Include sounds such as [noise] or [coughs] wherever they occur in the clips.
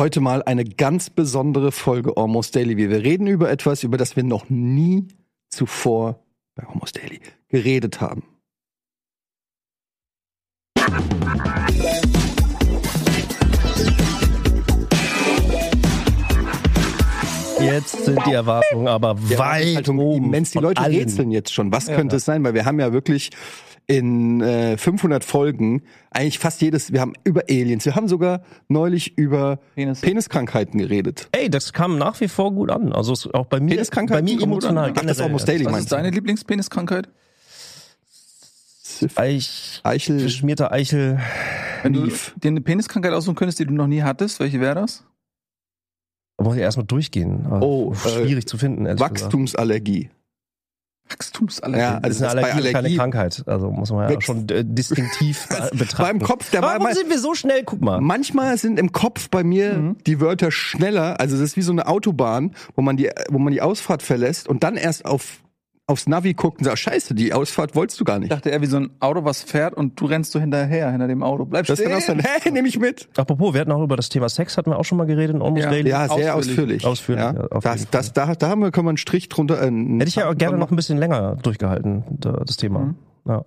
Heute mal eine ganz besondere Folge Almost Daily. Wir reden über etwas, über das wir noch nie zuvor bei Almost Daily geredet haben. Jetzt sind die Erwartungen aber weit oben. immens. Die Leute allen. rätseln jetzt schon. Was könnte es sein? Weil wir haben ja wirklich in äh, 500 Folgen eigentlich fast jedes, wir haben über Aliens, wir haben sogar neulich über Penis. Peniskrankheiten geredet. Ey, das kam nach wie vor gut an. Also auch bei mir, bei Peniskrankheiten mir gut an. emotional. Ach, das ist Almost Daily, Was meinst ist du? deine Lieblingspeniskrankheit? Eich, Eichel, verschmierter Eichel. Wenn du dir eine Peniskrankheit aussuchen könntest, die du noch nie hattest, welche wäre das? Da muss ich erstmal durchgehen. Aber Oh, äh, schwierig zu finden, ehrlich gesagt. Wachstumsallergie. Ja, Das ist also eine Allergie, und keine Allergie- Krankheit. Also muss man ja Wächst- schon äh, distinktiv [laughs] be- Beim betrachten. Kopf, der war Warum mal, sind wir so schnell? Guck mal. manchmal sind im Kopf bei mir Mhm. die Wörter schneller, also das ist wie so eine Autobahn, wo man die, wo man die Ausfahrt verlässt und dann erst auf, aufs Navi guckt und sagt, scheiße, die Ausfahrt wolltest du gar Ich nicht. dachte eher wie so ein Auto, was fährt und du rennst so hinterher, hinter dem Auto. Bleib Das kann auch sein, stehen. hey, [laughs] nehme ich mit. Apropos, wir hatten auch über das Thema Sex, hatten wir auch schon mal geredet in Almost Ja. Daily. Ja, sehr ausführlich. Ausführlich. Ausführlich, Ja. ja, das, das, da, da haben wir, können wir einen Strich drunter. Äh, Hätte ich ja gerne noch ein bisschen länger durchgehalten, da- das Thema. Mhm. Ja.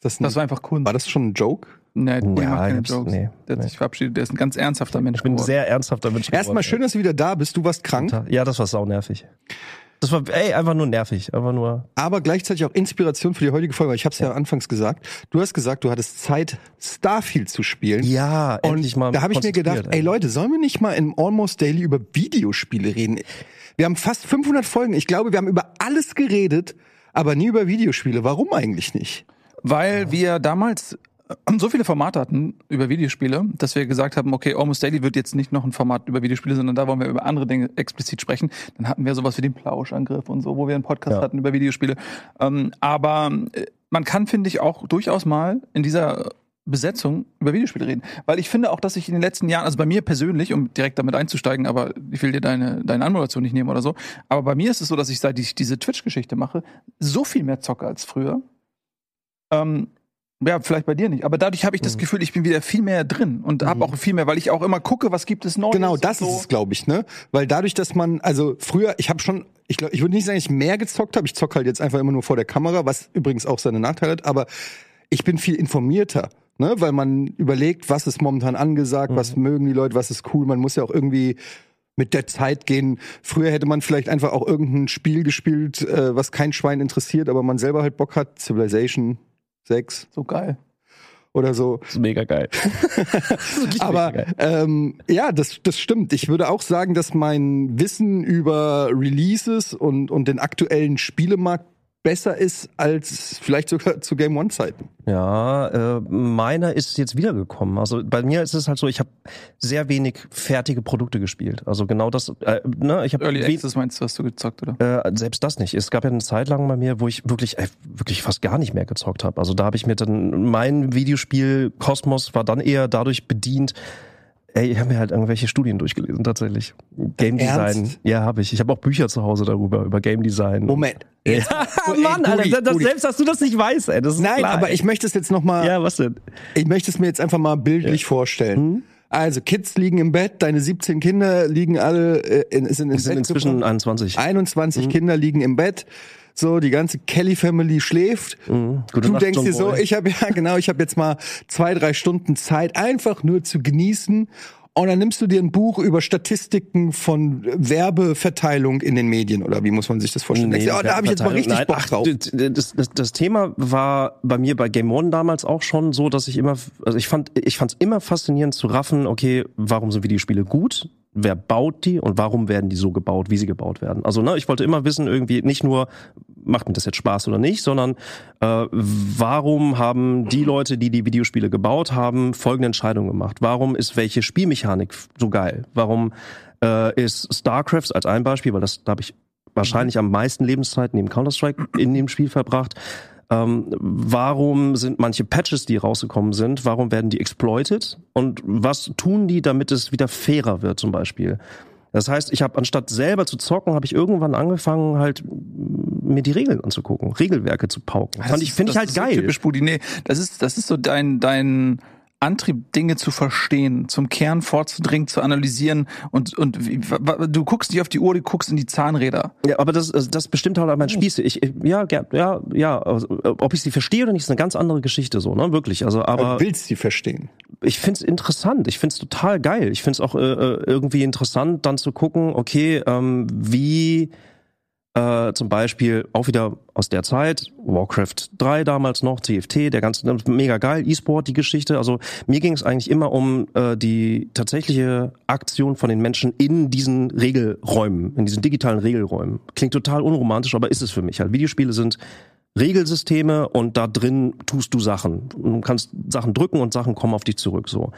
Das, Das war einfach Kunst. war das schon ein Joke? Nee, der Ja, macht keine Jokes. nee, der hat nee. sich verabschiedet. Der ist ein ganz ernsthafter Mensch Ich bin ein sehr ernsthafter Mensch. Erstmal geworden. schön, dass du wieder da bist. Du warst krank, Ja, das war sau nervig. Das war, ey, einfach nur nervig. Einfach nur. aber gleichzeitig auch Inspiration für die heutige Folge. Ich habe es ja. anfangs gesagt. Du hast gesagt, du hattest Zeit, Starfield zu spielen. Ja, Und endlich mal. da habe ich mir gedacht, ey Leute, sollen wir nicht mal im Almost Daily über Videospiele reden? Wir haben fast 500 Folgen. Ich glaube, wir haben über alles geredet, aber nie über Videospiele. Warum eigentlich nicht? Weil wir damals [clears throat] so viele Formate hatten über Videospiele, dass wir gesagt haben, okay, Almost Daily wird jetzt nicht noch ein Format über Videospiele, sondern da wollen wir über andere Dinge explizit sprechen. Dann hatten wir sowas wie den Plauschangriff und so, wo wir einen Podcast Ja. hatten über Videospiele. Ähm, aber äh, man kann, finde ich, auch durchaus mal in dieser Besetzung über Videospiele reden. Weil ich finde auch, dass ich in den letzten Jahren, also bei mir persönlich, um direkt damit einzusteigen, aber ich will dir deine, deine Anmoderation nicht nehmen oder so, aber bei mir ist es so, dass ich seit ich diese Twitch-Geschichte mache, so viel mehr zocke als früher. Ähm, ja, vielleicht bei dir nicht. Aber dadurch habe ich das Mhm. Gefühl, ich bin wieder viel mehr drin und habe auch viel mehr, weil ich auch immer gucke, was gibt es Neues. Genau, das und ist es, glaube ich, ne? Weil dadurch, dass man, also früher, ich habe schon, ich glaube, ich würde nicht sagen, ich mehr gezockt habe. Ich zocke halt jetzt einfach immer nur vor der Kamera, was übrigens auch seine Nachteile hat. Aber ich bin viel informierter, ne? Weil man überlegt, was ist momentan angesagt, was mögen die Leute, was ist cool. Man muss ja auch irgendwie mit der Zeit gehen. Früher hätte man vielleicht einfach auch irgendein Spiel gespielt, äh, was kein Schwein interessiert, aber man selber halt Bock hat. Civilization 6 So geil. oder so. Das ist mega geil. [laughs] Aber mega geil. ähm, ja, das, das stimmt. Ich würde auch sagen, dass mein Wissen über Releases und, und den aktuellen Spielemarkt besser ist als vielleicht sogar zu Game One Zeiten. Ja, äh, meiner ist jetzt wiedergekommen. Also bei mir ist es halt so, ich habe sehr wenig fertige Produkte gespielt. Also genau das, äh, ne, ich habe Early Access meinst du, hast du gezockt, oder? Äh, selbst das nicht. Es gab ja eine Zeit lang bei mir, wo ich wirklich, äh, wirklich fast gar nicht mehr gezockt habe. Also da habe ich mir dann mein Videospiel Kosmos war dann eher dadurch bedient. Ey, ich habe mir halt irgendwelche Studien durchgelesen tatsächlich. Game Design. Ernst? Ja, habe ich. Ich habe auch Bücher zu Hause darüber über Game Design. Moment. Ja, [laughs] Ey, Mann, Alter, das, das, selbst dass du das nicht weißt, ey. Das ist Nein, klar, aber ey. ich möchte es jetzt noch mal, Ja, was denn? ich möchte es mir jetzt einfach mal bildlich vorstellen. Also Kids liegen im Bett, deine 17 Kinder liegen alle äh, in, sind ins sind inzwischen gekommen. 21. 21 Kinder liegen im Bett. So, die ganze Kelly Family schläft. Mhm. Du Nacht, denkst John dir so, Boy. ich habe ja [laughs] genau, ich habe jetzt mal zwei, drei Stunden Zeit, einfach nur zu genießen. Und dann nimmst du dir ein Buch über Statistiken von Werbeverteilung in den Medien oder wie muss man sich das vorstellen? Denkst du, oh, da habe ich jetzt mal richtig Nein, Bock drauf. Das, das, das Thema war bei mir bei Game One damals auch schon so, dass ich immer, also ich fand, ich fand es immer faszinierend zu raffen, okay, warum sind Videospiele gut? Wer baut die und warum werden die so gebaut, wie sie gebaut werden? Also, ne, ich wollte immer wissen, irgendwie nicht nur, macht mir das jetzt Spaß oder nicht, sondern äh, warum haben die Leute, die die Videospiele gebaut haben, folgende Entscheidungen gemacht? Warum ist welche Spielmechanik so geil? Warum äh, ist StarCraft als ein Beispiel, weil das, da habe ich wahrscheinlich am meisten Lebenszeit neben Counter-Strike in dem Spiel verbracht. Ähm, warum sind manche Patches, die rausgekommen sind, warum werden die exploited? Und was tun die, damit es wieder fairer wird zum Beispiel? Das heißt, ich habe anstatt selber zu zocken, habe ich irgendwann angefangen, halt mir die Regeln anzugucken, Regelwerke zu pauken. Das Fand ich, finde ich halt geil. typisch Budi. Nee, das ist, das ist so dein, dein Antrieb, Dinge zu verstehen, zum Kern vorzudringen, zu analysieren und, und du guckst nicht auf die Uhr, du guckst in die Zahnräder. Ja, aber das, also das bestimmt halt auch mein Spieß. Ich, ich, ja, ja, ja. Also, ob ich sie verstehe oder nicht, ist eine ganz andere Geschichte, so, ne? Wirklich. Also, aber du willst sie verstehen. ich find's interessant. Ich find's total geil. Ich find's auch äh, äh, irgendwie interessant, dann zu gucken, okay, ähm, wie äh, zum Beispiel auch wieder aus der Zeit, Warcraft 3 damals noch, TFT, der ganze, mega geil, E-Sport, die Geschichte. Also mir ging es eigentlich immer um äh, die tatsächliche Aktion von den Menschen in diesen Regelräumen, in diesen digitalen Regelräumen. Klingt total unromantisch, aber ist es für mich halt. Videospiele sind Regelsysteme und da drin tust du Sachen. Du kannst Sachen drücken und Sachen kommen auf dich zurück, so.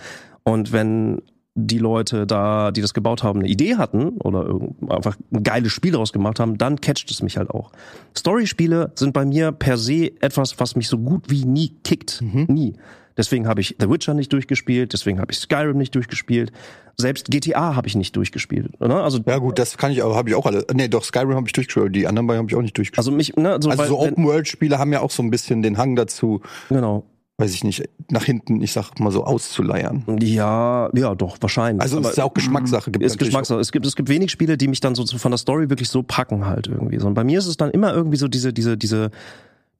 Und wenn die Leute da, die das gebaut haben, eine Idee hatten oder einfach ein geiles Spiel daraus gemacht haben, dann catcht es mich halt auch. Storyspiele sind bei mir per se etwas, was mich so gut wie nie kickt. Nie. Deswegen habe ich The Witcher nicht durchgespielt, deswegen habe ich Skyrim nicht durchgespielt. Selbst GTA habe ich nicht durchgespielt. Ne? Also, Ja gut, das kann ich auch, habe ich auch alle. Nee, doch, Skyrim habe ich durchgespielt, die anderen beiden habe ich auch nicht durchgespielt. also mich, ne, so, Also weil- so wenn- Open-World-Spiele haben ja auch so ein bisschen den Hang dazu, genau. Weiß ich nicht, nach hinten, ich sag mal so, auszuleiern. Ja, ja, doch, wahrscheinlich. Also es ist ja auch Geschmackssache. Gibt ist Geschmackssache. Es gibt, es gibt wenig Spiele, die mich dann so von der Story wirklich so packen halt irgendwie. So, Und bei mir ist es dann immer irgendwie so diese, diese, diese,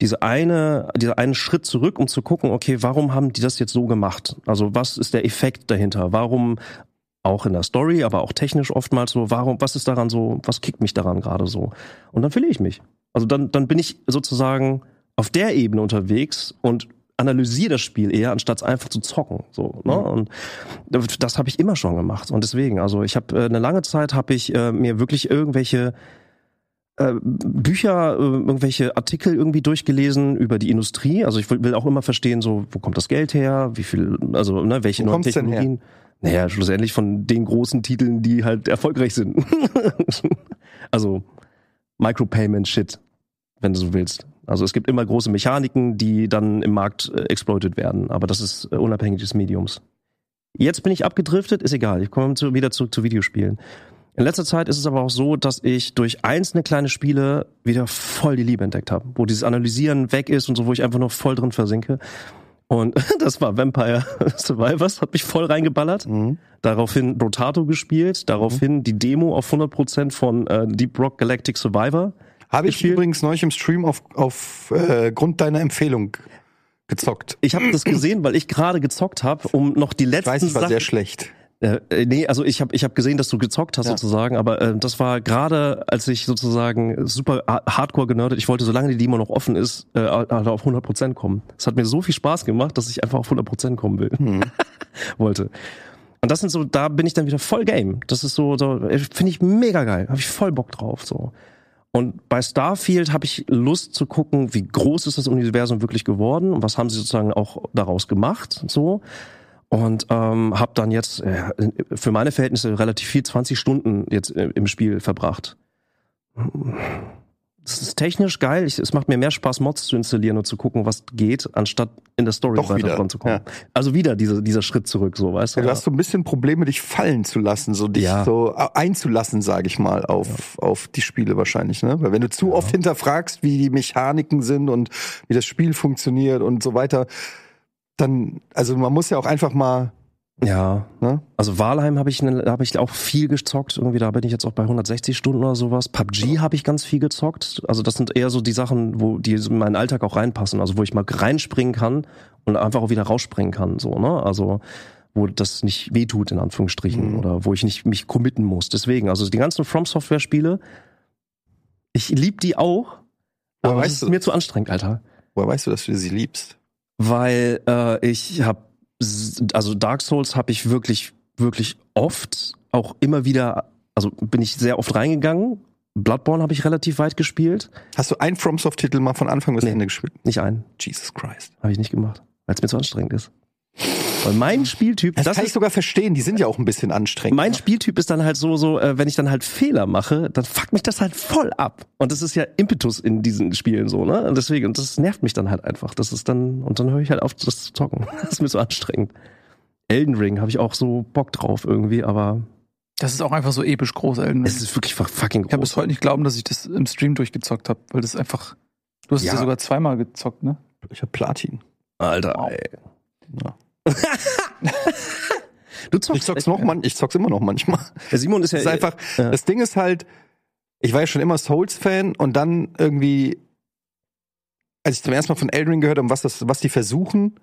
diese eine, dieser einen Schritt zurück, um zu gucken, okay, warum haben die das jetzt so gemacht? Also was ist der Effekt dahinter? Warum auch in der Story, aber auch technisch oftmals so, warum, was ist daran so, was kickt mich daran gerade so? Und dann verliere ich mich. Also dann, dann bin ich sozusagen auf der Ebene unterwegs und analysiere das Spiel eher, anstatt einfach zu zocken. So, ne? Und das habe ich immer schon gemacht. Und deswegen, also ich habe äh, eine lange Zeit habe ich äh, mir wirklich irgendwelche äh, Bücher, äh, irgendwelche Artikel irgendwie durchgelesen über die Industrie. Also ich will, auch immer verstehen, so wo kommt das Geld her, wie viel, also ne, welche Wo neuen? Technologien. Naja, schlussendlich von den großen Titeln, die halt erfolgreich sind. [laughs] also Micropayment-Shit, wenn du so willst. Also es gibt immer große Mechaniken, die dann im Markt äh, exploited werden, aber das ist äh, unabhängig des Mediums. Jetzt bin ich abgedriftet, ist egal. Ich komme zu, wieder zurück zu Videospielen. In letzter Zeit ist es aber auch so, dass ich durch einzelne kleine Spiele wieder voll die Liebe entdeckt habe, wo dieses Analysieren weg ist und so, wo ich einfach nur voll drin versinke. Und [laughs] das war Vampire [laughs] Survivors, hat mich voll reingeballert. Mhm. Daraufhin Brotato gespielt, daraufhin die Demo auf 100% von äh, Deep Rock Galactic Survivor. Habe ich gespielt. übrigens neulich im Stream auf, auf äh, Grund deiner Empfehlung gezockt. Ich habe das gesehen, weil ich gerade gezockt habe, um noch die Ich letzten weiß, ich war Sachen sehr schlecht. Äh, äh, nee, also ich habe ich hab gesehen, dass du gezockt hast Ja. sozusagen, aber äh, das war gerade, als ich sozusagen super ha- hardcore genördet, ich wollte, solange die Demo noch offen ist, äh, auf 100% kommen. Es hat mir so viel Spaß gemacht, dass ich einfach auf 100% kommen will. Hm. [laughs] wollte. Und das sind so, da bin ich dann wieder voll Game. Das ist so, so äh, finde ich mega geil. Habe ich voll Bock drauf. So. Und bei Starfield habe ich Lust zu gucken, wie groß ist das Universum wirklich geworden und was haben sie sozusagen auch daraus gemacht. So. Und ähm, habe dann jetzt äh, für meine Verhältnisse relativ viel, 20 Stunden jetzt äh, im Spiel verbracht. Das ist technisch geil. Ich, es macht mir mehr Spaß, Mods zu installieren und zu gucken, was geht, anstatt in der Story Doch weiter wieder, voranzukommen. ja. Also wieder diese, dieser Schritt zurück, so weißt du. Ja, du hast so ein bisschen Probleme, dich fallen zu lassen, so dich Ja. so einzulassen, sage ich mal, auf, auf die Spiele wahrscheinlich. Ne? Weil wenn du zu oft hinterfragst, wie die Mechaniken sind und wie das Spiel funktioniert und so weiter, dann, also man muss ja auch einfach mal, Ja, ne? also Valheim habe ich, ne, hab ich auch viel gezockt. Irgendwie da bin ich jetzt auch bei 160 Stunden oder sowas. PUBG habe ich ganz viel gezockt. Also das sind eher so die Sachen, wo die in meinen Alltag auch reinpassen. Also wo ich mal reinspringen kann und einfach auch wieder rausspringen kann. So, ne? Also wo das nicht wehtut, in Anführungsstrichen, Mhm. oder wo ich nicht mich committen muss. Deswegen, also die ganzen From Software-Spiele, ich lieb die auch, Woher aber es ist du- mir zu anstrengend, Alter. Woher weißt du, dass du sie liebst? Weil äh, ich habe, also Dark Souls habe ich wirklich, wirklich oft, auch immer wieder, also bin ich sehr oft reingegangen. Bloodborne habe ich relativ weit gespielt. Hast du einen FromSoft-Titel mal von Anfang bis Nee. Ende gespielt? Nicht einen, Jesus Christ. habe ich nicht gemacht, weil es mir zu anstrengend ist. Weil mein Spieltyp, Das, das, kann ich ist, sogar verstehen, die sind ja auch ein bisschen anstrengend. mein Spieltyp ist dann halt so, so, äh, wenn ich dann halt Fehler mache, dann fuckt mich das halt voll ab. Und das ist ja Impetus in diesen Spielen so, ne? Und deswegen, und das nervt mich dann halt einfach. Das ist dann, und dann höre ich halt auf, das zu zocken. [laughs] Das ist mir so anstrengend. Elden Ring habe ich auch so Bock drauf irgendwie, aber Das ist auch einfach so episch groß, Elden Ring. es ist wirklich fuck- fucking Ich kann bis groß. heute nicht glauben, dass ich das im Stream durchgezockt habe, weil das einfach. Du hast es Ja. ja sogar zweimal gezockt, ne? ich hab Platin. Alter, Wow. ey. [laughs] Du zockst Ich zock's noch man, ich zock's immer noch manchmal. Der Simon ist ja Das ist einfach, ja. das Ding ist halt, ich war ja schon immer Souls-Fan und dann irgendwie, als ich zum ersten Mal von Elden Ring gehört habe, was das, was die versuchen,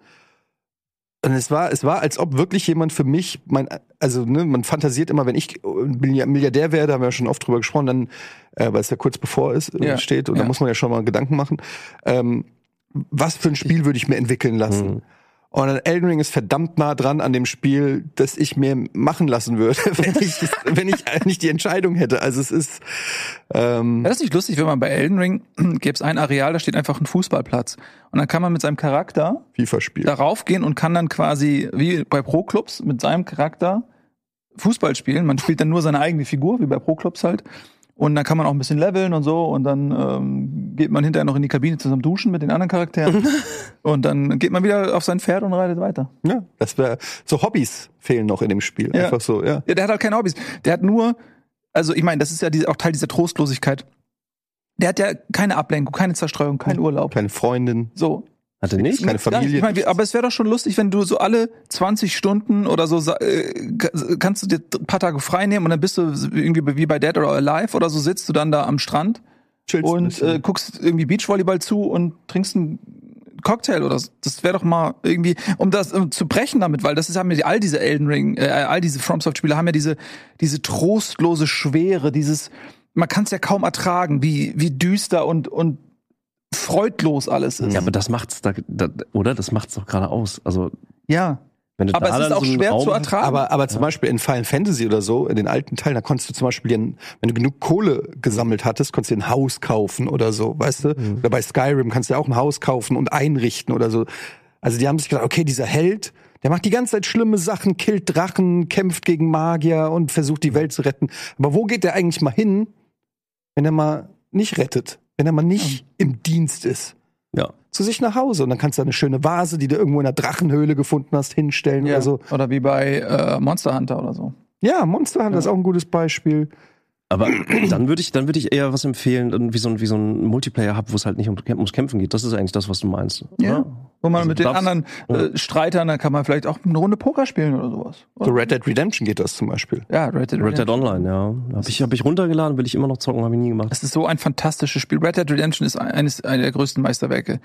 und es war, es war, als ob wirklich jemand für mich, mein, also ne, man fantasiert immer, wenn ich Milliardär wäre, da haben wir ja schon oft drüber gesprochen, dann, äh, weil es ja kurz bevor es äh, Ja, steht, und ja. da muss man ja schon mal Gedanken machen. Ähm, was für ein Spiel würde ich mir entwickeln lassen? Mhm. Und dann Elden Ring ist verdammt nah dran an dem Spiel, das ich mir machen lassen würde, [laughs] wenn ich, wenn ich nicht die Entscheidung hätte. Also es ist, ähm, Wäre das nicht lustig, wenn man bei Elden Ring [clears throat] gäbe es ein Areal, da steht einfach ein Fußballplatz. Und dann kann man mit seinem Charakter FIFA-Spiel. darauf gehen und kann dann quasi, wie bei Pro-Clubs, mit seinem Charakter Fußball spielen. Man spielt dann nur seine eigene Figur, wie bei Pro-Clubs halt. Und dann kann man auch ein bisschen leveln und so. Und dann ähm, geht man hinterher noch in die Kabine zusammen duschen mit den anderen Charakteren. [laughs] und dann geht man wieder auf sein Pferd und reitet weiter. Ja, das wäre so Hobbys fehlen noch in dem Spiel. Ja. Einfach so, ja. Ja, der hat halt keine Hobbys. Der hat nur, also ich meine, das ist ja diese, auch Teil dieser Trostlosigkeit. Der hat ja keine Ablenkung, keine Zerstreuung, keinen Urlaub. Keine Freundin. So. Hatte nicht? Keine Ja, Familie. Ich mein, wie- aber es wäre doch schon lustig, wenn du so alle 20 Stunden oder so äh, ka- kannst du dir ein paar Tage frei nehmen und dann bist du irgendwie wie bei Dead or Alive oder so sitzt du dann da am Strand Chillst und äh, guckst irgendwie Beachvolleyball zu und trinkst einen Cocktail oder so. Das wäre doch mal irgendwie, um das um zu brechen damit, weil das ist haben ja all diese Elden Ring, äh, all diese FromSoft Spiele haben ja diese diese trostlose Schwere, dieses man kann es ja kaum ertragen, wie wie düster und und freudlos alles ist. Ja, aber das macht's da, da oder? Das macht's doch gerade aus. Also, ja. Aber es ist auch so schwer Raum zu ertragen. aber, aber zum Beispiel in Final Fantasy oder so, in den alten Teilen, da konntest du zum Beispiel, wenn du genug Kohle gesammelt hattest, konntest du dir ein Haus kaufen oder so, weißt du? Mhm. Oder bei Skyrim kannst du ja auch ein Haus kaufen und einrichten oder so. Also die haben sich gedacht, okay, dieser Held, der macht die ganze Zeit schlimme Sachen, killt Drachen, kämpft gegen Magier und versucht die Welt zu retten. Aber wo geht der eigentlich mal hin, wenn er mal nicht rettet? Wenn er mal nicht im Dienst ist? Ja. Zu sich nach Hause. Und dann kannst du eine schöne Vase, die du irgendwo in einer Drachenhöhle gefunden hast, hinstellen Ja. oder so. Oder wie bei äh, Monster Hunter oder so. Ja, Monster Hunter ist auch ein gutes Beispiel. Aber dann würde ich, dann würde ich eher was empfehlen, irgendwie so ein, wie so ein Multiplayer-Hub, wo es halt nicht um, ums Kämpfen geht. Das ist eigentlich das, was du meinst. Ja. Oder? Wo man Also mit den darfst- anderen äh, Streitern, da kann man vielleicht auch eine Runde Poker spielen oder sowas. So Red Dead Redemption geht das zum Beispiel. Ja, Red Dead Red Dead Redemption. Online, ja. Habe ich, hab ich runtergeladen, will ich immer noch zocken, habe ich nie gemacht. Es ist so ein fantastisches Spiel. Red Dead Redemption ist eines einer der größten Meisterwerke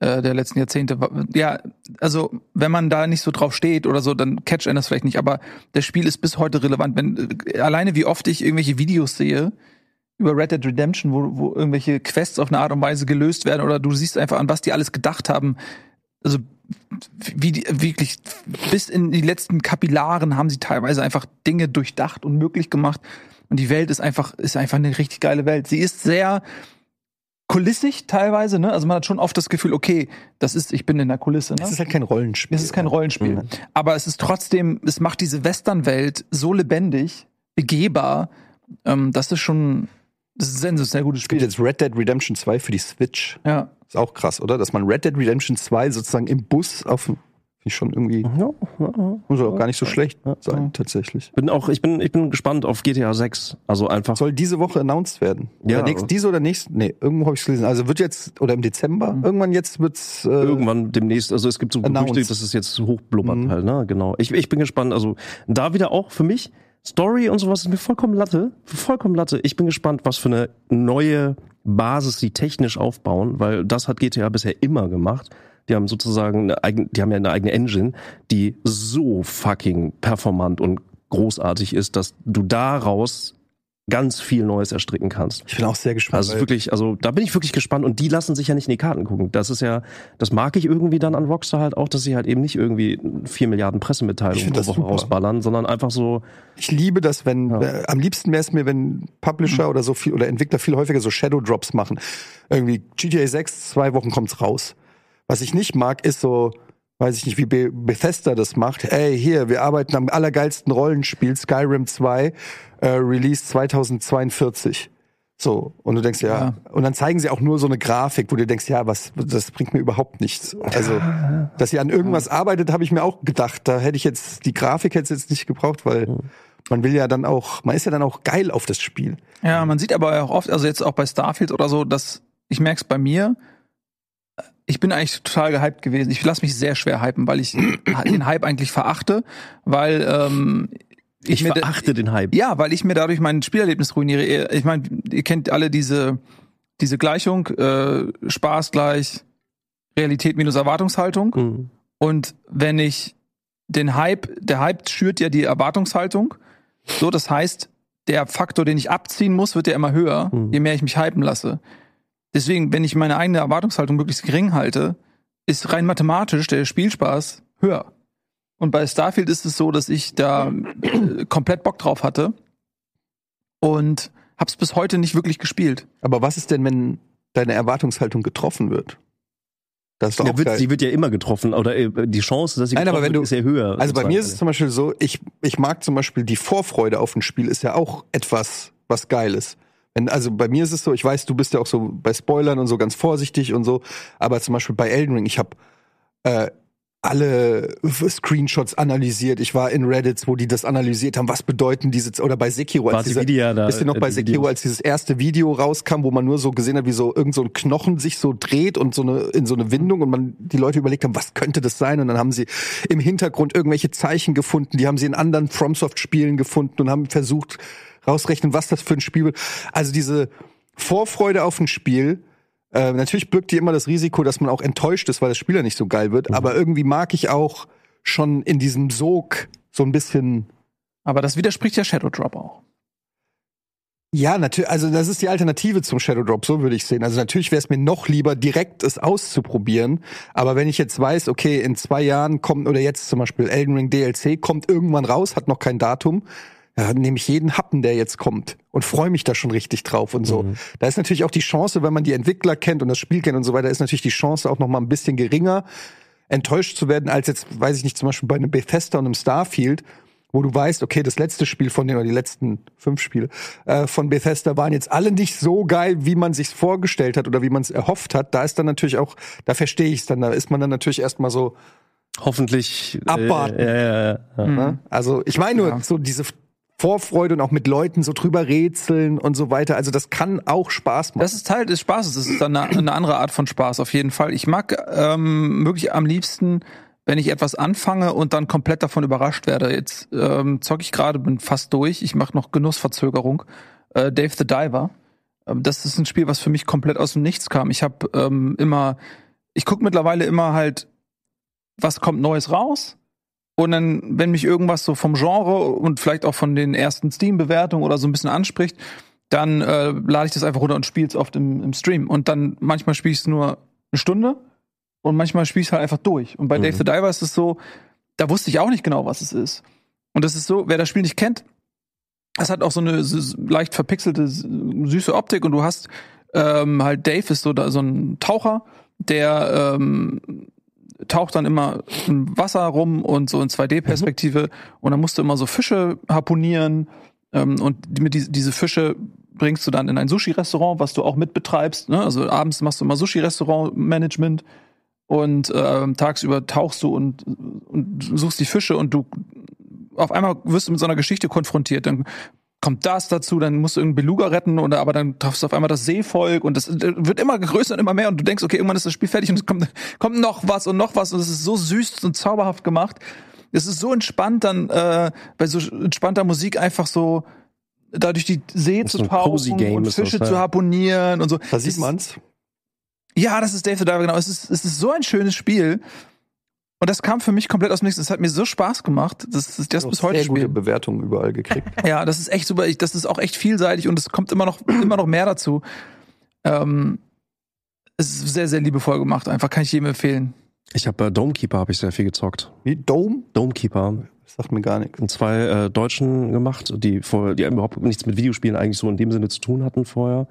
äh, der letzten Jahrzehnte. Ja, also wenn man da nicht so drauf steht oder so, dann catcht einen das vielleicht nicht. Aber das Spiel ist bis heute relevant. Wenn äh, alleine wie oft ich irgendwelche Videos sehe über Red Dead Redemption, wo, wo irgendwelche Quests auf eine Art und Weise gelöst werden oder du siehst einfach an, was die alles gedacht haben. Also wie die, wirklich bis in die letzten Kapillaren haben sie teilweise einfach Dinge durchdacht und möglich gemacht. Und die Welt ist einfach, ist einfach eine richtig geile Welt. Sie ist sehr kulissig teilweise, ne? Also man hat schon oft das Gefühl, okay, das ist, ich bin in der Kulisse, ne? Es ist halt kein Rollenspiel. Es ist kein Rollenspiel. Mhm. Aber es ist trotzdem, es macht diese Westernwelt so lebendig, begehbar, ähm, das ist schon, das ist ein sehr, sehr gutes Spiel. jetzt Red Dead Redemption 2 für die Switch. Ja. Ist auch krass, oder? Dass man Red Dead Redemption 2 sozusagen im Bus auf, finde ich schon irgendwie, Ja, ja, ja. muss auch gar nicht so schlecht Ja. sein, tatsächlich. Bin auch, ich bin, ich bin gespannt auf GTA 6. Also einfach. Soll diese Woche announced werden? Ja. Oder nächst, diese oder nächste? Nee, irgendwo habe ich gelesen. Also wird jetzt, oder im Dezember, irgendwann jetzt wird's, äh, Irgendwann demnächst, also es gibt so Announced. Gerüchte, dass es jetzt hochblubbert Mhm. halt, ne? Genau. Ich, ich bin gespannt. Also da wieder auch für mich, Story und sowas ist mir vollkommen Latte. Vollkommen Latte. Ich bin gespannt, was für eine neue Basis sie technisch aufbauen, weil das hat GTA bisher immer gemacht. Die haben sozusagen eine eigene, die haben ja eine eigene Engine, die so fucking performant und großartig ist, dass du daraus ganz viel Neues erstricken kannst. ich bin auch sehr gespannt. Also wirklich, also da bin ich wirklich gespannt und die lassen sich ja nicht in die Karten gucken. Das ist ja, das mag ich irgendwie dann an Rockstar halt auch, dass sie halt eben nicht irgendwie vier Milliarden Pressemitteilungen pro Woche rausballern, sondern einfach so, Ich liebe das, wenn Ja. äh, am liebsten wäre es mir, wenn Publisher oder so viel oder Entwickler viel häufiger so Shadow Drops machen. Irgendwie GTA 6, zwei Wochen kommt's raus. Was ich nicht mag, ist so, weiß ich nicht, wie Be Bethesda das macht. Ey, hier, wir arbeiten am allergeilsten Rollenspiel, Skyrim 2, äh, Release 2042. So, und du denkst, ja, Ja. und dann zeigen sie auch nur so eine Grafik, wo du denkst, ja, was, das bringt mir überhaupt nichts. Also, dass ihr an irgendwas arbeitet, habe ich mir auch gedacht. Da hätte ich jetzt, die Grafik hätte es jetzt nicht gebraucht, weil man will ja dann auch, man ist ja dann auch geil auf das Spiel. Ja, man sieht aber auch oft, also jetzt auch bei Starfield oder so, dass ich merke es bei mir, ich bin eigentlich total gehypt gewesen. Ich lasse mich sehr schwer hypen, weil ich [clears throat] den Hype eigentlich verachte, weil ähm, Ich mir da- verachte den Hype. ja, weil ich mir dadurch mein Spielerlebnis ruiniere. Ich meine, ihr kennt alle diese diese Gleichung äh, Spaß gleich Realität minus Erwartungshaltung. Mhm. Und wenn ich den Hype, der Hype schürt ja die Erwartungshaltung. So, das heißt, der Faktor, den ich abziehen muss, wird ja immer höher, Mhm. je mehr ich mich hypen lasse. Deswegen, wenn ich meine eigene Erwartungshaltung möglichst gering halte, ist rein mathematisch der Spielspaß höher. Und bei Starfield ist es so, dass ich da äh, komplett Bock drauf hatte und hab's bis heute nicht wirklich gespielt. Aber was ist denn, wenn deine Erwartungshaltung getroffen wird? Das ist doch Der auch wird, geil. die wird ja immer getroffen. Oder äh, die Chance, dass sie Nein, aber getroffen wenn wird, du- ist ja höher. Also bei mir ist es zum Beispiel so, ich, ich mag zum Beispiel die Vorfreude auf ein Spiel ist ja auch etwas, was geil ist. Wenn, also bei mir ist es so, ich weiß, du bist ja auch so bei Spoilern und so ganz vorsichtig und so, aber zum Beispiel bei Elden Ring, ich habe äh, alle Screenshots analysiert. Ich war in Reddits, wo die das analysiert haben. Was bedeuten diese oder bei Sekiro als War die dieser, Video da, Wisst ihr noch äh, bei Sekiro, als dieses erste Video rauskam, wo man nur so gesehen hat, wie so irgend so ein Knochen sich so dreht und so eine in so eine Windung und man die Leute überlegt haben, was könnte das sein? Und dann haben sie im Hintergrund irgendwelche Zeichen gefunden, die haben sie in anderen FromSoft-Spielen gefunden und haben versucht rausrechnen, was das für ein Spiel wird. Also diese Vorfreude auf ein Spiel. Äh, natürlich birgt die immer das Risiko, dass man auch enttäuscht ist, weil das Spiel ja nicht so geil wird. Aber irgendwie mag ich auch schon in diesem Sog so ein bisschen Aber das widerspricht ja Shadow Drop auch. Ja, natürlich, also das ist die Alternative zum Shadow Drop, so würde ich sehen. Also natürlich wäre es mir noch lieber, direkt es auszuprobieren. Aber wenn ich jetzt weiß, okay, in zwei Jahren kommt, oder jetzt zum Beispiel Elden Ring DLC, kommt irgendwann raus, hat noch kein Datum, ja, dann nehme ich jeden Happen, der jetzt kommt und freue mich da schon richtig drauf und so. Da ist natürlich auch die Chance, wenn man die Entwickler kennt und das Spiel kennt und so weiter, ist natürlich die Chance auch noch mal ein bisschen geringer, enttäuscht zu werden, als jetzt, weiß ich nicht, zum Beispiel bei einem Bethesda und einem Starfield, wo du weißt, okay, das letzte Spiel von denen oder die letzten fünf Spiele äh, von Bethesda waren jetzt alle nicht so geil, wie man sich's vorgestellt hat oder wie man es erhofft hat. Da ist dann natürlich auch, da verstehe ich es dann, da ist man dann natürlich erstmal so, Hoffentlich. Abwarten. Äh, ja, ja, ja, ja. ne? also ich meine nur Ja. so diese Vorfreude und auch mit Leuten so drüber rätseln und so weiter. Also das kann auch Spaß machen. Das ist Teil des Spaßes. Das ist dann eine, eine andere Art von Spaß, auf jeden Fall. Ich mag ähm, wirklich am liebsten, wenn ich etwas anfange und dann komplett davon überrascht werde. Jetzt ähm, zocke ich gerade, bin fast durch. Ich mache noch Genussverzögerung. Äh, Dave the Diver. Ähm, das ist ein Spiel, was für mich komplett aus dem Nichts kam. Ich habe ähm, immer, ich gucke mittlerweile immer halt, was kommt Neues raus. Und dann, wenn mich irgendwas so vom Genre und vielleicht auch von den ersten Steam-Bewertungen oder so ein bisschen anspricht, dann äh, lade ich das einfach runter und spiele es oft im, im Stream. Und dann manchmal spiele ich es nur eine Stunde und manchmal spiele ich es halt einfach durch. Und bei Mhm. Dave the Diver ist es so, da wusste ich auch nicht genau, was es ist. Und das ist so, wer das Spiel nicht kennt, es hat auch so eine leicht verpixelte, süße Optik und du hast ähm, halt Dave ist so, da, so ein Taucher, der ähm, taucht dann immer im Wasser rum und so in 2D-Perspektive und dann musst du immer so Fische harponieren ähm, und mit die, diese Fische bringst du dann in ein Sushi-Restaurant, was du auch mitbetreibst. Ne? Also abends machst du immer Sushi-Restaurant-Management und ähm, tagsüber tauchst du und, und suchst die Fische und du auf einmal wirst du mit so einer Geschichte konfrontiert. Dann kommt das dazu, dann musst du irgendeinen Beluga retten oder aber dann triffst du auf einmal das Seevolk und das äh, wird immer größer und immer mehr und du denkst, okay, irgendwann ist das Spiel fertig und es kommt, [laughs] kommt noch was und noch was und es ist so süß und zauberhaft gemacht. Es ist so entspannt dann äh, bei so entspannter Musik einfach so da durch die See Das zu tauchen und das, Fische ja. zu harponieren und so. da sieht Es- man's. ja, das ist Dave the Diver, genau. Es ist, es ist so ein schönes Spiel. Und das kam für mich komplett aus dem Nichts. Es hat mir so Spaß gemacht, dass ich das bis heute sehr gute spiele. Bewertungen überall gekriegt. [laughs] Ja, das ist echt super. Ich, das ist auch echt vielseitig und es kommt immer noch, immer noch mehr dazu. Ähm, es ist sehr, sehr liebevoll gemacht. Einfach kann ich jedem empfehlen. Ich habe äh, Domekeeper habe ich sehr viel gezockt. Wie Dome? Domekeeper. Das sagt mir gar nichts. Und zwei äh, Deutschen gemacht, die vorher, die überhaupt nichts mit Videospielen eigentlich so in dem Sinne zu tun hatten vorher.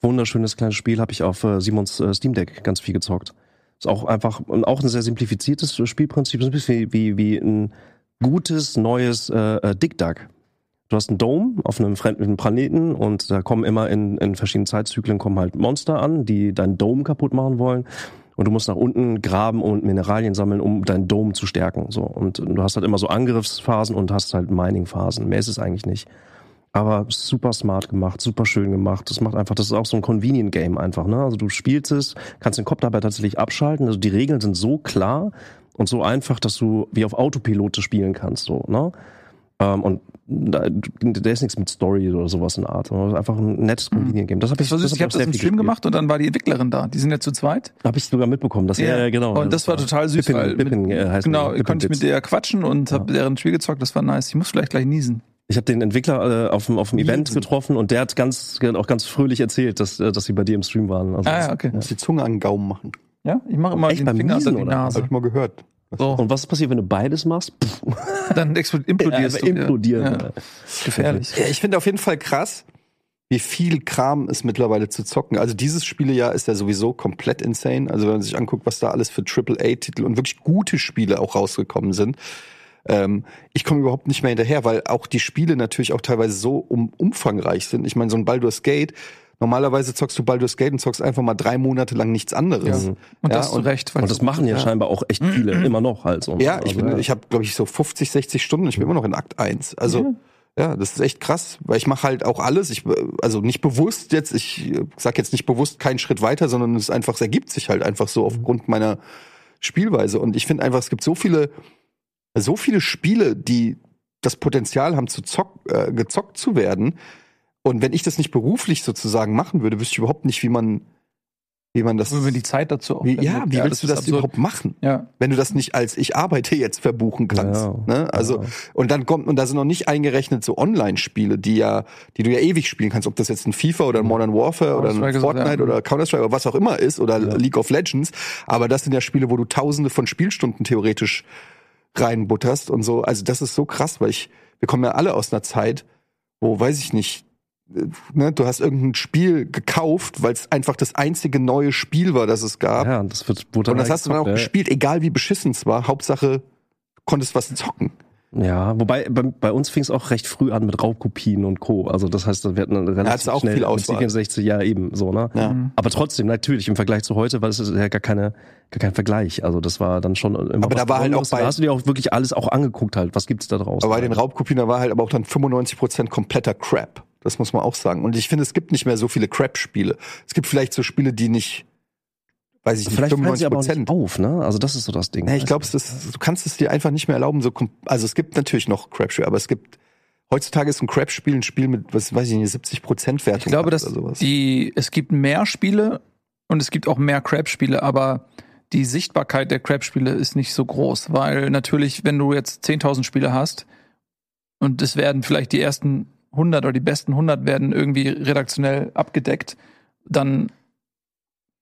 Wunderschönes kleines Spiel habe ich auf äh, Simons äh, Steam Deck ganz viel gezockt. Ist auch einfach und auch ein sehr simplifiziertes Spielprinzip, so ein bisschen wie, wie, ein gutes neues äh, äh, Dick Duck. Du hast einen Dome auf einem fremden Planeten und da kommen immer in, in verschiedenen Zeitzyklen kommen halt Monster an, die deinen Dome kaputt machen wollen. Und du musst nach unten graben und Mineralien sammeln, um deinen Dome zu stärken. So. Und du hast halt immer so Angriffsphasen und hast halt Mining-Phasen. Mehr ist es eigentlich nicht. Aber super smart gemacht, super schön gemacht. Das macht einfach, das ist auch so ein Convenient Game einfach, ne? Also du spielst es, kannst den Kopf dabei tatsächlich abschalten. Also die Regeln sind so klar und so einfach, dass du wie auf Autopilote spielen kannst, so, ne? Ähm, und da, da ist nichts mit Story oder sowas in der Art. Einfach ein nettes Convenient Game. Das habe ich, Das hab Ich habe das im Stream gemacht und dann war die Entwicklerin da. Die sind ja zu zweit. Habe ich sogar mitbekommen. Das, ja, ja, genau. Und das war total süß, Pippin, weil Pippin, mit, äh, heißt genau, Pippin konnte ich mit der quatschen und habe deren Spiel gezockt. Das war nice. Ich muss vielleicht gleich niesen. Ich habe den Entwickler äh, auf dem, auf dem Event getroffen und der hat ganz auch ganz fröhlich erzählt, dass, äh, dass sie bei dir im Stream waren. Also Ah das- ja, okay. Muss die Zunge an den Gaumen machen. Ja, ich mache immer Echt den Finger Niesen, die oder? Nase. Habe ich mal gehört. So, Und was passiert, wenn du beides machst? Pff, dann [laughs] implodierst äh, implodieren. du. Ja. Gefährlich. Ja, ich finde auf jeden Fall krass, wie viel Kram es mittlerweile zu zocken. Also dieses Spielejahr ist ja sowieso komplett insane. Also wenn man sich anguckt, was da alles für AAA-Titel und wirklich gute Spiele auch rausgekommen sind. Ähm, ich komme überhaupt nicht mehr hinterher, weil auch die Spiele natürlich auch teilweise so um, umfangreich sind. Ich meine, so ein Baldur's Gate, normalerweise zockst du Baldur's Gate und zockst einfach mal drei Monate lang nichts anderes. Ja. Ja, Und das und- zu Recht. weil Und das machen ja, Ja. scheinbar auch echt viele, immer noch halt so. Ja, ich, Also, bin, ich habe, glaube ich, so 50, 60 Stunden. Ich bin immer noch in Akt 1. Also, Ja. ja, das ist echt krass, weil ich mache halt auch alles. Ich, also nicht bewusst jetzt, ich sag jetzt nicht bewusst keinen Schritt weiter, sondern es einfach, es ergibt sich halt einfach so aufgrund meiner Spielweise. Und ich finde einfach, es gibt so viele, so viele Spiele, die das Potenzial haben, zu zock, äh, gezockt zu werden. Und wenn ich das nicht beruflich sozusagen machen würde, wüsste ich überhaupt nicht, wie man, wie man das. Wenn wir die Zeit dazu auch Wie, ja, wie willst das du das absurd. überhaupt machen? Ja. wenn du das nicht als ich arbeite jetzt verbuchen kannst. Ja, ne? Also ja. und dann kommt und da sind noch nicht eingerechnet so Online-Spiele, die ja, die du ja ewig spielen kannst, ob das jetzt ein FIFA oder ein Modern Warfare oder ein Counter-Strike Fortnite ja. oder Counter Strike oder was auch immer ist oder League of Legends. Aber das sind ja Spiele, wo du Tausende von Spielstunden theoretisch reinbutterst und so. Also das ist so krass, weil ich, wir kommen ja alle aus einer Zeit, wo weiß ich nicht. Ne, du hast irgendein Spiel gekauft, weil es einfach das einzige neue Spiel war, das es gab. ja, das wird, wurde Und das halt hast du dann auch gezockt, gespielt, egal wie beschissen es war. Hauptsache, du konntest was zocken. Ja, wobei bei, bei uns fing es auch recht früh an mit Raubkopien und Co. Also das heißt, wir hatten eine relativ hat's auch schnell viel Auswahl. 64 ja eben so, ne? Ja. Mhm. Aber trotzdem, natürlich, im Vergleich zu heute, weil es ist ja gar keine, gar kein Vergleich. Also das war dann schon immer Aber da war halt auch bei- Da hast du dir auch wirklich alles auch angeguckt halt. Was gibt's da draußen? Aber bei den Raubkopien, da war halt aber auch dann 95% kompletter Crap. Das muss man auch sagen. Und ich finde, es gibt nicht mehr so viele Crap-Spiele. Es gibt vielleicht so Spiele, die nicht, weiß ich nicht, Vielleicht fallen sie 95 aber Prozent. auf, ne? Also das ist so das Ding. Ja, ich glaube, du kannst es dir einfach nicht mehr erlauben. So, also es gibt natürlich noch Crap-Spiele, aber es gibt heutzutage ist ein Crap-Spiel ein Spiel mit, was weiß ich nicht, 70 Prozent Wertung. Ich glaube, dass die, es gibt mehr Spiele und es gibt auch mehr Crap-Spiele, aber die Sichtbarkeit der Crap-Spiele ist nicht so groß, weil natürlich, wenn du jetzt 10.000 Spiele hast und es werden vielleicht die ersten 100 oder die besten 100 werden irgendwie redaktionell abgedeckt, dann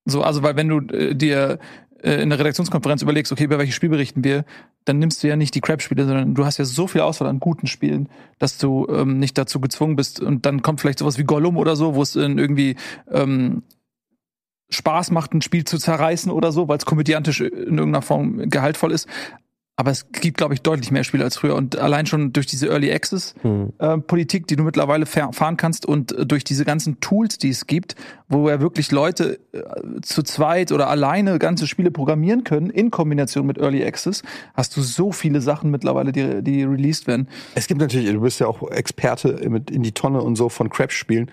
so, also weil wenn du äh, dir äh, in der Redaktionskonferenz überlegst, okay, über welches Spiel berichten wir, dann nimmst du ja nicht die Crap-Spiele, sondern du hast ja so viel Auswahl an guten Spielen, dass du ähm, nicht dazu gezwungen bist. Und dann kommt vielleicht sowas wie Gollum oder so, wo es irgendwie ähm, Spaß macht, ein Spiel zu zerreißen oder so, weil es komödiantisch in irgendeiner Form gehaltvoll ist. Aber es gibt, glaube ich, deutlich mehr Spiele als früher. Und allein schon durch diese Early Access Hm. äh, Politik, die du mittlerweile fahr- fahren kannst und äh, durch diese ganzen Tools, die es gibt, wo ja wirklich Leute äh, zu zweit oder alleine ganze Spiele programmieren können in Kombination mit Early Access, hast du so viele Sachen mittlerweile, die, die released werden. Es gibt natürlich, du bist ja auch Experte mit in die Tonne und so von Crap-Spielen.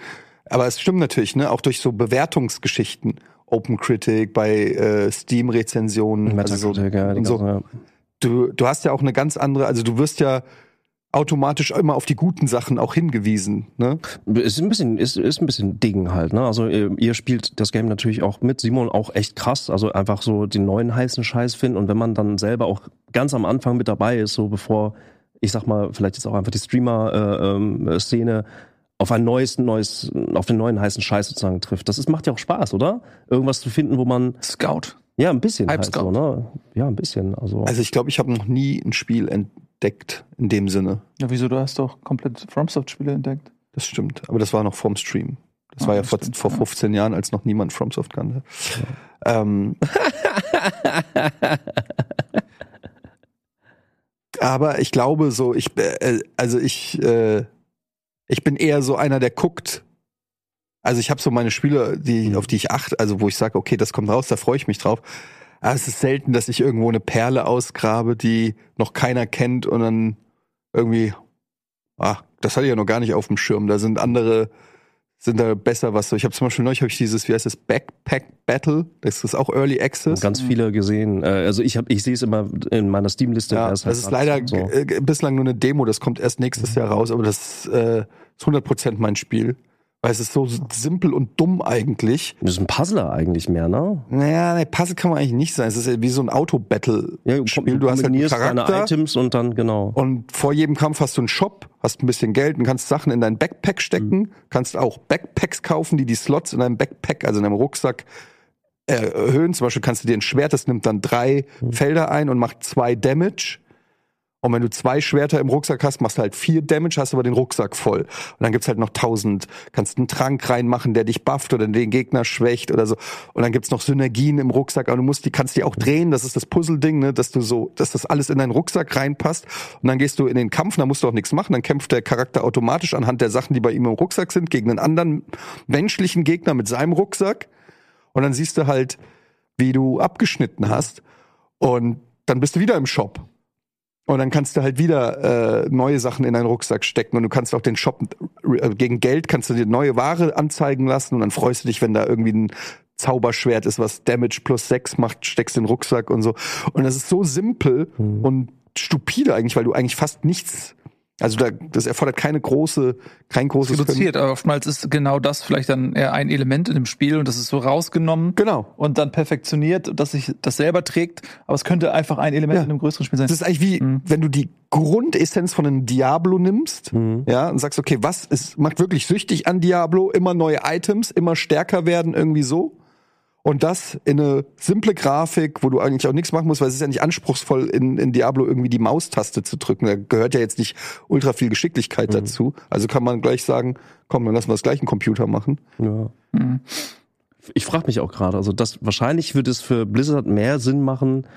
Aber es stimmt natürlich, ne, auch durch so Bewertungsgeschichten. Open Critic, bei äh, Steam-Rezensionen, also so, ja, und so. ja. Du, du hast ja auch eine ganz andere, also du wirst ja automatisch immer auf die guten Sachen auch hingewiesen, ne? Ist ein bisschen, ist, ist ein bisschen Ding halt, ne? Also ihr, ihr spielt das Game natürlich auch mit Simon auch echt krass, also einfach so den neuen heißen Scheiß finden und wenn man dann selber auch ganz am Anfang mit dabei ist, so bevor, ich sag mal, vielleicht jetzt auch einfach die Streamer-Szene auf ein neues, neues, auf den neuen heißen Scheiß sozusagen trifft. Das ist, macht ja auch Spaß, oder? Irgendwas zu finden, wo man, Scout. Ja, ein bisschen halt so, ne? Ja, ein bisschen, also. Also ich glaube, ich habe noch nie ein Spiel entdeckt in dem Sinne. Ja, wieso? Du hast doch komplett FromSoft-Spiele entdeckt. Das stimmt. Aber das war noch vorm Stream. Das Ah, war ja das vor, stimmt, vor ja. 15 Jahren, als noch niemand FromSoft kannte. Ähm, [laughs] aber ich glaube so, ich, äh, also ich, äh, ich bin eher so einer, der guckt. Also ich habe so meine Spiele, die, auf die ich achte, also wo ich sage, okay, das kommt raus, da freue ich mich drauf. Aber es ist selten, dass ich irgendwo eine Perle ausgrabe, die noch keiner kennt und dann irgendwie Ah, das hatte ich ja noch gar nicht auf dem Schirm. Da sind andere, sind da besser was so. Ich habe zum Beispiel neulich hab ich dieses, wie heißt das, Backpack Battle. Das ist auch Early Access. Ganz viele gesehen. Äh, Also ich habe, ich sehe es immer in meiner Steam-Liste. Ja, das ist leider So. äh, bislang nur eine Demo, das kommt erst nächstes Jahr raus, aber das äh, ist 100% mein Spiel. Weil es ist so simpel und dumm eigentlich. Das ist ein Puzzler eigentlich mehr, ne? Naja, ne, Puzzle kann man eigentlich nicht sein. Es ist ja wie so ein Auto-Battle-Spiel. du hast halt einen deine Items und dann, genau. und vor jedem Kampf hast du einen Shop, hast ein bisschen Geld und kannst Sachen in dein Backpack stecken. Mhm. Kannst auch Backpacks kaufen, die die Slots in deinem Backpack, also in deinem Rucksack, äh, erhöhen. Zum Beispiel kannst du dir ein Schwert, das nimmt dann drei Mhm. Felder ein und macht zwei Damage. Und wenn du zwei Schwerter im Rucksack hast, machst du halt vier Damage, hast aber den Rucksack voll. Und dann gibt's halt noch tausend. Kannst einen Trank reinmachen, der dich bufft oder den Gegner schwächt oder so. Und dann gibt's noch Synergien im Rucksack, aber du musst die, kannst die auch drehen. Das ist das Puzzle-Ding, ne, dass du so, dass das alles in deinen Rucksack reinpasst. Und dann gehst du in den Kampf, da musst du auch nichts machen. Dann kämpft der Charakter automatisch anhand der Sachen, die bei ihm im Rucksack sind, gegen einen anderen menschlichen Gegner mit seinem Rucksack. Und dann siehst du halt, wie du abgeschnitten hast. Und dann bist du wieder im Shop. Und dann kannst du halt wieder äh, neue Sachen in deinen Rucksack stecken und du kannst auch den Shop äh, gegen Geld kannst du dir neue Ware anzeigen lassen und dann freust du dich, wenn da irgendwie ein Zauberschwert ist, was Damage plus 6 macht, steckst in den Rucksack und so. Und das ist so simpel und stupide eigentlich, weil du eigentlich fast nichts, also da, das erfordert keine große, kein großes reduziert, aber oftmals ist genau das vielleicht dann eher ein Element in dem Spiel und das ist so rausgenommen Genau. und dann perfektioniert, dass sich das selber trägt, aber es könnte einfach ein Element Ja. in einem größeren Spiel sein. Das ist eigentlich wie, wenn du die Grundessenz von einem Diablo nimmst, ja, und sagst, okay, was ist, macht wirklich süchtig an Diablo? Immer neue Items, immer stärker werden, irgendwie so. Und das in eine simple Grafik, wo du eigentlich auch nichts machen musst, weil es ist ja nicht anspruchsvoll, in, in Diablo irgendwie die Maustaste zu drücken. Da gehört ja jetzt nicht ultra viel Geschicklichkeit dazu. Also kann man gleich sagen, komm, dann lassen wir das gleich einen Computer machen. Ja. Ich frage mich auch gerade, also das wahrscheinlich würde es für Blizzard mehr Sinn machen,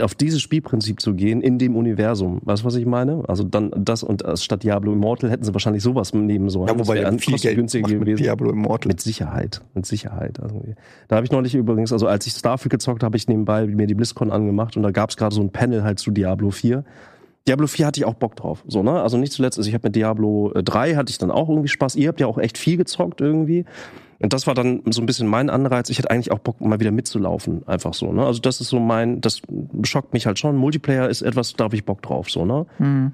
auf dieses Spielprinzip zu gehen in dem Universum. Weißt du, was ich meine? Also dann das und äh, statt Diablo Immortal hätten sie wahrscheinlich sowas nehmen sollen. Ja, Das wobei dann viel Geld kostengünstiger macht mit gewesen. Diablo Immortal. Mit Sicherheit, mit Sicherheit. Also, da habe ich neulich übrigens, also als ich Starfield gezockt habe, ich nebenbei mir die BlizzCon angemacht und da gab es gerade so ein Panel halt zu Diablo 4. Diablo 4 hatte ich auch Bock drauf, so ne? Also nicht zuletzt, also ich habe mit Diablo äh, 3 hatte ich dann auch irgendwie Spaß. Ihr habt ja auch echt viel gezockt irgendwie. Und das war dann so ein bisschen mein Anreiz. Ich hätte eigentlich auch Bock, mal wieder mitzulaufen, einfach so. Ne? Also das ist so mein, das schockt mich halt schon. Multiplayer ist etwas, da habe ich Bock drauf, so ne. Mhm.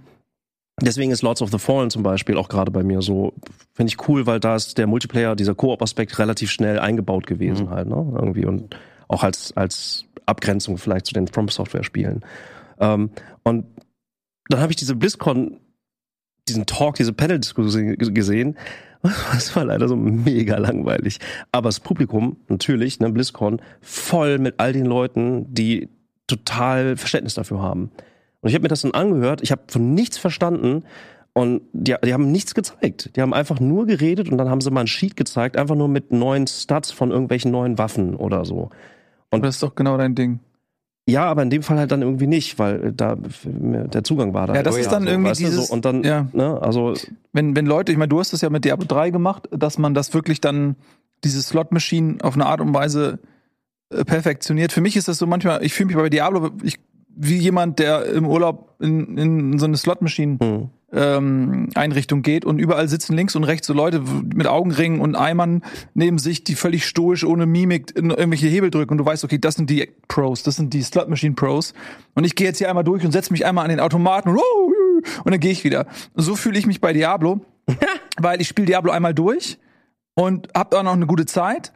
Deswegen ist Lords of the Fallen zum Beispiel auch gerade bei mir so, finde ich cool, weil da ist der Multiplayer, dieser Koop-Aspekt relativ schnell eingebaut gewesen halt, ne? Irgendwie und auch als, als Abgrenzung vielleicht zu den From Software-Spielen. Ähm, und dann habe ich diese BlizzCon, diesen Talk, diese Panel-Diskussion gesehen. [laughs] Das war leider so mega langweilig. Aber das Publikum, natürlich, ne, BlizzCon, voll mit all den Leuten, die total Verständnis dafür haben. Und ich habe mir das dann angehört, ich habe von nichts verstanden und die, die haben nichts gezeigt. Die haben einfach nur geredet und dann haben sie mal ein Sheet gezeigt, einfach nur mit neuen Stats von irgendwelchen neuen Waffen oder so. Und das ist doch genau dein Ding. Ja, aber in dem Fall halt dann irgendwie nicht, weil da der Zugang war da. Ja, das ist dann irgendwie weißt du, dieses- so, und dann, ja. ne, also Wenn, wenn Leute, ich meine, du hast das ja mit Diablo 3 gemacht, dass man das wirklich dann, diese Slot-Machine auf eine Art und Weise äh, perfektioniert. Für mich ist das so manchmal, ich fühle mich bei Diablo ich, wie jemand, der im Urlaub in, in so eine Slot-Machine hm. Ähm, Einrichtung geht und überall sitzen links und rechts so Leute mit Augenringen und Eimern neben sich, die völlig stoisch ohne Mimik in irgendwelche Hebel drücken und du weißt, okay, das sind die Pros, das sind die Slot Machine Pros und ich gehe jetzt hier einmal durch und setze mich einmal an den Automaten und, und dann gehe ich wieder. So fühle ich mich bei Diablo, [laughs] weil ich spiele Diablo einmal durch und hab auch noch eine gute Zeit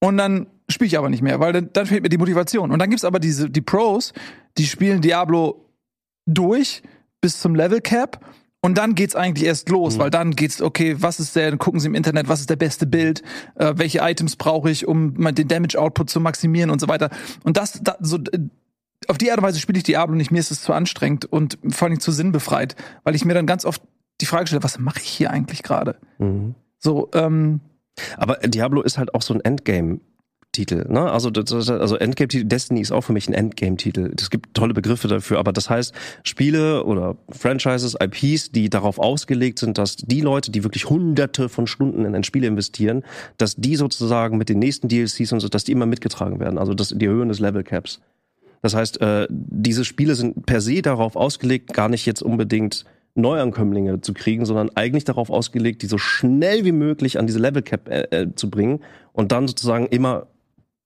und dann spiele ich aber nicht mehr, weil dann, dann fehlt mir die Motivation. Und dann gibt's aber diese die Pros, die spielen Diablo durch bis zum Level Cap und dann geht's eigentlich erst los, weil dann geht's okay, was ist der, dann gucken sie im Internet, was ist der beste Bild, äh, welche Items brauche ich, um den Damage Output zu maximieren und so weiter. Und das, da, so auf die Art und Weise spiele ich Diablo nicht, mir ist es zu anstrengend und vor allem zu sinnbefreit, weil ich mir dann ganz oft die Frage stelle, was mache ich hier eigentlich gerade? Mhm. So, ähm, Aber Diablo ist halt auch so ein Endgame-Titel, ne? Also, also Endgame-Titel, Destiny ist auch für mich ein Endgame-Titel. Es gibt tolle Begriffe dafür, aber das heißt, Spiele oder Franchises, IPs, die darauf ausgelegt sind, dass die Leute, die wirklich hunderte von Stunden in ein Spiel investieren, dass die sozusagen mit den nächsten DLCs und so, dass die immer mitgetragen werden. Also das, die Höhen des Level-Caps. Das heißt, äh, diese Spiele sind per se darauf ausgelegt, gar nicht jetzt unbedingt Neuankömmlinge zu kriegen, sondern eigentlich darauf ausgelegt, die so schnell wie möglich an diese Level Cap äh, äh, zu bringen und dann sozusagen immer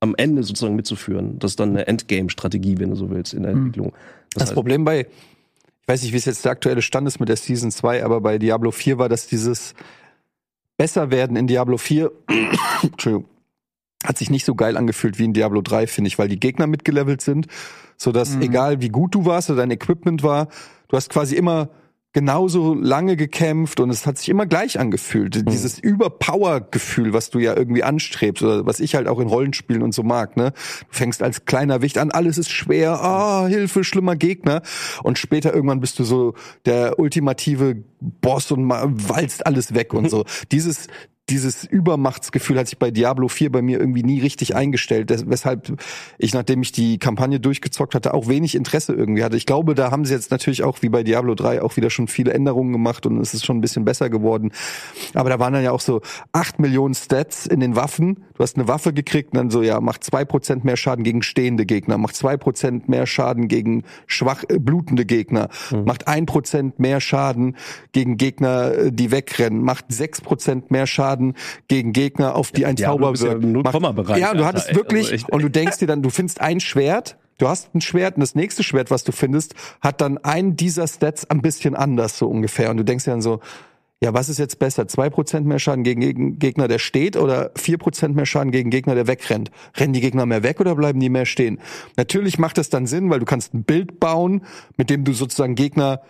am Ende sozusagen mitzuführen. Das ist dann eine Endgame-Strategie, wenn du so willst, in der Mhm. Entwicklung. Das heißt- Problem bei, ich weiß nicht, wie es jetzt der aktuelle Stand ist mit der Season 2, aber bei Diablo 4 war das dieses Besserwerden in Diablo 4, [coughs] Entschuldigung, hat sich nicht so geil angefühlt wie in Diablo 3, finde ich, weil die Gegner mitgelevelt sind, sodass Mhm. egal wie gut du warst oder dein Equipment war, du hast quasi immer genauso lange gekämpft und es hat sich immer gleich angefühlt. Dieses Überpower-Gefühl, was du ja irgendwie anstrebst oder was ich halt auch in Rollenspielen und so mag, ne? Du fängst als kleiner Wicht an, alles ist schwer, ah, Hilfe, schlimmer Gegner und später irgendwann bist du so der ultimative Boss und ma- walzt alles weg und so. [laughs] Dieses dieses Übermachtsgefühl hat sich bei Diablo 4 bei mir irgendwie nie richtig eingestellt, weshalb ich, nachdem ich die Kampagne durchgezockt hatte, auch wenig Interesse irgendwie hatte. Ich glaube, da haben sie jetzt natürlich auch wie bei Diablo 3 auch wieder schon viele Änderungen gemacht und es ist schon ein bisschen besser geworden. Aber da waren dann ja auch so acht Millionen Stats in den Waffen. Du hast eine Waffe gekriegt und dann so, ja, macht zwei Prozent mehr Schaden gegen stehende Gegner, macht zwei Prozent mehr Schaden gegen schwach äh, blutende Gegner, macht ein Prozent mehr Schaden gegen Gegner, äh, die wegrennen, macht sechs Prozent mehr Schaden gegen Gegner, auf die ein Diablo Zauber ja wirkt. Ja, und du hattest ey. wirklich, Also und du denkst dir dann, du findest ein Schwert, du hast ein Schwert und das nächste Schwert, was du findest, hat dann einen dieser Stats ein bisschen anders so ungefähr. Und du denkst dir dann so, ja, was ist jetzt besser? Zwei Prozent mehr Schaden gegen Geg- Gegner, der steht, oder vier Prozent mehr Schaden gegen Gegner, der wegrennt? Rennen die Gegner mehr weg oder bleiben die mehr stehen? Natürlich macht das dann Sinn, weil du kannst ein Bild bauen, mit dem du sozusagen Gegner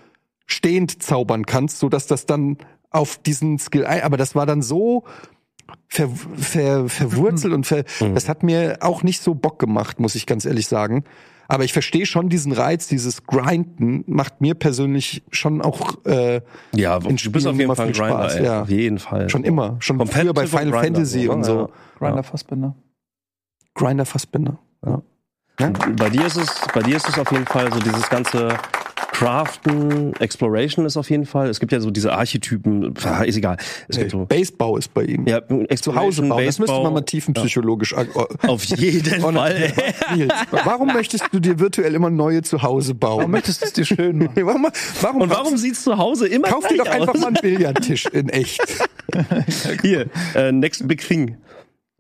stehend zaubern kannst, so dass das dann auf diesen Skill ein, aber das war dann so ver, ver, verwurzelt und ver, das hat mir auch nicht so Bock gemacht, muss ich ganz ehrlich sagen. Aber ich verstehe schon diesen Reiz, dieses Grinden macht mir persönlich schon auch äh, Ja, in du bist auf jeden immer Fall ein viel Grinder, Spaß, ey. ja. Auf jeden Fall. schon immer, schon Competitive früher bei Final Grinder, Fantasy so, und so. Grinder Fassbinder. Grinder Fassbinder. Ja. Ja? Bei dir ist es, bei dir ist es auf jeden Fall so dieses ganze Craften, Exploration ist auf jeden Fall. Es gibt ja so diese Archetypen, ist egal. Es Nee, gibt so Basebau ist bei ihm. ja, Zu Hause bauen. Das müsste man mal tiefenpsychologisch. an- [laughs] Auf jeden Fall. Warum möchtest du dir virtuell immer neue Zuhause bauen? Warum möchtest du es dir schön [laughs] machen? warum, warum, Und warum sieht's zu Hause immer Kauf dir doch einfach aus? mal einen Billardtisch in echt. [laughs] Hier, äh, Next Big Thing.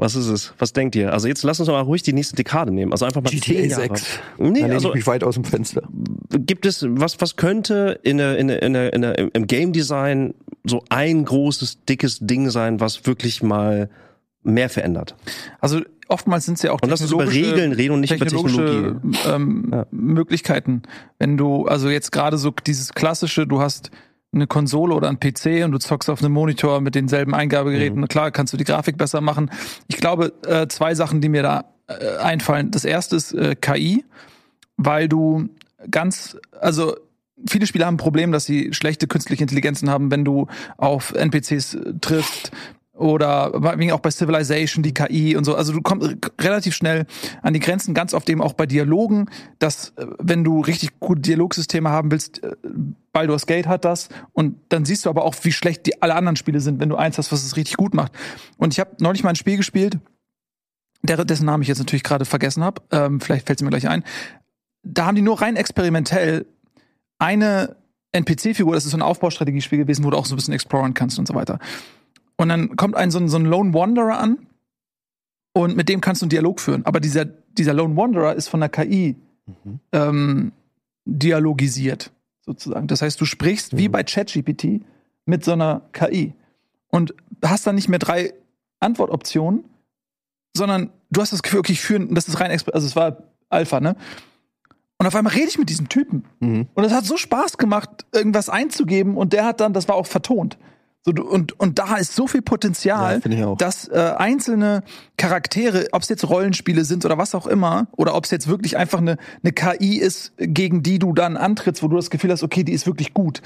Was ist es? Was denkt ihr? Also jetzt lass uns doch mal ruhig die nächste Dekade nehmen. Also einfach mal GTA 10 Jahre. 6. Nee, da also ich mich weit aus dem Fenster. gibt es was was könnte in der, in der, in der, in der, im Game Design so ein großes dickes Ding sein, was wirklich mal mehr verändert? Also oftmals sind es ja auch Und lass uns über Regeln reden und nicht über technologische, Ähm, Ja. Möglichkeiten. Wenn du, also jetzt gerade so dieses klassische, du hast eine Konsole oder ein PC und du zockst auf einem Monitor mit denselben Eingabegeräten. Mhm. Klar, kannst du die Grafik besser machen. Ich glaube, äh, zwei Sachen, die mir da äh, einfallen. Das erste ist äh, KI, weil du ganz, also viele Spieler haben ein Problem, dass sie schlechte künstliche Intelligenzen haben, wenn du auf NPCs triffst oder wegen auch bei Civilization die KI und so. Also du kommst relativ schnell an die Grenzen, ganz oft eben auch bei Dialogen, dass äh, wenn du richtig gute Dialogsysteme haben willst, äh, Baldur's Gate hat das und dann siehst du aber auch, wie schlecht die alle anderen Spiele sind, wenn du eins hast, was es richtig gut macht. Und ich habe neulich mal ein Spiel gespielt, dessen Namen ich jetzt natürlich gerade vergessen habe. Ähm, vielleicht fällt es mir gleich ein. Da haben die nur rein experimentell eine NPC-Figur, das ist so ein Aufbaustrategiespiel gewesen, wo du auch so ein bisschen exploren kannst und so weiter. Und dann kommt ein so ein, so ein Lone Wanderer an und mit dem kannst du einen Dialog führen. Aber dieser, dieser Lone Wanderer ist von der KI ähm, dialogisiert, sozusagen. Das heißt, du sprichst wie bei ChatGPT mit so einer KI und hast dann nicht mehr drei Antwortoptionen, sondern du hast das Gefühl, okay, ich führe, das ist rein, also es war Alpha, ne? Und auf einmal rede ich mit diesem Typen. Mhm. Und es hat so Spaß gemacht, irgendwas einzugeben und der hat dann, das war auch vertont. So, und, und da ist so viel Potenzial, Ja, dass äh, einzelne Charaktere, ob es jetzt Rollenspiele sind oder was auch immer, oder ob es jetzt wirklich einfach eine, eine KI ist, gegen die du dann antrittst, wo du das Gefühl hast, okay, die ist wirklich gut.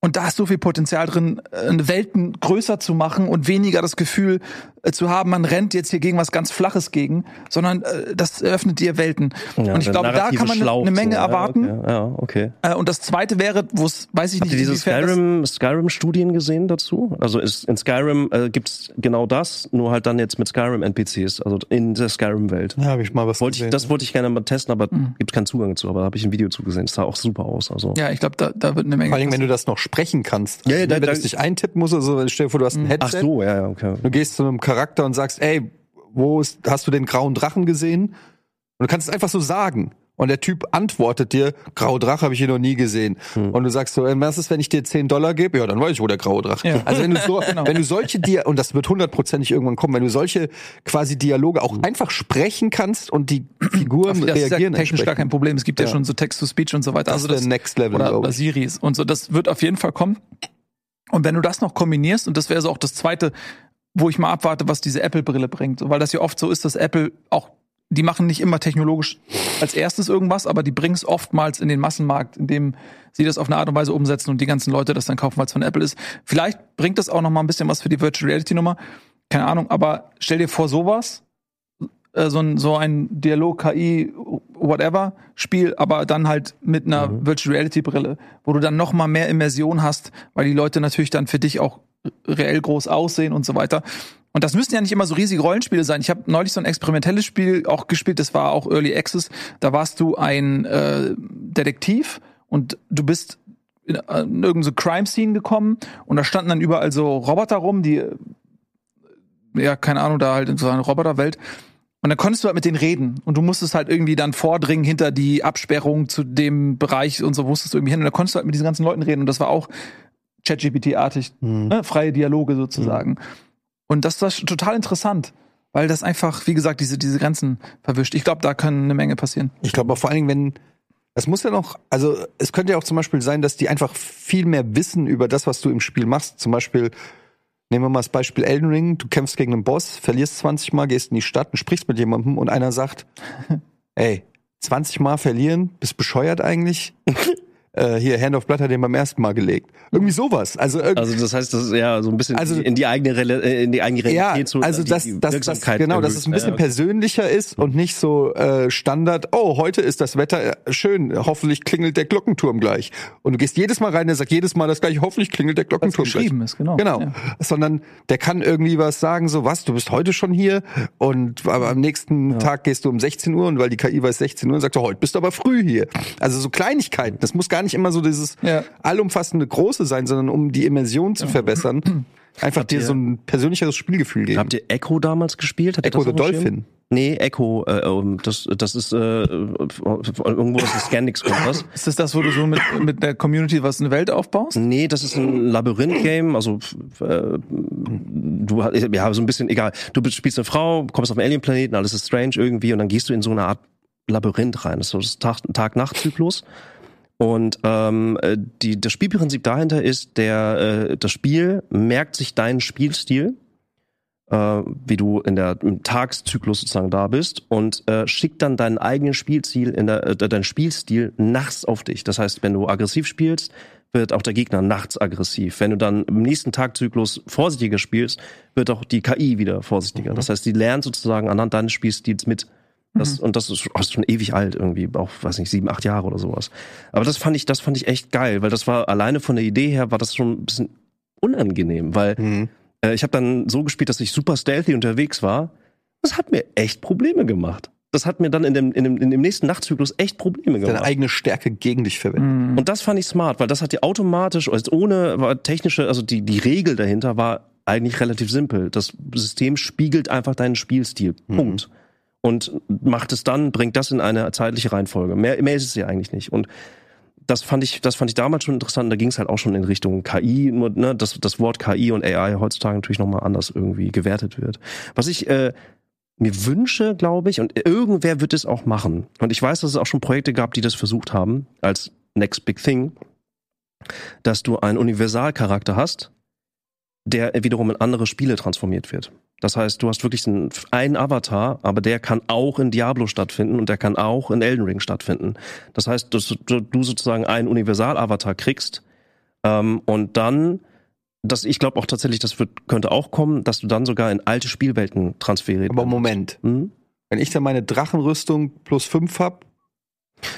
Und da ist so viel Potenzial drin, äh, Welten größer zu machen und weniger das Gefühl äh, zu haben, man rennt jetzt hier gegen was ganz Flaches gegen, sondern äh, das eröffnet dir Welten. Ja, und ich glaube, da kann man eine Schlauch eine Menge so. erwarten. Ja, okay. Ja, okay. Und das zweite wäre, wo es, weiß ich Habt nicht, ihr diese das- Skyrim, Skyrim-Studien gesehen dazu? Also ist, in Skyrim äh, gibt's genau das, nur halt dann jetzt mit Skyrim-NPCs, also in der Skyrim-Welt. Ja, habe ich mal was Wollte ich, gesehen. das wollte ich gerne mal testen, aber gibt keinen Zugang zu. Aber da habe ich ein Video zugesehen. Das sah auch super aus. Also Ja, ich glaube, da, da wird eine Menge. Vor allem, wenn du das noch sprechen kannst. Ja, ja, Also, da- wenn du da- das dich eintippen musst, also stell dir vor, du hast ein Headset. ach so, ja, ja, okay. Du gehst zu einem Charakter und sagst, ey, wo ist, hast du den grauen Drachen gesehen? Und du kannst es einfach so sagen. Und der Typ antwortet dir, graue Drache habe ich hier noch nie gesehen. Hm. Und du sagst so, äh, was ist, wenn ich dir 10 Dollar gebe? Ja, dann weiß ich, wo der graue Drache Ja. Also wenn du so, [laughs] Genau. wenn du solche Dia und das wird hundertprozentig irgendwann kommen, wenn du solche quasi Dialoge auch einfach sprechen kannst und die Figuren das ist ja reagieren technisch gar kein Problem. Es gibt ja, Ja. schon so Text-to-Speech und so weiter. Das also ist das der Next Level, oder, oder. Siris und so. Das wird auf jeden Fall kommen. Und wenn du das noch kombinierst, und das wäre so auch das zweite, wo ich mal abwarte, was diese Apple-Brille bringt. Weil das ja oft so ist, dass Apple auch, die machen nicht immer technologisch als erstes irgendwas, aber die bringen es oftmals in den Massenmarkt, indem sie das auf eine Art und Weise umsetzen und die ganzen Leute das dann kaufen, weil es von Apple ist. Vielleicht bringt das auch noch mal ein bisschen was für die Virtual Reality Nummer. Keine Ahnung, aber stell dir vor sowas, äh, so ein, so ein Dialog, KI, whatever Spiel, aber dann halt mit einer Virtual Reality Brille, wo du dann noch mal mehr Immersion hast, weil die Leute natürlich dann für dich auch reell groß aussehen und so weiter. Und das müssen ja nicht immer so riesige Rollenspiele sein. Ich habe neulich so ein experimentelles Spiel auch gespielt, das war auch Early Access. Da warst du ein äh, Detektiv und du bist in, äh, in irgendeine so Crime Scene gekommen und da standen dann überall so Roboter rum, die äh, ja, keine Ahnung, da halt in so einer Roboterwelt. Und dann konntest du halt mit denen reden. Und du musstest halt irgendwie dann vordringen hinter die Absperrung zu dem Bereich und so musstest du irgendwie hin. Und da konntest du halt mit diesen ganzen Leuten reden. Und das war auch ChatGPT-artig. Ne? Freie Dialoge sozusagen. Und das war total interessant. Weil das einfach, wie gesagt, diese, diese Grenzen verwischt. Ich glaube, da kann eine Menge passieren. Ich glaube auch vor allen Dingen, wenn es muss ja noch, also es könnte ja auch zum Beispiel sein, dass die einfach viel mehr wissen über das, was du im Spiel machst. Zum Beispiel, nehmen wir mal das Beispiel Elden Ring, du kämpfst gegen einen Boss, verlierst 20 Mal, gehst in die Stadt und sprichst mit jemandem und einer sagt, [laughs] ey, 20 Mal verlieren, bist bescheuert eigentlich? [laughs] äh, hier, Hand of Blood hat den beim ersten Mal gelegt. Irgendwie sowas. Also, irgendwie Also das heißt, das ist ja so ein bisschen Also- in die eigene Rele äh, in die eigene Ja, Realität zu also die- dass, die dass, dass, Wirksamkeit genau, dass erhöht. es ein bisschen Ja, okay. persönlicher ist und nicht so äh, Standard, oh, heute ist das Wetter äh, schön, hoffentlich klingelt der Glockenturm gleich. Und du gehst jedes Mal rein, der sagt jedes Mal das gleiche, hoffentlich klingelt der Glockenturm gleich. geschrieben ist, genau. Genau. Ja. Sondern der kann irgendwie was sagen, so was, du bist heute schon hier und aber am nächsten Tag gehst du um 16 Uhr und weil die KI weiß 16 Uhr und sagt, oh, heute bist du aber früh hier. Also so Kleinigkeiten. Das muss gar nicht immer so dieses Ja. allumfassende Große sein, sondern um die Immersion zu verbessern, [clears throat] einfach dir ihr- so ein persönlicheres Spielgefühl geben. Habt ihr Echo damals gespielt? Habt Echo the Schirm? Dolphin. Nee, Echo, äh, ähm, das, das ist äh, irgendwo ist das Scandics kommt das. Ist das das, wo du so mit, mit der Community was eine Welt aufbaust? Nee, das ist ein Labyrinth-Game, also äh, du ja so ein bisschen egal. Du spielst eine Frau, kommst auf einen Alien-Planeten, alles ist strange irgendwie und dann gehst du in so eine Art Labyrinth rein. Das ist so das Tag- Tag-Nacht-Zyklus. Und ähm, äh, die, das Spielprinzip dahinter ist, der äh, das Spiel merkt sich deinen Spielstil, äh, wie du in der im Tagszyklus sozusagen da bist und äh, schickt dann deinen eigenen Spielziel in der äh, deinen Spielstil nachts auf dich. Das heißt, wenn du aggressiv spielst, wird auch der Gegner nachts aggressiv. Wenn du dann im nächsten Tagzyklus vorsichtiger spielst, wird auch die KI wieder vorsichtiger. Das heißt, die lernt sozusagen anhand deines Spielstils mit. Das, Und das ist, oh, ist schon ewig alt irgendwie, auch weiß nicht sieben, acht Jahre oder sowas. Aber das fand ich, das fand ich echt geil, weil das war alleine von der Idee her war das schon ein bisschen unangenehm, weil Mhm. äh, ich habe dann so gespielt, dass ich super stealthy unterwegs war. Das hat mir echt Probleme gemacht. Das hat mir dann in dem, in dem, in dem nächsten Nachtzyklus echt Probleme Deine gemacht. eigene Stärke gegen dich verwenden. Und das fand ich smart, weil das hat dir automatisch, also ohne war technische, also die, die Regel dahinter war eigentlich relativ simpel. Das System spiegelt einfach deinen Spielstil. Punkt. Und macht es dann, bringt das in eine zeitliche Reihenfolge. Mehr, mehr ist es ja eigentlich nicht. Und das fand ich, das fand ich damals schon interessant. Da ging es halt auch schon in Richtung KI, nur ne, dass das Wort KI und AI heutzutage natürlich nochmal anders irgendwie gewertet wird. Was ich äh, mir wünsche, glaube ich, und irgendwer wird es auch machen. Und ich weiß, dass es auch schon Projekte gab, die das versucht haben, als Next Big Thing, dass du einen Universalcharakter hast, der wiederum in andere Spiele transformiert wird. Das heißt, du hast wirklich einen, einen Avatar, aber der kann auch in Diablo stattfinden und der kann auch in Elden Ring stattfinden. Das heißt, dass du, sozusagen einen Universal-Avatar kriegst ähm, und dann dass ich glaube auch tatsächlich, das wird, könnte auch kommen, dass du dann sogar in alte Spielwelten transferiert Aber Moment. Mhm. Wenn ich dann meine Drachenrüstung plus 5 hab,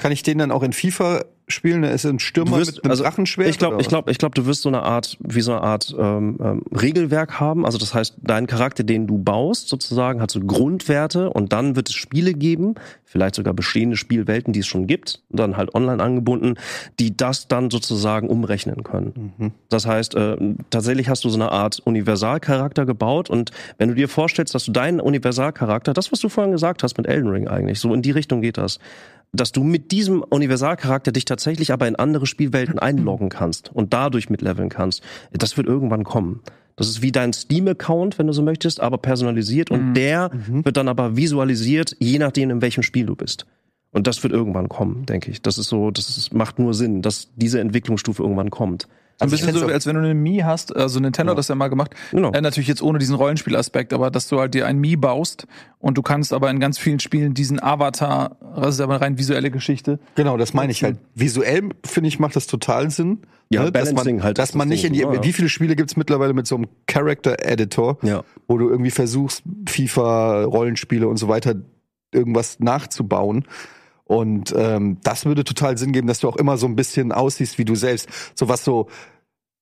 kann ich den dann auch in FIFA spielen? Da ist ein Stürmer wirst- mit einem also, Drachenschwert? Ich glaube, ich glaube, ich glaube, du wirst so eine Art, wie so eine Art ähm, ähm, Regelwerk haben. Also das heißt, dein Charakter, den du baust, sozusagen, hat so Grundwerte und dann wird es Spiele geben, vielleicht sogar bestehende Spielwelten, die es schon gibt, dann halt online angebunden, die das dann sozusagen umrechnen können. Mhm. Das heißt, äh, tatsächlich hast du so eine Art Universalcharakter gebaut und wenn du dir vorstellst, dass du deinen Universalcharakter, das was du vorhin gesagt hast mit Elden Ring eigentlich, so in die Richtung geht das, dass du mit diesem Universalcharakter dich tatsächlich aber in andere Spielwelten einloggen kannst und dadurch mitleveln kannst, das wird irgendwann kommen. Das ist wie dein Steam-Account, wenn du so möchtest, aber personalisiert und der wird dann aber visualisiert, je nachdem, in welchem Spiel du bist. Und das wird irgendwann kommen, denke ich. Das ist so, das ist, macht nur Sinn, dass diese Entwicklungsstufe irgendwann kommt. So ein Also ich bisschen so, als wenn du eine Mii hast, also Nintendo hat das ja mal gemacht. Genau. Äh, natürlich jetzt ohne diesen Rollenspielaspekt, aber dass du halt dir ein Mii baust und du kannst aber in ganz vielen Spielen diesen Avatar, das ist aber eine rein visuelle Geschichte. Genau, das meine ich halt. Visuell, finde ich, macht das total Sinn. Ja, ne, dass man, halt Dass man nicht in die, ja. wie viele Spiele gibt's mittlerweile mit so einem Character-Editor, Ja. wo du irgendwie versuchst, FIFA, Rollenspiele und so weiter irgendwas nachzubauen. Und ähm, das würde total Sinn geben, dass du auch immer so ein bisschen aussiehst wie du selbst. So was so,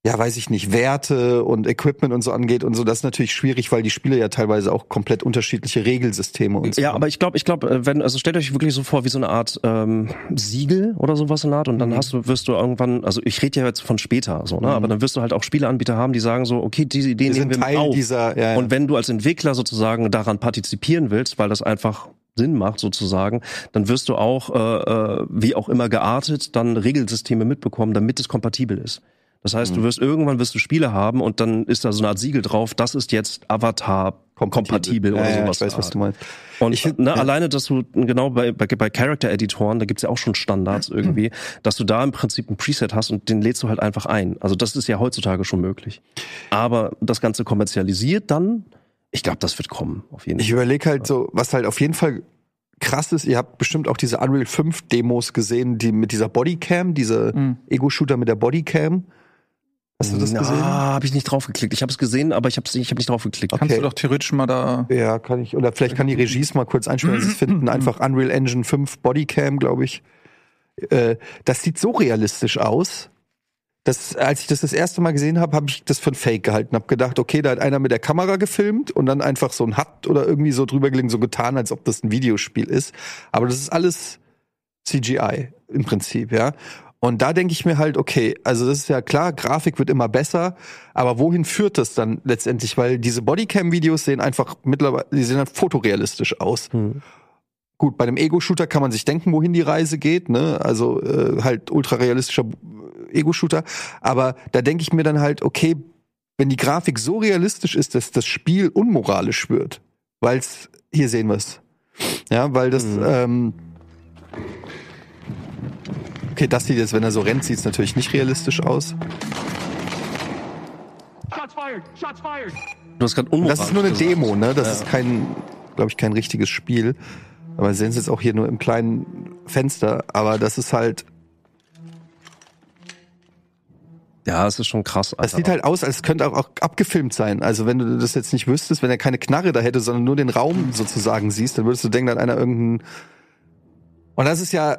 ja, weiß ich nicht, Werte und Equipment und so angeht und so, das ist natürlich schwierig, weil die Spiele ja teilweise auch komplett unterschiedliche Regelsysteme und so. Ja, aber ich glaube, ich glaube, wenn, also stellt euch wirklich so vor wie so eine Art ähm, Siegel oder sowas in der Art und dann hast du, wirst du irgendwann, also ich rede ja jetzt von später, so, ne? Aber dann wirst du halt auch Spieleanbieter haben, die sagen so, okay, diese Ideen nehmen sind wir mit Teil auf. dieser, ja, ja. Und wenn du als Entwickler sozusagen daran partizipieren willst, weil das einfach Sinn macht sozusagen, dann wirst du auch, äh, äh, wie auch immer geartet, dann Regelsysteme mitbekommen, damit es kompatibel ist. Das heißt, Mhm. du wirst irgendwann wirst du Spiele haben und dann ist da so eine Art Siegel drauf, das ist jetzt Avatar kompatibel, oder ja, ja, sowas. Ich weiß, was du meinst. Und Ich ne, ja. alleine, dass du genau bei, bei, bei Character-Editoren, da gibt's ja auch schon Standards irgendwie, dass du da im Prinzip ein Preset hast und den lädst du halt einfach ein. Also das ist ja heutzutage schon möglich. Aber das Ganze kommerzialisiert dann, ich glaube, das wird kommen, auf jeden Ich Fall. überlege halt so, was halt auf jeden Fall krass ist, ihr habt bestimmt auch diese Unreal 5 Demos gesehen, die mit dieser Bodycam, diese Mhm. Ego-Shooter mit der Bodycam. Hast du das Na, gesehen? habe ich nicht drauf geklickt. Ich habe es gesehen, aber ich habe ich hab nicht drauf geklickt. Kannst Okay. du doch theoretisch mal da. Ja, kann ich. Oder vielleicht kann die Regies mal kurz einstellen. Sie finden einfach Unreal Engine 5 Bodycam, glaube ich. Äh, das sieht so realistisch aus. Das, als ich das das erste Mal gesehen habe, habe ich das für ein Fake gehalten. Hab gedacht, okay, da hat einer mit der Kamera gefilmt und dann einfach so ein Hut oder irgendwie so drüber gelegen, so getan, als ob das ein Videospiel ist. Aber das ist alles CGI im Prinzip, ja. Und da denke ich mir halt, okay, also das ist ja klar, Grafik wird immer besser, aber wohin führt das dann letztendlich? Weil diese Bodycam-Videos sehen einfach mittlerweile, die sehen halt fotorealistisch aus. Hm. Gut, bei einem Ego-Shooter kann man sich denken, wohin die Reise geht, ne? Also äh, halt ultrarealistischer Ego-Shooter. Aber da denke ich mir dann halt, okay, wenn die Grafik so realistisch ist, dass das Spiel unmoralisch wird, weil's hier sehen wir es. Ja, weil das, Mhm. ähm, okay, das sieht jetzt, wenn er so rennt, sieht's natürlich nicht realistisch aus. Shots fired! Shots fired! Du hast gerade Das ist nur eine gesagt. Demo, ne? Das Ja. ist kein, glaube ich, kein richtiges Spiel. Aber wir sehen es jetzt auch hier nur im kleinen Fenster. Aber das ist halt, Ja, es ist schon krass. das sieht halt aus, als könnte auch, auch abgefilmt sein. Also wenn du das jetzt nicht wüsstest, wenn er keine Knarre da hätte, sondern nur den Raum sozusagen siehst, dann würdest du denken, da hat einer irgendeinen. Und das ist ja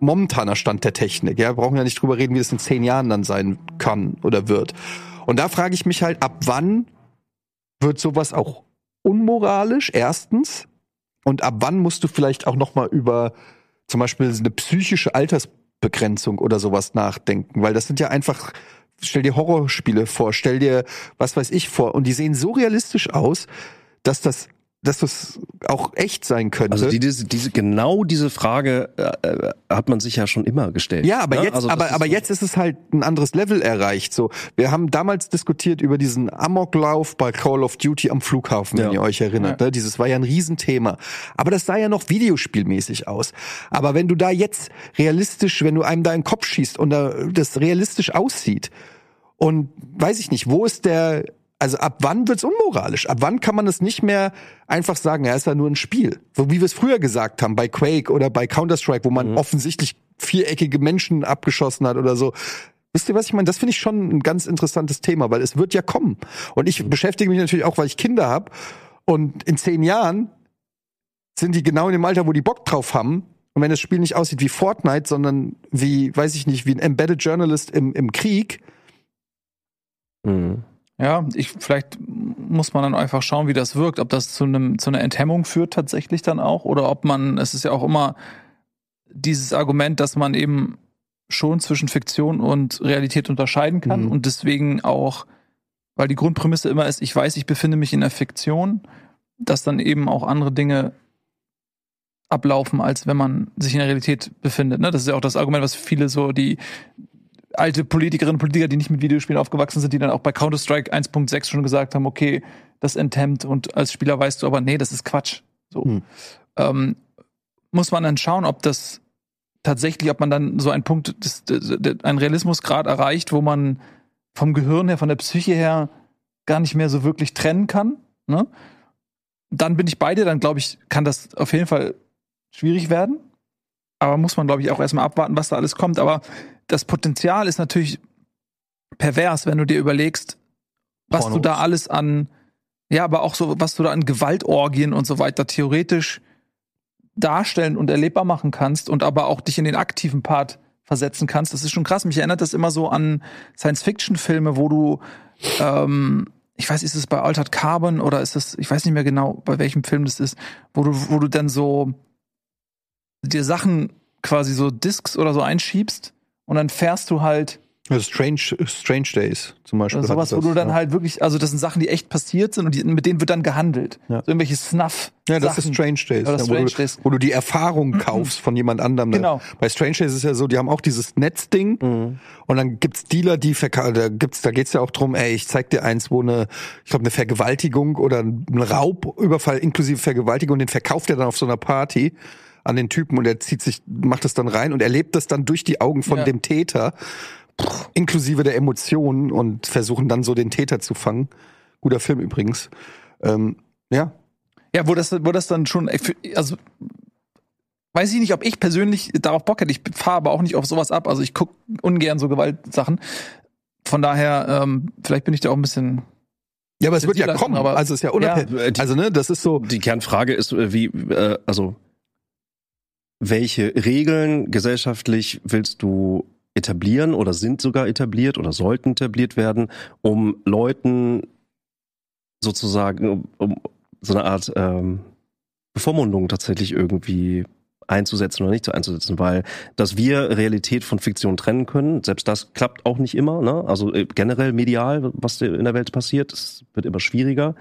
momentaner Stand der Technik. Ja, wir brauchen ja nicht drüber reden, wie es in zehn Jahren dann sein kann oder wird. Und da frage ich mich halt, ab wann wird sowas auch unmoralisch? Erstens. Und ab wann musst du vielleicht auch noch mal über zum Beispiel eine psychische Altersbegrenzung oder sowas nachdenken? Weil das sind ja einfach, stell dir Horrorspiele vor, stell dir was weiß ich vor. Und die sehen so realistisch aus, dass das, dass das auch echt sein könnte. Also die, diese, diese, genau diese Frage äh, äh, hat man sich ja schon immer gestellt. Ja, aber ne? jetzt, Also aber, ist aber so- jetzt ist es halt ein anderes Level erreicht. So, wir haben damals diskutiert über diesen Amoklauf bei Call of Duty am Flughafen, wenn Ja. ihr euch erinnert. Ne? Dieses war ja ein Riesenthema. Aber das sah ja noch videospielmäßig aus. Aber wenn du da jetzt realistisch, wenn du einem da in den Kopf schießt und da das realistisch aussieht und weiß ich nicht, wo ist der also ab wann wird's unmoralisch? Ab wann kann man es nicht mehr einfach sagen, ja, ist ja nur ein Spiel? So wie wir es früher gesagt haben, bei Quake oder bei Counter-Strike, wo man offensichtlich viereckige Menschen abgeschossen hat oder so. Wisst ihr, was ich meine? Das finde ich schon ein ganz interessantes Thema, weil es wird ja kommen. Und ich beschäftige mich natürlich auch, weil ich Kinder habe. Und in zehn Jahren sind die genau in dem Alter, wo die Bock drauf haben. Und wenn das Spiel nicht aussieht wie Fortnite, sondern wie, weiß ich nicht, wie ein Embedded Journalist im, im Krieg, Mhm. Ja, ich, vielleicht muss man dann einfach schauen, wie das wirkt, ob das zu einem, zu einer Enthemmung führt tatsächlich dann auch, oder ob man, es ist ja auch immer dieses Argument, dass man eben schon zwischen Fiktion und Realität unterscheiden kann Mhm. und deswegen auch, weil die Grundprämisse immer ist, ich weiß, ich befinde mich in der Fiktion, dass dann eben auch andere Dinge ablaufen, als wenn man sich in der Realität befindet. Ne? Das ist ja auch das Argument, was viele so die alte Politikerinnen und Politiker, die nicht mit Videospielen aufgewachsen sind, die dann auch bei Counter-Strike 1.6 schon gesagt haben, okay, das enthemmt und als Spieler weißt du aber, nee, das ist Quatsch. So. Hm. Ähm, muss man dann schauen, ob das tatsächlich, ob man dann so einen Punkt, des, einen Realismusgrad erreicht, wo man vom Gehirn her, von der Psyche her gar nicht mehr so wirklich trennen kann. Ne? Dann bin ich bei dir, dann glaube ich, kann das auf jeden Fall schwierig werden. Aber muss man, glaube ich, auch erstmal abwarten, was da alles kommt. Aber das Potenzial ist natürlich pervers, wenn du dir überlegst, was Pornos. du da alles an, ja, aber auch so, was du da an Gewaltorgien und so weiter theoretisch darstellen und erlebbar machen kannst und aber auch dich in den aktiven Part versetzen kannst. Das ist schon krass. Mich erinnert das immer so an Science-Fiction-Filme, wo du, ähm, ich weiß, ist es bei Altered Carbon oder ist es, ich weiß nicht mehr genau, bei welchem Film das ist, wo du, wo du dann so dir Sachen quasi so Discs oder so einschiebst und dann fährst du halt also Strange, Strange Days zum Beispiel. oder sowas, hat wo das, du dann ja. halt wirklich, also das sind Sachen, die echt passiert sind und die, mit denen wird dann gehandelt. Ja. So irgendwelche Snuff. Ja, das Sachen. ist Strange Days. Ja, Strange wo, du, Days. wo du die Erfahrung [clears throat] kaufst von jemand anderem. Genau. Bei Strange Days ist es ja so, die haben auch dieses Netzding Mhm. und dann gibt's Dealer, die da gibt's, da geht's ja auch drum, ey, ich zeig dir eins, wo eine, ich glaube, eine Vergewaltigung oder ein Raubüberfall inklusive Vergewaltigung, den verkauft er dann auf so einer Party an den Typen und er zieht sich, macht das dann rein und erlebt das dann durch die Augen von Ja. dem Täter, inklusive der Emotionen und versuchen dann so den Täter zu fangen. Guter Film übrigens. Ähm, ja, Ja, wo das, wo das dann schon, also weiß ich nicht, ob ich persönlich darauf Bock hätte. Ich fahre aber auch nicht auf sowas ab. Also ich gucke ungern so Gewaltsachen. Von daher, ähm, vielleicht bin ich da auch ein bisschen. Ja, aber es wird ja kommen. aber- also es ist ja unabhängig. Ja. Also ne, das ist so. Die Kernfrage ist, äh, wie, äh, also welche Regeln gesellschaftlich willst du etablieren oder sind sogar etabliert oder sollten etabliert werden, um Leuten sozusagen um, um so eine Art ähm, Bevormundung tatsächlich irgendwie einzusetzen oder nicht so einzusetzen, weil dass wir Realität von Fiktion trennen können, selbst das klappt auch nicht immer. Ne? Also äh, generell medial, was in der Welt passiert, es wird immer schwieriger.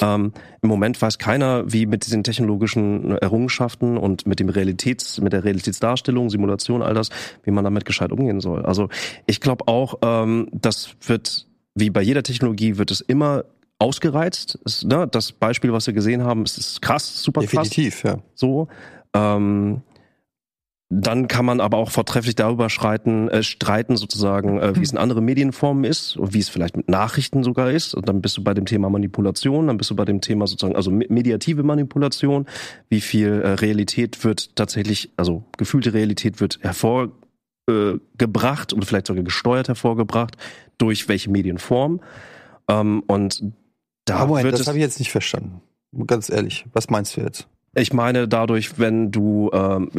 Ähm, Im Moment weiß keiner, wie mit diesen technologischen Errungenschaften und mit dem Realitäts, mit der Realitätsdarstellung, Simulation, all das, wie man damit gescheit umgehen soll. Also ich glaube auch, ähm, das wird wie bei jeder Technologie wird es immer ausgereizt. Ne, das Beispiel, was wir gesehen haben, ist, ist krass, super krass Definitiv, ja. so. Ähm, dann kann man aber auch vortrefflich darüber schreiten, äh, streiten sozusagen, äh, wie es in anderen Medienformen ist und wie es vielleicht mit Nachrichten sogar ist. Und dann bist du bei dem Thema Manipulation, dann bist du bei dem Thema sozusagen, also me- mediative Manipulation, wie viel äh, Realität wird tatsächlich, also gefühlte Realität wird hervorgebracht äh, und vielleicht sogar gesteuert hervorgebracht, durch welche Medienform. Ähm, und da Aber Moment, das habe ich jetzt nicht verstanden. Ganz ehrlich, was meinst du jetzt? Ich meine dadurch, wenn du ähm,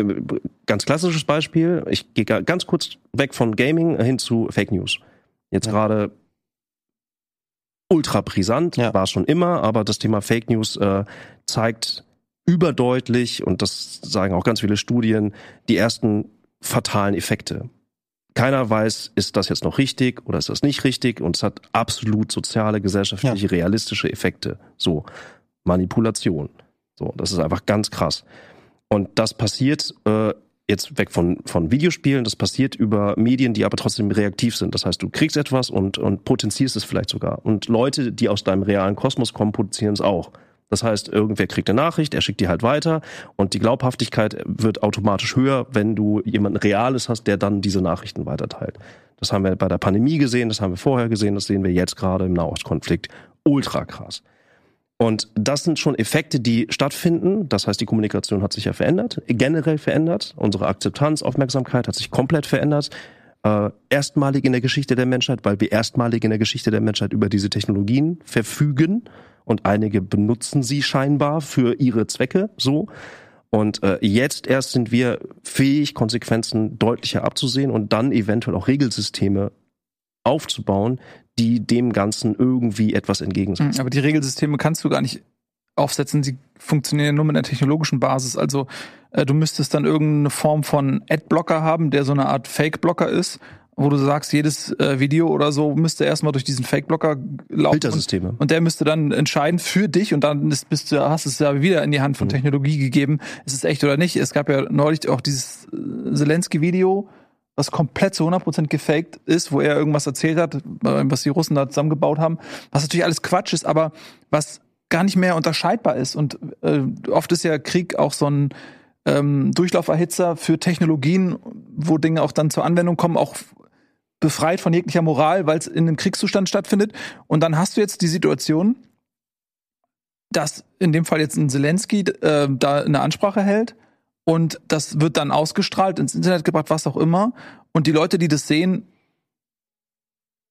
ganz klassisches Beispiel, ich gehe ga- ganz kurz weg von Gaming hin zu Fake News. Jetzt Ja. gerade ultra brisant, Ja. war es schon immer, aber das Thema Fake News äh, zeigt überdeutlich, und das sagen auch ganz viele Studien, die ersten fatalen Effekte. Keiner weiß, ist das jetzt noch richtig oder ist das nicht richtig und es hat absolut soziale, gesellschaftliche, realistische Effekte. So, Manipulation. So, das ist einfach ganz krass. Und das passiert äh, jetzt weg von, von Videospielen, das passiert über Medien, die aber trotzdem reaktiv sind. Das heißt, du kriegst etwas und, und potenzierst es vielleicht sogar. Und Leute, die aus deinem realen Kosmos kommen, potenzieren es auch. Das heißt, irgendwer kriegt eine Nachricht, er schickt die halt weiter und die Glaubhaftigkeit wird automatisch höher, wenn du jemanden Reales hast, der dann diese Nachrichten weiterteilt. Das haben wir bei der Pandemie gesehen, das haben wir vorher gesehen, das sehen wir jetzt gerade im Nahostkonflikt. Ultra krass. Und das sind schon Effekte, die stattfinden. Das heißt, die Kommunikation hat sich ja verändert, generell verändert. Unsere Akzeptanz, Aufmerksamkeit hat sich komplett verändert. äh, erstmalig in der Geschichte der Menschheit, weil wir erstmalig in der Geschichte der Menschheit über diese Technologien verfügen und einige benutzen sie scheinbar für ihre Zwecke so. Und äh, jetzt erst sind wir fähig, Konsequenzen deutlicher abzusehen und dann eventuell auch Regelsysteme aufzubauen, die dem Ganzen irgendwie etwas entgegensetzen. Aber die Regelsysteme kannst du gar nicht aufsetzen. Sie funktionieren ja nur mit einer technologischen Basis. Also äh, du müsstest dann irgendeine Form von Adblocker haben, der so eine Art Fake-Blocker ist, wo du sagst, jedes äh, Video oder so müsste erstmal durch diesen Fake-Blocker laufen. Filtersysteme. Und, und der müsste dann entscheiden für dich und dann ist, bist du, hast es ja wieder in die Hand von Technologie gegeben. Ist es echt oder nicht? Es gab ja neulich auch dieses äh, Zelensky-Video, was komplett zu 100% gefaked ist, wo er irgendwas erzählt hat, äh, was die Russen da zusammengebaut haben, was natürlich alles Quatsch ist, aber was gar nicht mehr unterscheidbar ist. Und äh, oft ist ja Krieg auch so ein ähm, Durchlauferhitzer für Technologien, wo Dinge auch dann zur Anwendung kommen, auch befreit von jeglicher Moral, weil es in einem Kriegszustand stattfindet. Und dann hast du jetzt die Situation, dass in dem Fall jetzt ein Zelensky äh, da eine Ansprache hält und das wird dann ausgestrahlt, ins Internet gebracht, was auch immer. Und die Leute, die das sehen,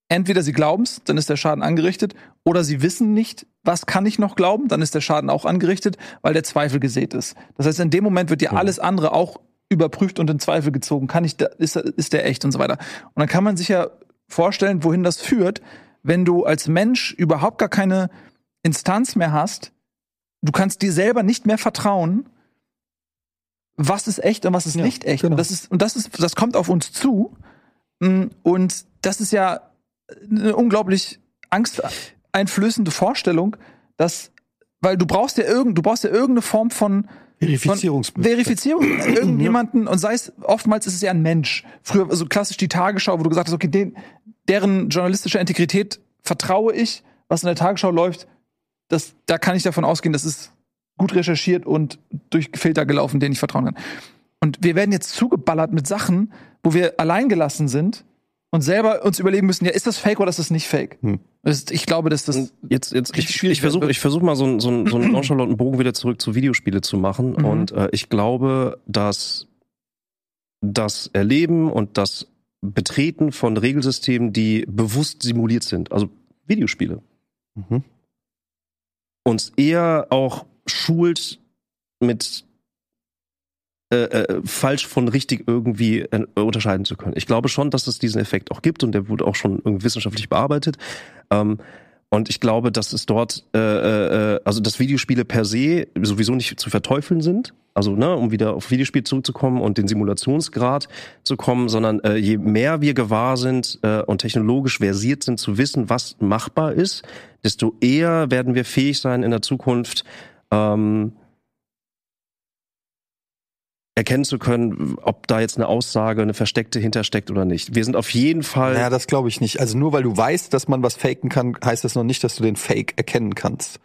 entweder sie glauben's, dann ist der Schaden angerichtet, oder sie wissen nicht, was kann ich noch glauben, dann ist der Schaden auch angerichtet, weil der Zweifel gesät ist. Das heißt, in dem Moment wird ja alles andere auch überprüft und in Zweifel gezogen. Kann ich, da, ist, ist der echt und so weiter. Und dann kann man sich ja vorstellen, wohin das führt, wenn du als Mensch überhaupt gar keine Instanz mehr hast. Du kannst dir selber nicht mehr vertrauen, was ist echt und was ist Ja, nicht echt. genau. Und das ist, und das ist, das kommt auf uns zu. Mm, Und das ist ja eine unglaublich angsteinflößende Vorstellung, dass, weil du brauchst ja irgend, du brauchst ja irgendeine Form von Verifizierungs von Verifizierung [clears throat] irgendjemanden und sei es oftmals ist es ja ein Mensch. Früher so also klassisch die Tagesschau, wo du gesagt hast, okay, den, deren journalistische Integrität vertraue ich, was in der Tagesschau läuft, das, da kann ich davon ausgehen, das ist gut recherchiert und durch Filter gelaufen, denen ich vertrauen kann. Und wir werden jetzt zugeballert mit Sachen, wo wir alleingelassen sind und selber uns überlegen müssen, ja, ist das fake oder ist das nicht fake? Hm. Das ich glaube, dass das Jetzt, jetzt Richtig ich, schwierig ich versuche ich versuch mal so, einen- so, einen- so einen nonchalanten Bogen wieder zurück zu Videospiele zu machen. Mhm. Und äh, ich glaube, dass das Erleben und das Betreten von Regelsystemen, die bewusst simuliert sind, also Videospiele, Mhm. uns eher auch schult mit äh, äh, falsch von richtig irgendwie äh, unterscheiden zu können. Ich glaube schon, dass es diesen Effekt auch gibt und der wurde auch schon irgendwie wissenschaftlich bearbeitet. Ähm, und ich glaube, dass es dort, äh, äh, also dass Videospiele per se sowieso nicht zu verteufeln sind. Also, ne, um wieder auf Videospiel zurückzukommen und den Simulationsgrad zu kommen, sondern äh, je mehr wir gewahr sind äh, und technologisch versiert sind, zu wissen, was machbar ist, desto eher werden wir fähig sein, in der Zukunft ähm, erkennen zu können, ob da jetzt eine Aussage, eine versteckte hintersteckt oder nicht. Wir sind auf jeden Fall. Ja, das glaube ich nicht. Also nur weil du weißt, dass man was faken kann, heißt das noch nicht, dass du den Fake erkennen kannst.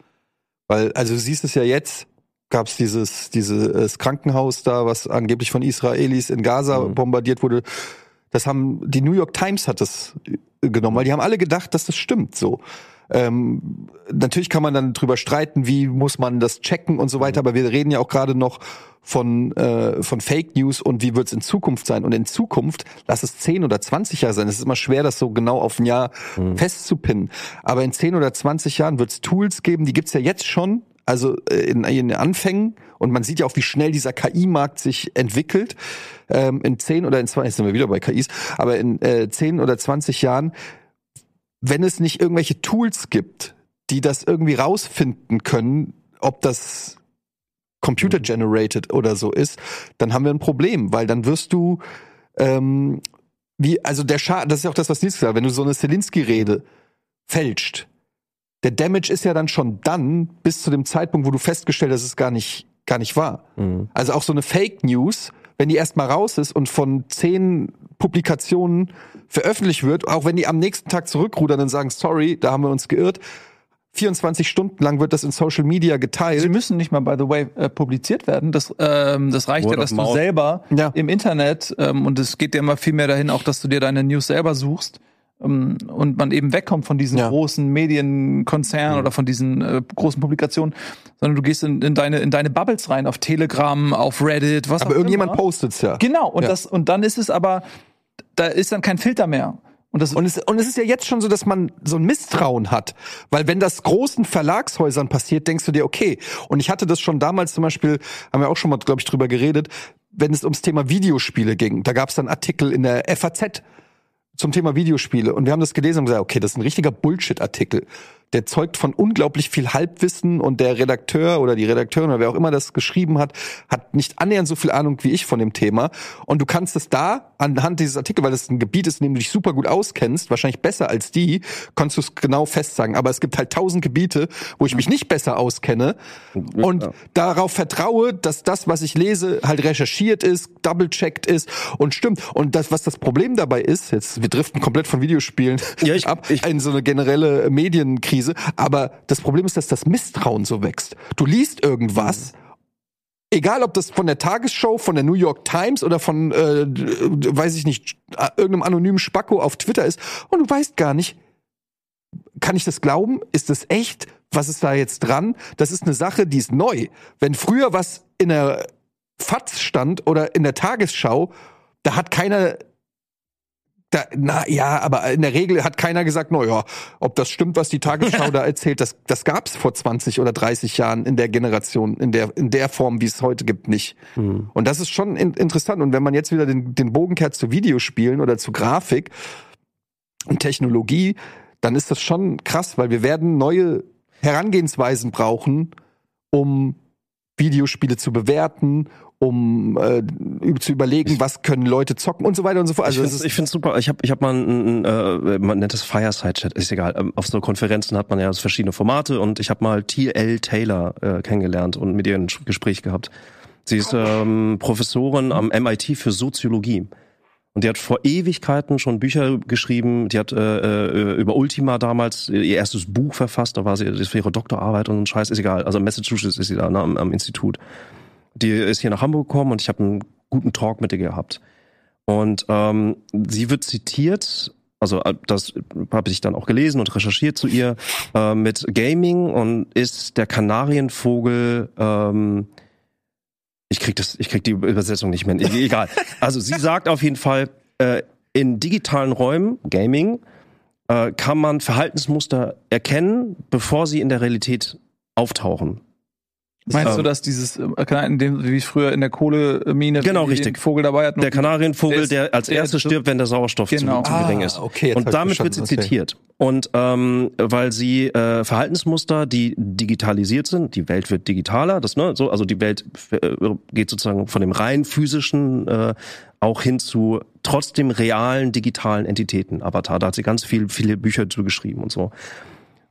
Weil, also du siehst es ja jetzt, gab es dieses, dieses Krankenhaus da, was angeblich von Israelis in Gaza Mhm. bombardiert wurde. Das haben, die New York Times hat das genommen, weil die haben alle gedacht, dass das stimmt so. Ähm, natürlich kann man dann drüber streiten, wie muss man das checken und so weiter, aber wir reden ja auch gerade noch von, äh, von Fake News und wie wird es in Zukunft sein. Und in Zukunft, lass es 10 oder 20 Jahre sein, es ist immer schwer, das so genau auf ein Jahr festzupinnen. Aber in 10 oder 20 Jahren wird es Tools geben, die gibt's ja jetzt schon, also äh, in, in den Anfängen. Und man sieht ja auch, wie schnell dieser KI-Markt sich entwickelt. Ähm, in 10 oder in 20, jetzt sind wir wieder bei KIs, aber in äh, 10 oder 20 Jahren wenn es nicht irgendwelche Tools gibt, die das irgendwie rausfinden können, ob das Computer generated oder so ist, dann haben wir ein Problem, weil dann wirst du ähm, wie also der Schaden, das ist ja auch das, was Nils gesagt hat, wenn du so eine Zelensky-Rede fälscht, der Damage ist ja dann schon dann bis zu dem Zeitpunkt, wo du festgestellt hast, dass es gar nicht gar nicht war. Mhm. Also auch so eine Fake News, wenn die erstmal raus ist und von zehn Publikationen veröffentlicht wird, auch wenn die am nächsten Tag zurückrudern und sagen, sorry, da haben wir uns geirrt, 24 Stunden lang wird das in Social Media geteilt. Sie müssen nicht mal, by the way, äh, publiziert werden. Das, ähm, das reicht Word ja, dass du selber Ja. im Internet, ähm, und es geht ja immer viel mehr dahin, auch dass du dir deine News selber suchst ähm, und man eben wegkommt von diesen Ja. großen Medienkonzernen oder von diesen äh, großen Publikationen, sondern du gehst in, in, deine, in deine Bubbles rein, auf Telegram, auf Reddit, was aber auch irgendjemand immer. postet's ja. Genau, und Ja. das, und dann ist es aber, da ist dann kein Filter mehr. Und das Und es, und es ist ja jetzt schon so, dass man so ein Misstrauen hat. Weil wenn das großen Verlagshäusern passiert, denkst du dir, okay. Und ich hatte das schon damals zum Beispiel, haben wir auch schon mal, glaube ich, drüber geredet, wenn es ums Thema Videospiele ging. Da gab es dann Artikel in der FAZ zum Thema Videospiele. Und wir haben das gelesen und gesagt, okay, das ist ein richtiger Bullshit-Artikel. Der zeugt von unglaublich viel Halbwissen und der Redakteur oder die Redakteurin oder wer auch immer das geschrieben hat, hat nicht annähernd so viel Ahnung wie ich von dem Thema. Und du kannst es da anhand dieses Artikels, weil das ein Gebiet ist, in dem du dich super gut auskennst, wahrscheinlich besser als die, kannst du es genau festsagen. Aber es gibt halt tausend Gebiete, wo ich mich nicht besser auskenne und Ja. darauf vertraue, dass das, was ich lese, halt recherchiert ist, double-checked ist und stimmt. Und das, was das Problem dabei ist, jetzt, wir driften komplett von Videospielen Ja, ich- [laughs] ab ich- in so eine generelle Medienkrise, aber das Problem ist, dass das Misstrauen so wächst. Du liest irgendwas, egal ob das von der Tagesschau, von der New York Times oder von, äh, weiß ich nicht, irgendeinem anonymen Spacko auf Twitter ist und du weißt gar nicht, kann ich das glauben? Ist das echt? Was ist da jetzt dran? Das ist eine Sache, die ist neu. Wenn früher was in der FATS stand oder in der Tagesschau, da hat keiner da, na ja, aber in der Regel hat keiner gesagt, na ja, ob das stimmt, was die Tagesschau [laughs] da erzählt, das, das gab's vor 20 oder 30 Jahren in der Generation, in der, in der Form, wie es heute gibt, nicht. Und das ist schon in, interessant. Und wenn man jetzt wieder den, den Bogen kehrt zu Videospielen oder zu Grafik und Technologie, dann ist das schon krass, weil wir werden neue Herangehensweisen brauchen, um Videospiele zu bewerten, um äh, zu überlegen, was können Leute zocken und so weiter und so fort. Also ich es finde find's super. Ich habe ich hab mal ein, äh, man nennt das Fireside-Chat, ist egal. Ähm, Auf so Konferenzen hat man ja so verschiedene Formate und ich habe mal T.L. Taylor äh, kennengelernt und mit ihr ein Gespräch gehabt. Sie ist ähm, Professorin am MIT für Soziologie. Und die hat vor Ewigkeiten schon Bücher geschrieben. Die hat äh, äh, über Ultima damals ihr erstes Buch verfasst. Da war sie das für ihre Doktorarbeit und so ein Scheiß. Ist egal. Also Massachusetts ist sie da ne, am, am Institut. Die ist hier nach Hamburg gekommen und ich habe einen guten Talk mit ihr gehabt. Und ähm, sie wird zitiert, also äh, das habe ich dann auch gelesen und recherchiert zu ihr, äh, mit Gaming und ist der Kanarienvogel, ähm, ich krieg das, ich krieg die Übersetzung nicht mehr, e- egal. Also sie sagt auf jeden Fall, äh, in digitalen Räumen, Gaming, äh, kann man Verhaltensmuster erkennen, bevor sie in der Realität auftauchen. Meinst du, dass dieses, äh, in dem, wie früher in der Kohlemine, Genau, richtig. den Vogel dabei hat, Der Kanarienvogel, Der ist- der als erstes ist- stirbt, wenn der Sauerstoff Genau. zu, zu gering Ah, ist. okay, und damit wird sie okay. zitiert. Und ähm, weil sie äh, Verhaltensmuster, die digitalisiert sind, die Welt wird digitaler, das ne, so, also die Welt äh, geht sozusagen von dem rein physischen äh, auch hin zu trotzdem realen digitalen Entitäten. Avatar, da hat sie ganz viel, viele Bücher zu geschrieben und so.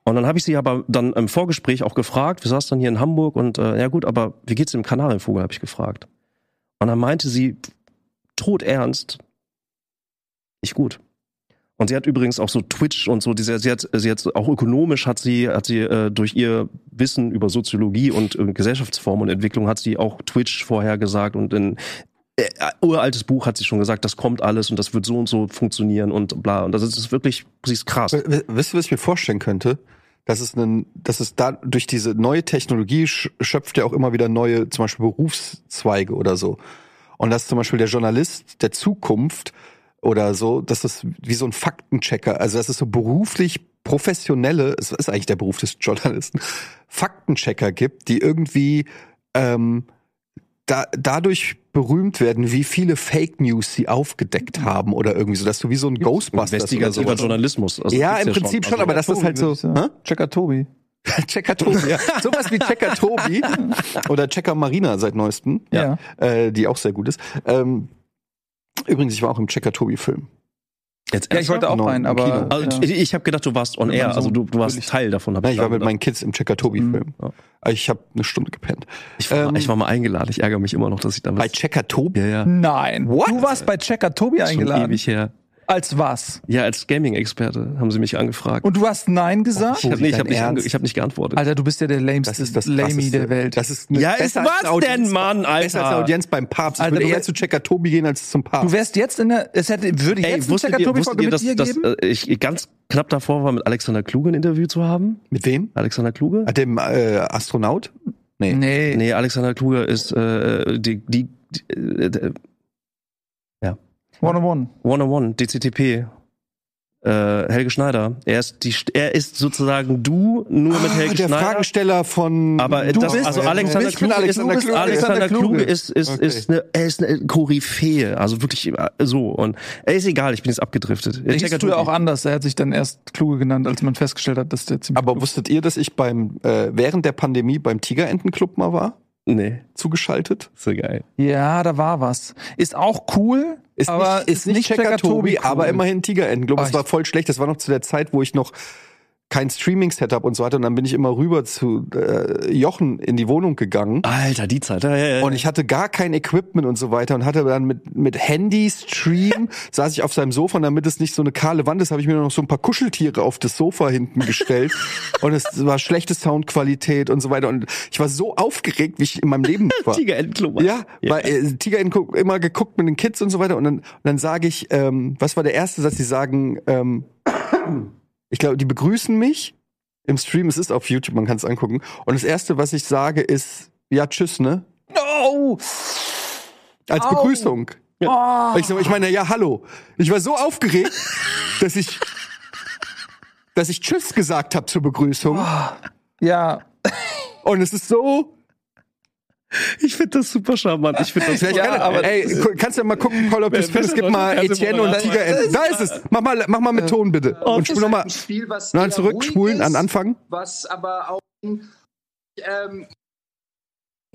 Und dann habe ich sie aber dann im Vorgespräch auch gefragt, wir saßen dann hier in Hamburg und äh, ja gut, aber wie geht's dem Kanarienvogel, habe ich gefragt. Und dann meinte sie todernst, nicht gut. Und sie hat übrigens auch so Twitch und so, diese, sie hat, sie hat auch ökonomisch hat sie, hat sie äh, durch ihr Wissen über Soziologie und äh, Gesellschaftsform und Entwicklung hat sie auch Twitch vorher gesagt und in äh, uraltes Buch hat sie schon gesagt, das kommt alles und das wird so und so funktionieren und bla. Und das ist, das ist wirklich, sie ist krass. W- Wisst ihr, was ich mir vorstellen könnte? Dass es, einen, dass es da durch diese neue Technologie sch- schöpft ja auch immer wieder neue, zum Beispiel Berufszweige oder so. Und dass zum Beispiel der Journalist der Zukunft oder so, dass das wie so ein Faktenchecker, also dass es so beruflich professionelle, es ist eigentlich der Beruf des Journalisten, Faktenchecker gibt, die irgendwie ähm, da, dadurch berühmt werden, wie viele Fake News sie aufgedeckt haben oder irgendwie so, dass du wie so ein Ghostbusters oder Investigativer. Journalismus. Also Ja, im Prinzip schon, Also, aber das ist halt so. Hä? Checker Tobi. [laughs] Checker Tobi, ja. [laughs] Sowas wie Checker Tobi [laughs] oder Checker Marina seit neuestem, Ja. äh, die auch sehr gut ist. Ähm, übrigens, ich war auch im Checker Tobi-Film. Jetzt Ja, ich wollte auch rein, aber. Also, ja. ich ich habe gedacht, du warst on air, also du, du warst. Teil davon. Hab Ja, ich war da mit meinen Kids im Checker Tobi-Film. Ja. Ich habe eine Stunde gepennt. ich, war, ähm, ich war mal eingeladen. Ich ärgere mich immer noch, dass ich Bei damals. Checker Tobi? ja, ja. Nein. What? Du warst bei Checker Tobi Schon eingeladen. ewig her. Als was? Ja, als Gaming-Experte haben sie mich angefragt. Und du hast Nein gesagt? Ich habe nee, hab nicht, hab nicht geantwortet. Alter, du bist ja der lameste das ist das Lamy der Welt. Das ist ja, ist was Audienz, denn, Mann, Alter? Besser als eine Audienz beim Papst. Ich würde eher zu Checker Tobi gehen als zum Papst. Du wärst jetzt in der, es hätte, würde Ey, jetzt Checker Tobi mit ihr, dass, geben? Dass, äh, ich ganz knapp davor war, mit Alexander Kluge ein Interview zu haben. Mit wem? Alexander Kluge. Ah, dem äh, Astronaut? Nee. nee. Nee, Alexander Kluge ist äh, die, die, die, die 101. 101, DCTP. Äh, Helge Schneider. Er ist, die, er ist sozusagen du nur mit ah, Helge der Schneider. Der Fragensteller von. Aber du das, bist, also Alexander, Kluge, Alexander, ist, Kluge. Alexander Kluge ist, ist, okay. ist eine, er ist eine Koryphäe. Also wirklich äh, so. Und er ist egal, ich bin jetzt abgedriftet. Ich Siehst du ja auch anders. Er hat sich dann erst Kluge genannt, als man festgestellt hat, dass der ziemlich. Aber wusstet ihr, dass ich beim, äh, während der Pandemie beim Tigerentenclub mal war? Nee, Zugeschaltet? so geil. ja, da war was. Ist auch cool, Ist aber nicht, ist nicht Checker Tobi, cool. aber immerhin Tigerentenclub. Oh, Es war voll schlecht. Das war noch zu der Zeit, wo ich noch kein Streaming-Setup und so hatte. Und dann bin ich immer rüber zu äh, Jochen in die Wohnung gegangen. Alter, die Zeit. Ja, ja, ja. Und ich hatte gar kein Equipment und so weiter und hatte dann mit, mit Handy, Stream, [laughs] saß ich auf seinem Sofa und damit es nicht so eine kahle Wand ist, habe ich mir noch so ein paar Kuscheltiere auf das Sofa hinten gestellt [laughs] und es war schlechte Soundqualität und so weiter und ich war so aufgeregt, wie ich in meinem Leben nicht war. [laughs] Tigerentenclub. Ja, weil äh, Tiger in, immer geguckt mit den Kids und so weiter und dann, und dann sage ich, ähm, was war der erste Satz? Die sagen, ähm, ich glaube, die begrüßen mich im Stream. Es ist auf YouTube, man kann es angucken. Und das erste, was ich sage, ist ja tschüss, ne? No! Als Au. Begrüßung. Oh. Ich, ich meine, ja, hallo. Ich war so aufgeregt, [laughs] dass ich, dass ich Tschüss gesagt habe zur Begrüßung. Ja. Und es ist so. Ich finde das super charmant. Ich finde das Vielleicht Ja, aber- ey, kannst du ja mal gucken, Paul, ob du es Wer- findest. Gib wer- mal Etienne und Tiger. Da ist es. Mach mal, mach mal mit Ton bitte. Und spul nochmal. ein Spiel, was Nein, eher zurückspulen ruhig an Anfang. Was aber auch ähm,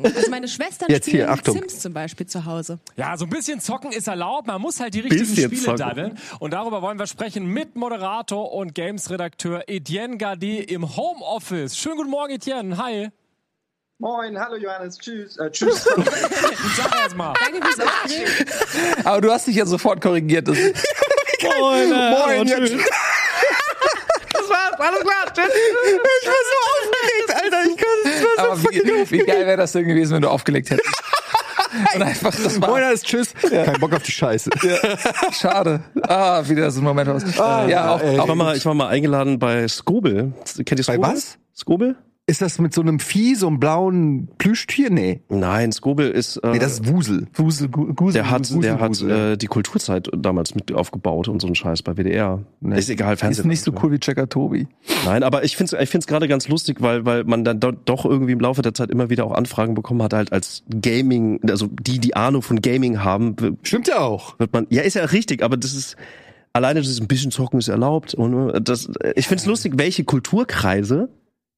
Also meine Schwestern Jetzt hier, spielen Achtung. Sims zum Beispiel zu Hause. Ja, so ein bisschen zocken ist erlaubt. Man muss halt die richtigen Bisschen Spiele zocken. daddeln. Und darüber wollen wir sprechen mit Moderator und Games-Redakteur Etienne Gardet im Homeoffice. Schönen guten Morgen, Etienne. Hi. Moin, hallo Johannes, tschüss, äh, tschüss. [laughs] Sag erst mal. Danke fürs Aufregen. Aber du hast dich ja sofort korrigiert. Das [laughs] Moin, Moin, jetzt. das war's, alles klar. Tschüss. Ich war so aufgeregt, Alter. Ich kann es Aber wie, wie geil wäre das denn gewesen, wenn du aufgelegt hättest? [laughs] Und einfach, das war Moin, alles Tschüss. Kein Bock auf die Scheiße. schade. Ah, wieder so ein Moment aus. ja, auch, ey. Ich auch war mal, ich war mal eingeladen bei Skobel. Kennt ihr Bei Skobel? was? Skobel? Ist das mit so einem Vieh, so einem blauen Plüschtier? Nee. Nein, Skobel ist. Äh, Nee, das ist Wusel. Wusel, Gu- Gusel. der hat, der hat Wusel, ja. äh, die Kulturzeit damals mit aufgebaut und so ein Scheiß bei WDR. Ist egal, Fernsehen. ist nicht so cool wie Checker Tobi. Nein, aber ich finde es ich find's gerade ganz lustig, weil, weil man dann do, doch irgendwie im Laufe der Zeit immer wieder auch Anfragen bekommen hat, halt als Gaming, also die, die Ahnung von Gaming haben, Stimmt ja auch. wird man, ja, ist ja richtig, aber das ist, alleine das ist ein bisschen zocken ist erlaubt und äh, das, ich finde es lustig, welche Kulturkreise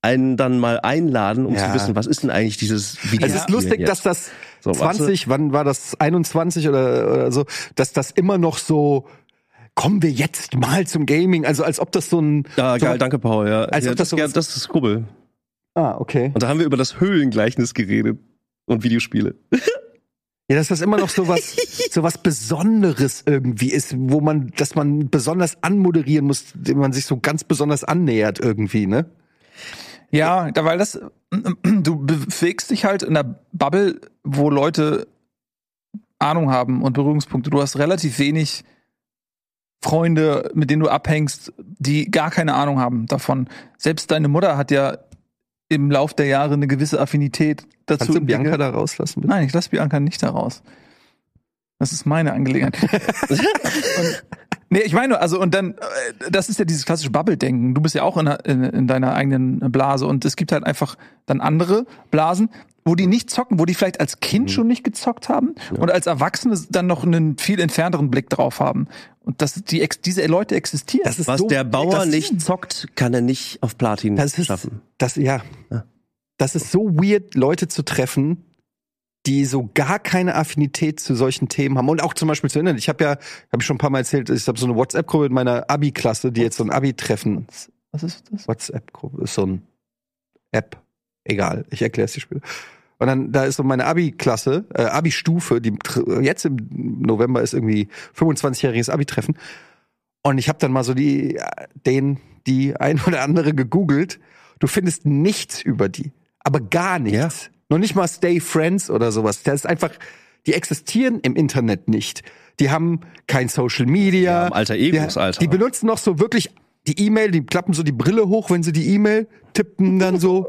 einen dann mal einladen, um Ja. zu wissen, was ist denn eigentlich dieses Video. Es ist lustig, dass das So, warte. 20, wann war das? 21 oder, oder so, dass das immer noch so, kommen wir jetzt mal zum Gaming, also als ob das so ein. Ja, so geil, danke Paul, ja. Als ja, ob das das, ja, das ist Skobel. Ah, okay. Und da haben wir über das Höhlengleichnis geredet und Videospiele. [laughs] Ja, dass das immer noch so was, so was Besonderes irgendwie ist, wo man, dass man besonders anmoderieren muss, dem man sich so ganz besonders annähert irgendwie, ne? Ja, da, weil das, du bewegst dich halt in einer Bubble, wo Leute Ahnung haben und Berührungspunkte. Du hast relativ wenig Freunde, mit denen du abhängst, die gar keine Ahnung haben davon. Selbst deine Mutter hat ja im Lauf der Jahre eine gewisse Affinität dazu. Kannst du Bianca da rauslassen? Bitte? Nein, ich lasse Bianca nicht da raus. Das ist meine Angelegenheit. [laughs] und, nee, ich meine, also und dann, äh, das ist ja dieses klassische Bubble-Denken. Du bist ja auch in, in, in deiner eigenen Blase und es gibt halt einfach dann andere Blasen, wo die nicht zocken, wo die vielleicht als Kind schon nicht gezockt haben und als Erwachsene dann noch einen viel entfernteren Blick drauf haben. Und dass die ex diese Leute existieren. Das ist Was so, der Bauer nicht zockt, kann er nicht auf Platin das ist, schaffen. das, ja. Das ist so weird, Leute zu treffen, die so gar keine Affinität zu solchen Themen haben und auch zum Beispiel zu erinnern. Ich habe ja, habe ich schon ein paar Mal erzählt, ich habe so eine WhatsApp-Gruppe mit meiner Abi-Klasse, die jetzt so ein Abi-Treffen Was ist das? WhatsApp-Gruppe ist so ein App. Egal, ich erkläre es dir später. Und dann, da ist so meine Abi-Klasse, äh, Abi-Stufe, die jetzt im November ist irgendwie 25-jähriges Abi-Treffen. Und ich habe dann mal so die, den, die ein oder andere gegoogelt. Du findest nichts über die. Aber gar nichts. Noch nicht mal Stay Friends oder sowas. Das ist einfach, die existieren im Internet nicht. Die haben kein Social Media. Die haben alter Egos, die, Alter. Die benutzen noch so wirklich die E-Mail, die klappen so die Brille hoch, wenn sie die E-Mail tippen dann so.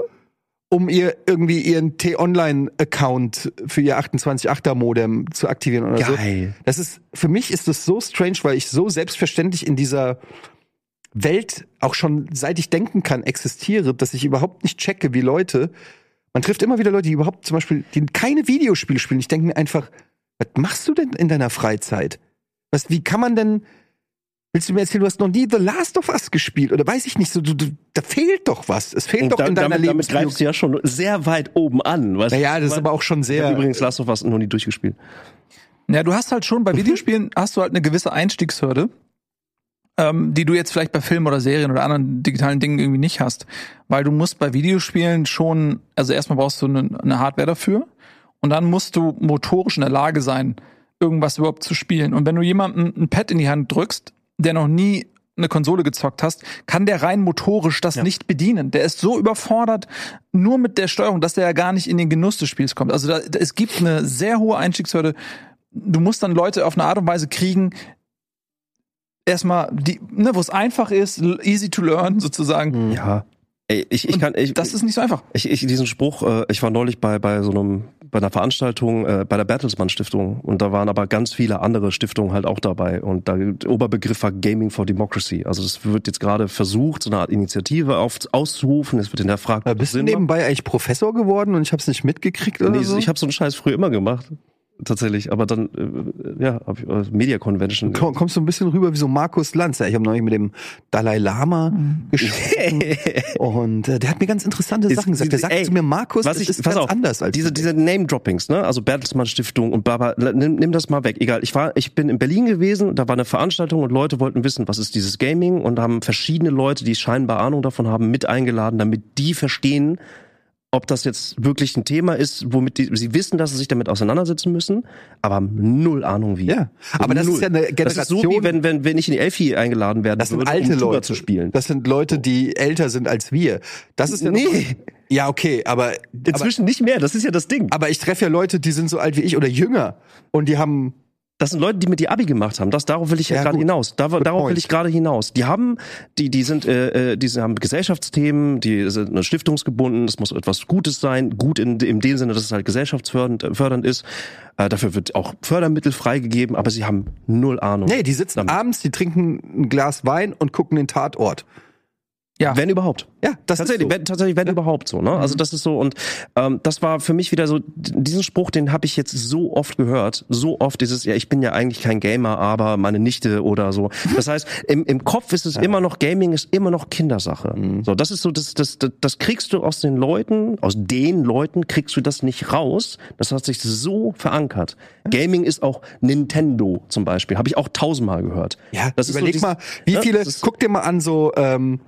um ihr irgendwie ihren T-Online-Account für ihr 28.8er-Modem zu aktivieren oder so. Geil. Das ist, für mich ist das so strange, weil ich so selbstverständlich in dieser Welt auch schon seit ich denken kann existiere, dass ich überhaupt nicht checke, wie Leute, man trifft immer wieder Leute, die überhaupt zum Beispiel, die keine Videospiele spielen. Ich denke mir einfach, was machst du denn in deiner Freizeit? Was, wie kann man denn, willst du mir erzählen, du hast noch nie The Last of Us gespielt oder weiß ich nicht, so, du, du, da fehlt doch was. Es fehlt doch da, in deiner damit, damit Lebensbiografie. greifst du ja schon sehr weit oben an. Weißt Naja, das ist aber auch schon Ich sehr. habe übrigens Last of Us noch nie durchgespielt. Ja, du hast halt schon bei Videospielen hast du halt eine gewisse Einstiegshürde, ähm, die du jetzt vielleicht bei Filmen oder Serien oder anderen digitalen Dingen irgendwie nicht hast, weil du musst bei Videospielen schon, also erstmal brauchst du eine, eine Hardware dafür und dann musst du motorisch in der Lage sein, irgendwas überhaupt zu spielen. Und wenn du jemandem ein Pad in die Hand drückst, der noch nie eine Konsole gezockt hast, kann der rein motorisch das nicht bedienen. Der ist so überfordert nur mit der Steuerung, dass der ja gar nicht in den Genuss des Spiels kommt. Also da, da, es gibt eine sehr hohe Einstiegshürde. Du musst dann Leute auf eine Art und Weise kriegen, erstmal, die, ne, wo es einfach ist, easy to learn sozusagen. Ja. Ey, ich, ich kann, ich, Das ist nicht so einfach. ich, ich, diesen Spruch, äh, ich war neulich bei, bei so einem, bei einer Veranstaltung, äh, bei der Bertelsmann Stiftung und da waren aber ganz viele andere Stiftungen halt auch dabei und da, der Oberbegriff war Gaming for Democracy. Also das wird jetzt gerade versucht, so eine Art Initiative auf, auszurufen, es wird hinterfragt. Äh, ob Bist du macht. nebenbei eigentlich Professor geworden und ich habe es nicht mitgekriegt oder Nee, so? ich habe so einen Scheiß früher immer gemacht. Tatsächlich, aber dann, äh, ja, hab ich, äh, Media Convention. Komm, kommst du ein bisschen rüber wie so Markus Lanz. Ja, Ich habe neulich mit dem Dalai Lama Mhm. gesprochen und äh, der hat mir ganz interessante Ist- Sachen gesagt. Der ey, sagt zu mir, Markus, was das ich, ist pass ganz auf, anders als diese, diese Name-Droppings, ne? Also Bertelsmann Stiftung und bla nimm, nimm das mal weg. Egal, ich war, ich bin in Berlin gewesen, da war eine Veranstaltung und Leute wollten wissen, was ist dieses Gaming und haben verschiedene Leute, die scheinbar Ahnung davon haben, mit eingeladen, damit die verstehen, ob das jetzt wirklich ein Thema ist, womit die, sie wissen, dass sie sich damit auseinandersetzen müssen, aber haben null Ahnung wie. Ja, aber das ist ja eine Das ist so wie Generation- wenn, wenn, wenn ich in die Elfi eingeladen werden Das sind würde, alte um Leute. zu spielen. Das sind Leute, die älter sind als wir. Das ist ja Nee. Ja, okay, aber aber, Inzwischen nicht mehr, das ist ja das Ding. aber ich treffe ja Leute, die sind so alt wie ich oder jünger und die haben Das sind Leute, die mit die Abi gemacht haben. Das darauf will ich ja, Ja, gerade hinaus. Da, Good darauf will point. ich gerade hinaus. Die haben, die, die sind, äh, äh, die haben Gesellschaftsthemen, die sind eine stiftungsgebunden. Es muss etwas Gutes sein, gut in, in dem Sinne, dass es halt gesellschaftsfördernd äh, ist. Äh, dafür wird auch Fördermittel freigegeben, aber sie haben null Ahnung. Nee, die sitzen damit. abends, die trinken ein Glas Wein und gucken den Tatort. Ja. Wenn überhaupt. Ja, das tatsächlich, ist so. wenn, tatsächlich, wenn überhaupt so. Ne? Also das ist so und ähm, das war für mich wieder so diesen Spruch, den habe ich jetzt so oft gehört, so oft dieses ja, ich bin ja eigentlich kein Gamer, aber meine Nichte oder so. Das heißt, [laughs] im, im Kopf ist es immer noch Gaming ist immer noch Kindersache. Mhm. So, das ist so das, das das das kriegst du aus den Leuten, aus den Leuten kriegst du das nicht raus. Das hat sich so verankert. Gaming ist auch Nintendo zum Beispiel, habe ich auch tausendmal gehört. Ja, Das ist so überleg dieses- mal, wie ne, viele, ist- guck dir mal an, so, ähm,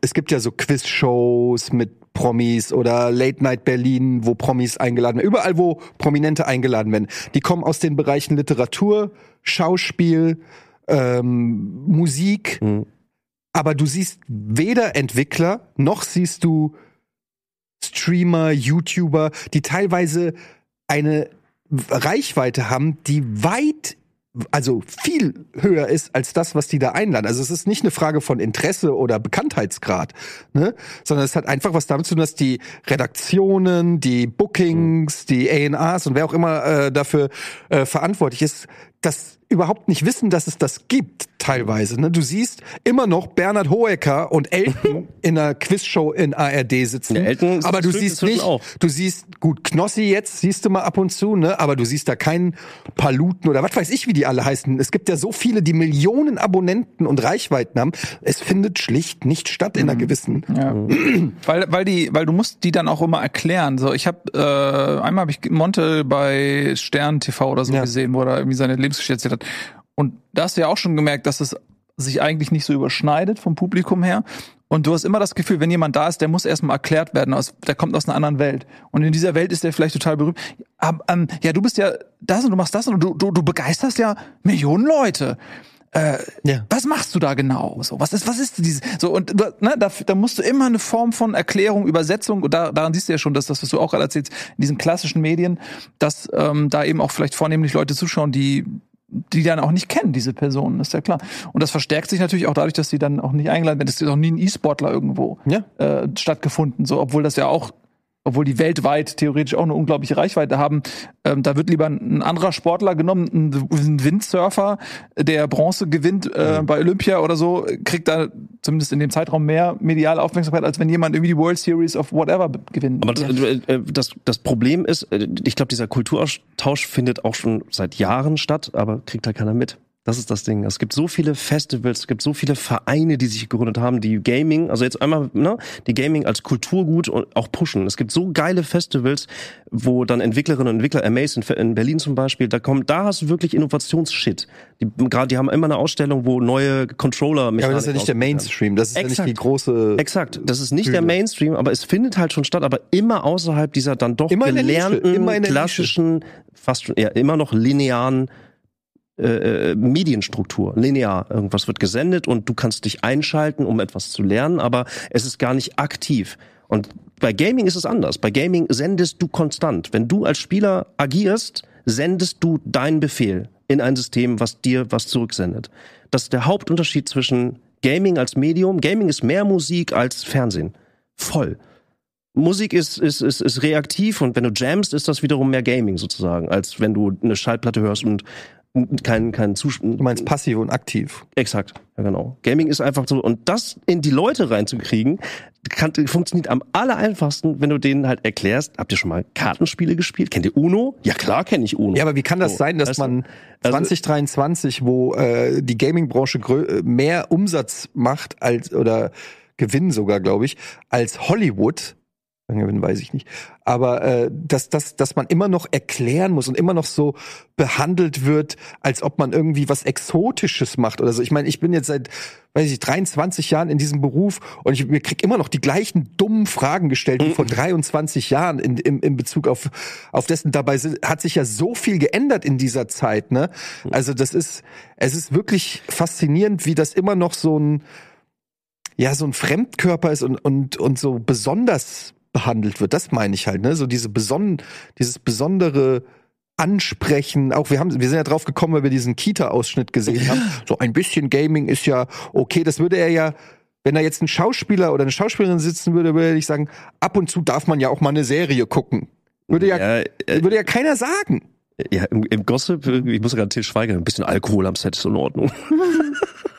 es gibt ja so Quizshows mit Promis oder Late Night Berlin, wo Promis eingeladen werden. Überall, wo Prominente eingeladen werden. Die kommen aus den Bereichen Literatur, Schauspiel, ähm, Musik. Mhm. Aber du siehst weder Entwickler, noch siehst du Streamer, YouTuber, die teilweise eine Reichweite haben, die weit also viel höher ist als das, was die da einladen. Also es ist nicht eine Frage von Interesse oder Bekanntheitsgrad, ne? sondern es hat einfach was damit zu tun, dass die Redaktionen, die Bookings, die A&Rs und wer auch immer äh, dafür äh, verantwortlich ist, das überhaupt nicht wissen, dass es das gibt teilweise. Ne? Du siehst immer noch Bernhard Hoeker und Elton [laughs] in einer Quizshow in ARD sitzen, Ja, Elton ist aber du siehst nicht, auch. du siehst gut Knossi jetzt siehst du mal ab und zu, ne? Aber du siehst da keinen Paluten oder was weiß ich, wie die alle heißen. Es gibt ja so viele, die Millionen Abonnenten und Reichweiten haben. Es findet schlicht nicht statt in einer gewissen. Ja. [clears throat] weil, weil die, weil du musst die dann auch immer erklären. So, ich habe äh, einmal habe ich Monte bei Stern TV oder so Ja. gesehen, wo er irgendwie seine Lebensgeschichte erzählt hat. Und da hast du ja auch schon gemerkt, dass es sich eigentlich nicht so überschneidet vom Publikum her. Und du hast immer das Gefühl, wenn jemand da ist, der muss erstmal erklärt werden, aus, der kommt aus einer anderen Welt. Und in dieser Welt ist der vielleicht total berühmt. Aber, ähm, ja, du bist ja das und du machst das und du, du, du begeisterst ja Millionen Leute. Äh, Ja. was machst du da genau? So, was ist, was ist dieses? So, und ne, da, da musst du immer eine Form von Erklärung, Übersetzung, und da, daran siehst du ja schon, dass das, was du auch gerade erzählst, in diesen klassischen Medien, dass ähm, da eben auch vielleicht vornehmlich Leute zuschauen, die die dann auch nicht kennen, diese Personen, ist ja klar. Und das verstärkt sich natürlich auch dadurch, dass sie dann auch nicht eingeladen werden. Es ist auch nie ein E-Sportler irgendwo Ja. äh, stattgefunden, so, obwohl das ja auch, obwohl die weltweit theoretisch auch eine unglaubliche Reichweite haben. Ähm, da wird lieber ein, anderer Sportler genommen, ein, Windsurfer, der Bronze gewinnt äh, Mhm. bei Olympia oder so, kriegt da zumindest in dem Zeitraum mehr mediale Aufmerksamkeit, als wenn jemand irgendwie die World Series of whatever gewinnt. Aber das, äh, das, das Problem ist, äh, ich glaube, dieser Kulturaustausch findet auch schon seit Jahren statt, aber kriegt halt keiner mit. Das ist das Ding. Es gibt so viele Festivals, es gibt so viele Vereine, die sich gegründet haben, die Gaming, also jetzt einmal, ne, die Gaming als Kulturgut und auch pushen. Es gibt so geile Festivals, wo dann Entwicklerinnen und Entwickler, Amaze in, in Berlin zum Beispiel, da kommt, da hast du wirklich Innovationsshit. Die, gerade, die haben immer eine Ausstellung, wo neue Controller Ja, aber das ist ja nicht der Mainstream, das ist ja nicht Exakt. die große. Exakt, das ist nicht Bühne. der Mainstream, aber es findet halt schon statt, aber immer außerhalb dieser dann doch gelernten, klassischen, fast schon, ja, immer noch linearen äh, äh, Medienstruktur, linear. Irgendwas wird gesendet und du kannst dich einschalten, um etwas zu lernen, aber es ist gar nicht aktiv. Und bei Gaming ist es anders. Bei Gaming sendest du konstant. Wenn du als Spieler agierst, sendest du deinen Befehl in ein System, was dir was zurücksendet. Das ist der Hauptunterschied zwischen Gaming als Medium. Gaming ist mehr Musik als Fernsehen. Voll. Musik ist, ist, ist, ist reaktiv und wenn du jammst, ist das wiederum mehr Gaming sozusagen, als wenn du eine Schallplatte hörst und kein, kein Zuspruch. Du meinst passiv und aktiv. Exakt, ja genau. Gaming ist einfach so und das in die Leute reinzukriegen, kann, funktioniert am aller einfachsten, wenn du denen halt erklärst, habt ihr schon mal Kartenspiele gespielt? Kennt ihr Uno? Ja klar kenne ich Uno. Ja, aber wie kann das So, sein, dass weißt du? man Also- 2023, wo äh, die Gaming-Branche äh, mehr Umsatz macht als oder Gewinn sogar, glaube ich, als Hollywood, Gewinn weiß ich nicht, aber äh, dass, dass, dass man immer noch erklären muss und immer noch so behandelt wird, als ob man irgendwie was Exotisches macht oder so. Ich meine, ich bin jetzt seit, weiß ich, 23 Jahren in diesem Beruf und ich mir krieg immer noch die gleichen dummen Fragen gestellt wie vor 23 Jahren in, in, in Bezug auf, auf dessen. Dabei hat sich ja so viel geändert in dieser Zeit, ne? Also das ist, es ist wirklich faszinierend, wie das immer noch so ein, ja, so ein Fremdkörper ist und, und, und so besonders behandelt wird. Das meine ich halt, ne? So diese beson dieses besondere Ansprechen, auch wir haben, wir sind ja drauf gekommen, weil wir diesen Kita-Ausschnitt gesehen haben. So ein bisschen Gaming ist ja okay. Das würde er ja, wenn da jetzt ein Schauspieler oder eine Schauspielerin sitzen würde, würde er nicht sagen, ab und zu darf man ja auch mal eine Serie gucken. Würde ja, Ja, äh, würde ja keiner sagen. ja im, im Gossip, ich muss gerade Til Schweiger, ein bisschen Alkohol am Set ist in Ordnung. [laughs]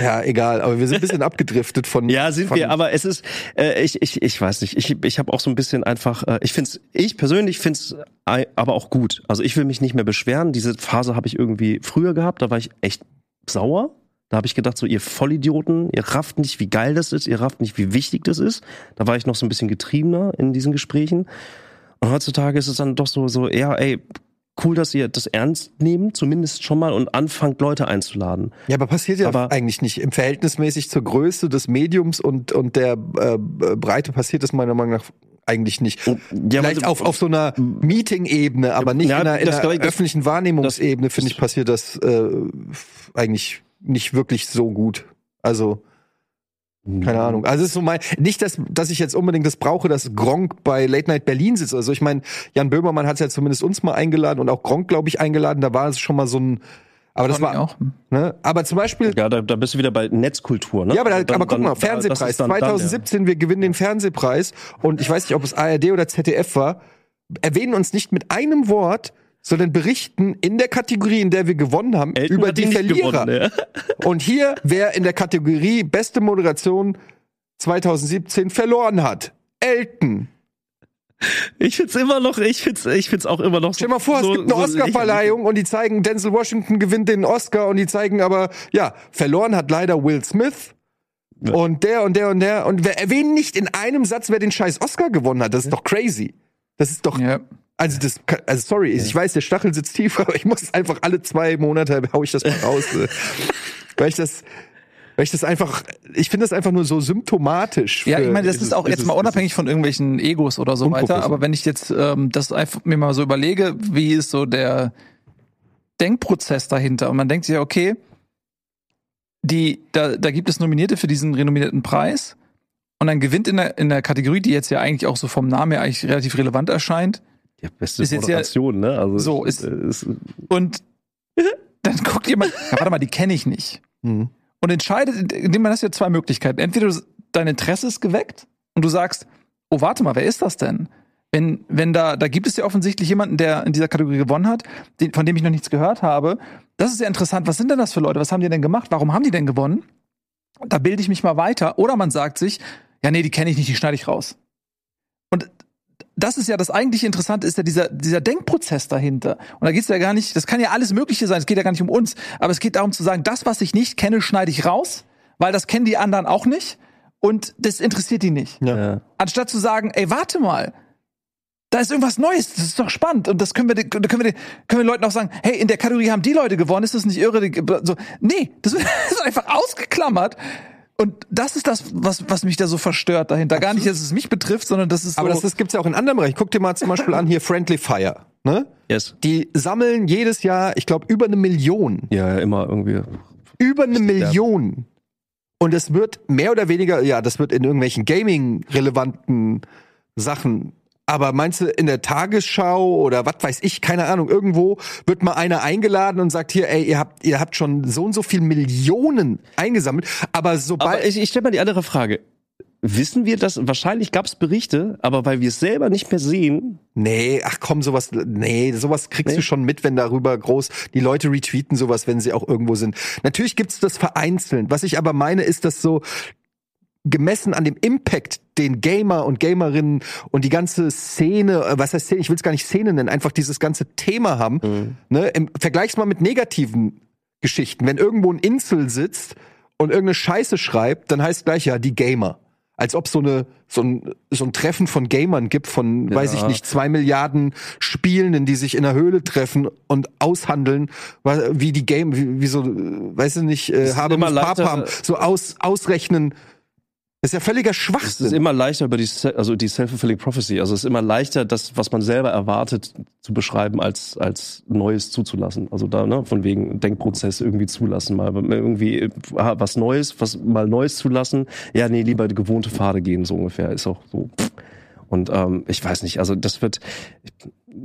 Ja, egal, aber wir sind ein bisschen [laughs] abgedriftet von. Ja, sind von, wir, aber es ist, äh, ich, ich, ich weiß nicht, ich, ich habe auch so ein bisschen einfach, äh, ich find's, ich persönlich find's aber auch gut. Also ich will mich nicht mehr beschweren. Diese Phase habe ich irgendwie früher gehabt, da war ich echt sauer. Da habe ich gedacht, so ihr Vollidioten, ihr rafft nicht, wie geil das ist, ihr rafft nicht, wie wichtig das ist. Da war ich noch so ein bisschen getriebener in diesen Gesprächen. Und heutzutage ist es dann doch so, so, ja, ey, cool, dass ihr das ernst nehmt, zumindest schon mal und anfangt, Leute einzuladen. Ja, aber passiert ja Aber- eigentlich nicht. Im Verhältnismäßig zur Größe des Mediums und, und der äh, Breite passiert das meiner Meinung nach eigentlich nicht. Ja, Vielleicht aber- auf, auf so einer Meeting-Ebene, aber nicht Ja, in einer, in einer das- öffentlichen Wahrnehmungsebene, finde ich, passiert das äh, eigentlich nicht wirklich so gut. Also, keine Ahnung. Also es ist so mein, nicht, dass, dass ich jetzt unbedingt das brauche, dass Gronk bei Late Night Berlin sitzt. Also ich meine, Jan Böhmermann hat es ja zumindest uns mal eingeladen und auch Gronk, glaube ich, eingeladen. Da war es schon mal so ein, aber das ich war auch. Ne? Aber zum Beispiel, Ja, da, da bist du wieder bei Netzkultur, ne? ja, aber, da, Dann- aber guck dann- mal, Fernsehpreis dann- dann, 2017, wir gewinnen den Fernsehpreis und ich weiß nicht, ob es ARD oder ZDF war, erwähnen uns nicht mit einem Wort, sondern berichten in der Kategorie, in der wir gewonnen haben, Elton über die Verlierer. gewonnen, [laughs] Und hier, wer in der Kategorie beste Moderation 2017 verloren hat. Elton. Ich find's immer noch, ich find's, ich find's auch immer noch so. Stell dir mal vor, so, es gibt eine so Oscar-Verleihung und die zeigen, Denzel Washington gewinnt den Oscar und die zeigen aber, ja, verloren hat leider Will Smith. Ja. Und der und der und der. Und wir erwähnen nicht in einem Satz, wer den scheiß Oscar gewonnen hat. Das ist doch crazy. Das ist doch. Ja. Also das, also sorry, ich weiß, der Stachel sitzt tief, [laughs] aber ich muss einfach alle zwei Monate hau ich das mal raus, äh, [laughs] weil ich das, weil ich das einfach, ich finde das einfach nur so symptomatisch. Ja, ich meine, das ist auch jetzt mal unabhängig von irgendwelchen Egos oder so weiter. Aber wenn ich jetzt ähm, das einfach mir mal so überlege, wie ist so der Denkprozess dahinter? Und man denkt sich ja, okay, die, da, da gibt es Nominierte für diesen renommierten Preis. Und dann gewinnt in der, in der Kategorie, die jetzt ja eigentlich auch so vom Namen her eigentlich relativ relevant erscheint. Ja, beste Ist jetzt ja- Moderation, ne? Also So, es- ist- es- Und [laughs] dann guckt jemand, ja, warte mal, die kenne ich nicht. Mhm. Und entscheidet, indem man hast ja zwei Möglichkeiten. Entweder dein Interesse ist geweckt und du sagst, oh, warte mal, wer ist das denn? Wenn, wenn da, da gibt es ja offensichtlich jemanden, der in dieser Kategorie gewonnen hat, den, von dem ich noch nichts gehört habe. Das ist ja interessant. Was sind denn das für Leute? Was haben die denn gemacht? Warum haben die denn gewonnen? Da bilde ich mich mal weiter. Oder man sagt sich, ja, nee, die kenne ich nicht, die schneide ich raus. Und das ist ja das eigentliche Interessante, ist ja dieser, dieser Denkprozess dahinter. Und da geht's ja gar nicht, das kann ja alles Mögliche sein, es geht ja gar nicht um uns, aber es geht darum zu sagen, das, was ich nicht kenne, schneide ich raus, weil das kennen die anderen auch nicht und das interessiert die nicht. Ja. Anstatt zu sagen, ey, warte mal, da ist irgendwas Neues, das ist doch spannend und das können wir, da können wir, den- können wir Leuten auch sagen, hey, in der Kategorie haben die Leute gewonnen, ist das nicht irre? So, nee, das [laughs] ist einfach ausgeklammert. Und das ist das, was, was mich da so verstört dahinter. Gar nicht, dass es mich betrifft, sondern das ist so. Aber das, das gibt's ja auch in anderen Bereichen. Guck dir mal zum Beispiel an hier Friendly Fire. Ne? Yes. Die sammeln jedes Jahr, ich glaube, über eine Million. Ja, ja, immer irgendwie. Über eine Million. Und es wird mehr oder weniger, ja, das wird in irgendwelchen Gaming-relevanten Sachen. Aber meinst du, in der Tagesschau oder was weiß ich, keine Ahnung, irgendwo wird mal einer eingeladen und sagt hier, ey, ihr habt, ihr habt schon so und so viel Millionen eingesammelt. Aber sobald. Aber ich, ich stelle mal die andere Frage. Wissen wir das? Wahrscheinlich gab es Berichte, aber weil wir es selber nicht mehr sehen, Nee, ach komm, sowas, nee, sowas kriegst Nee? du schon mit, wenn darüber groß, die Leute retweeten sowas, wenn sie auch irgendwo sind. Natürlich gibt's das vereinzelt. Was ich aber meine, ist, dass so gemessen an dem Impact, den Gamer und Gamerinnen und die ganze Szene, äh, was heißt Szene, ich will es gar nicht Szene nennen, einfach dieses ganze Thema haben, ne, im Vergleich's mal mit negativen Geschichten. Wenn irgendwo ein Insel sitzt und irgendeine Scheiße schreibt, dann heißt gleich ja die Gamer. Als ob so eine so ein, so ein Treffen von Gamern gibt von, weiß ich nicht, zwei Milliarden Spielenden, die sich in der Höhle treffen und aushandeln, wie die Game, wie, wie so, äh, weiß ich nicht, äh, habe leichter- Papam, so aus, ausrechnen. Das ist ja völliger es ist Schwachsinn. immer leichter über die, also die self-fulfilling prophecy. Also es ist immer leichter, das, was man selber erwartet, zu beschreiben, als, als Neues zuzulassen. Also da, ne, von wegen Denkprozess irgendwie zulassen, mal irgendwie äh, was Neues, was mal Neues zulassen. Ja, nee, lieber die gewohnte Pfade gehen, so ungefähr. Ist auch so. Und ähm, ich weiß nicht, also das wird,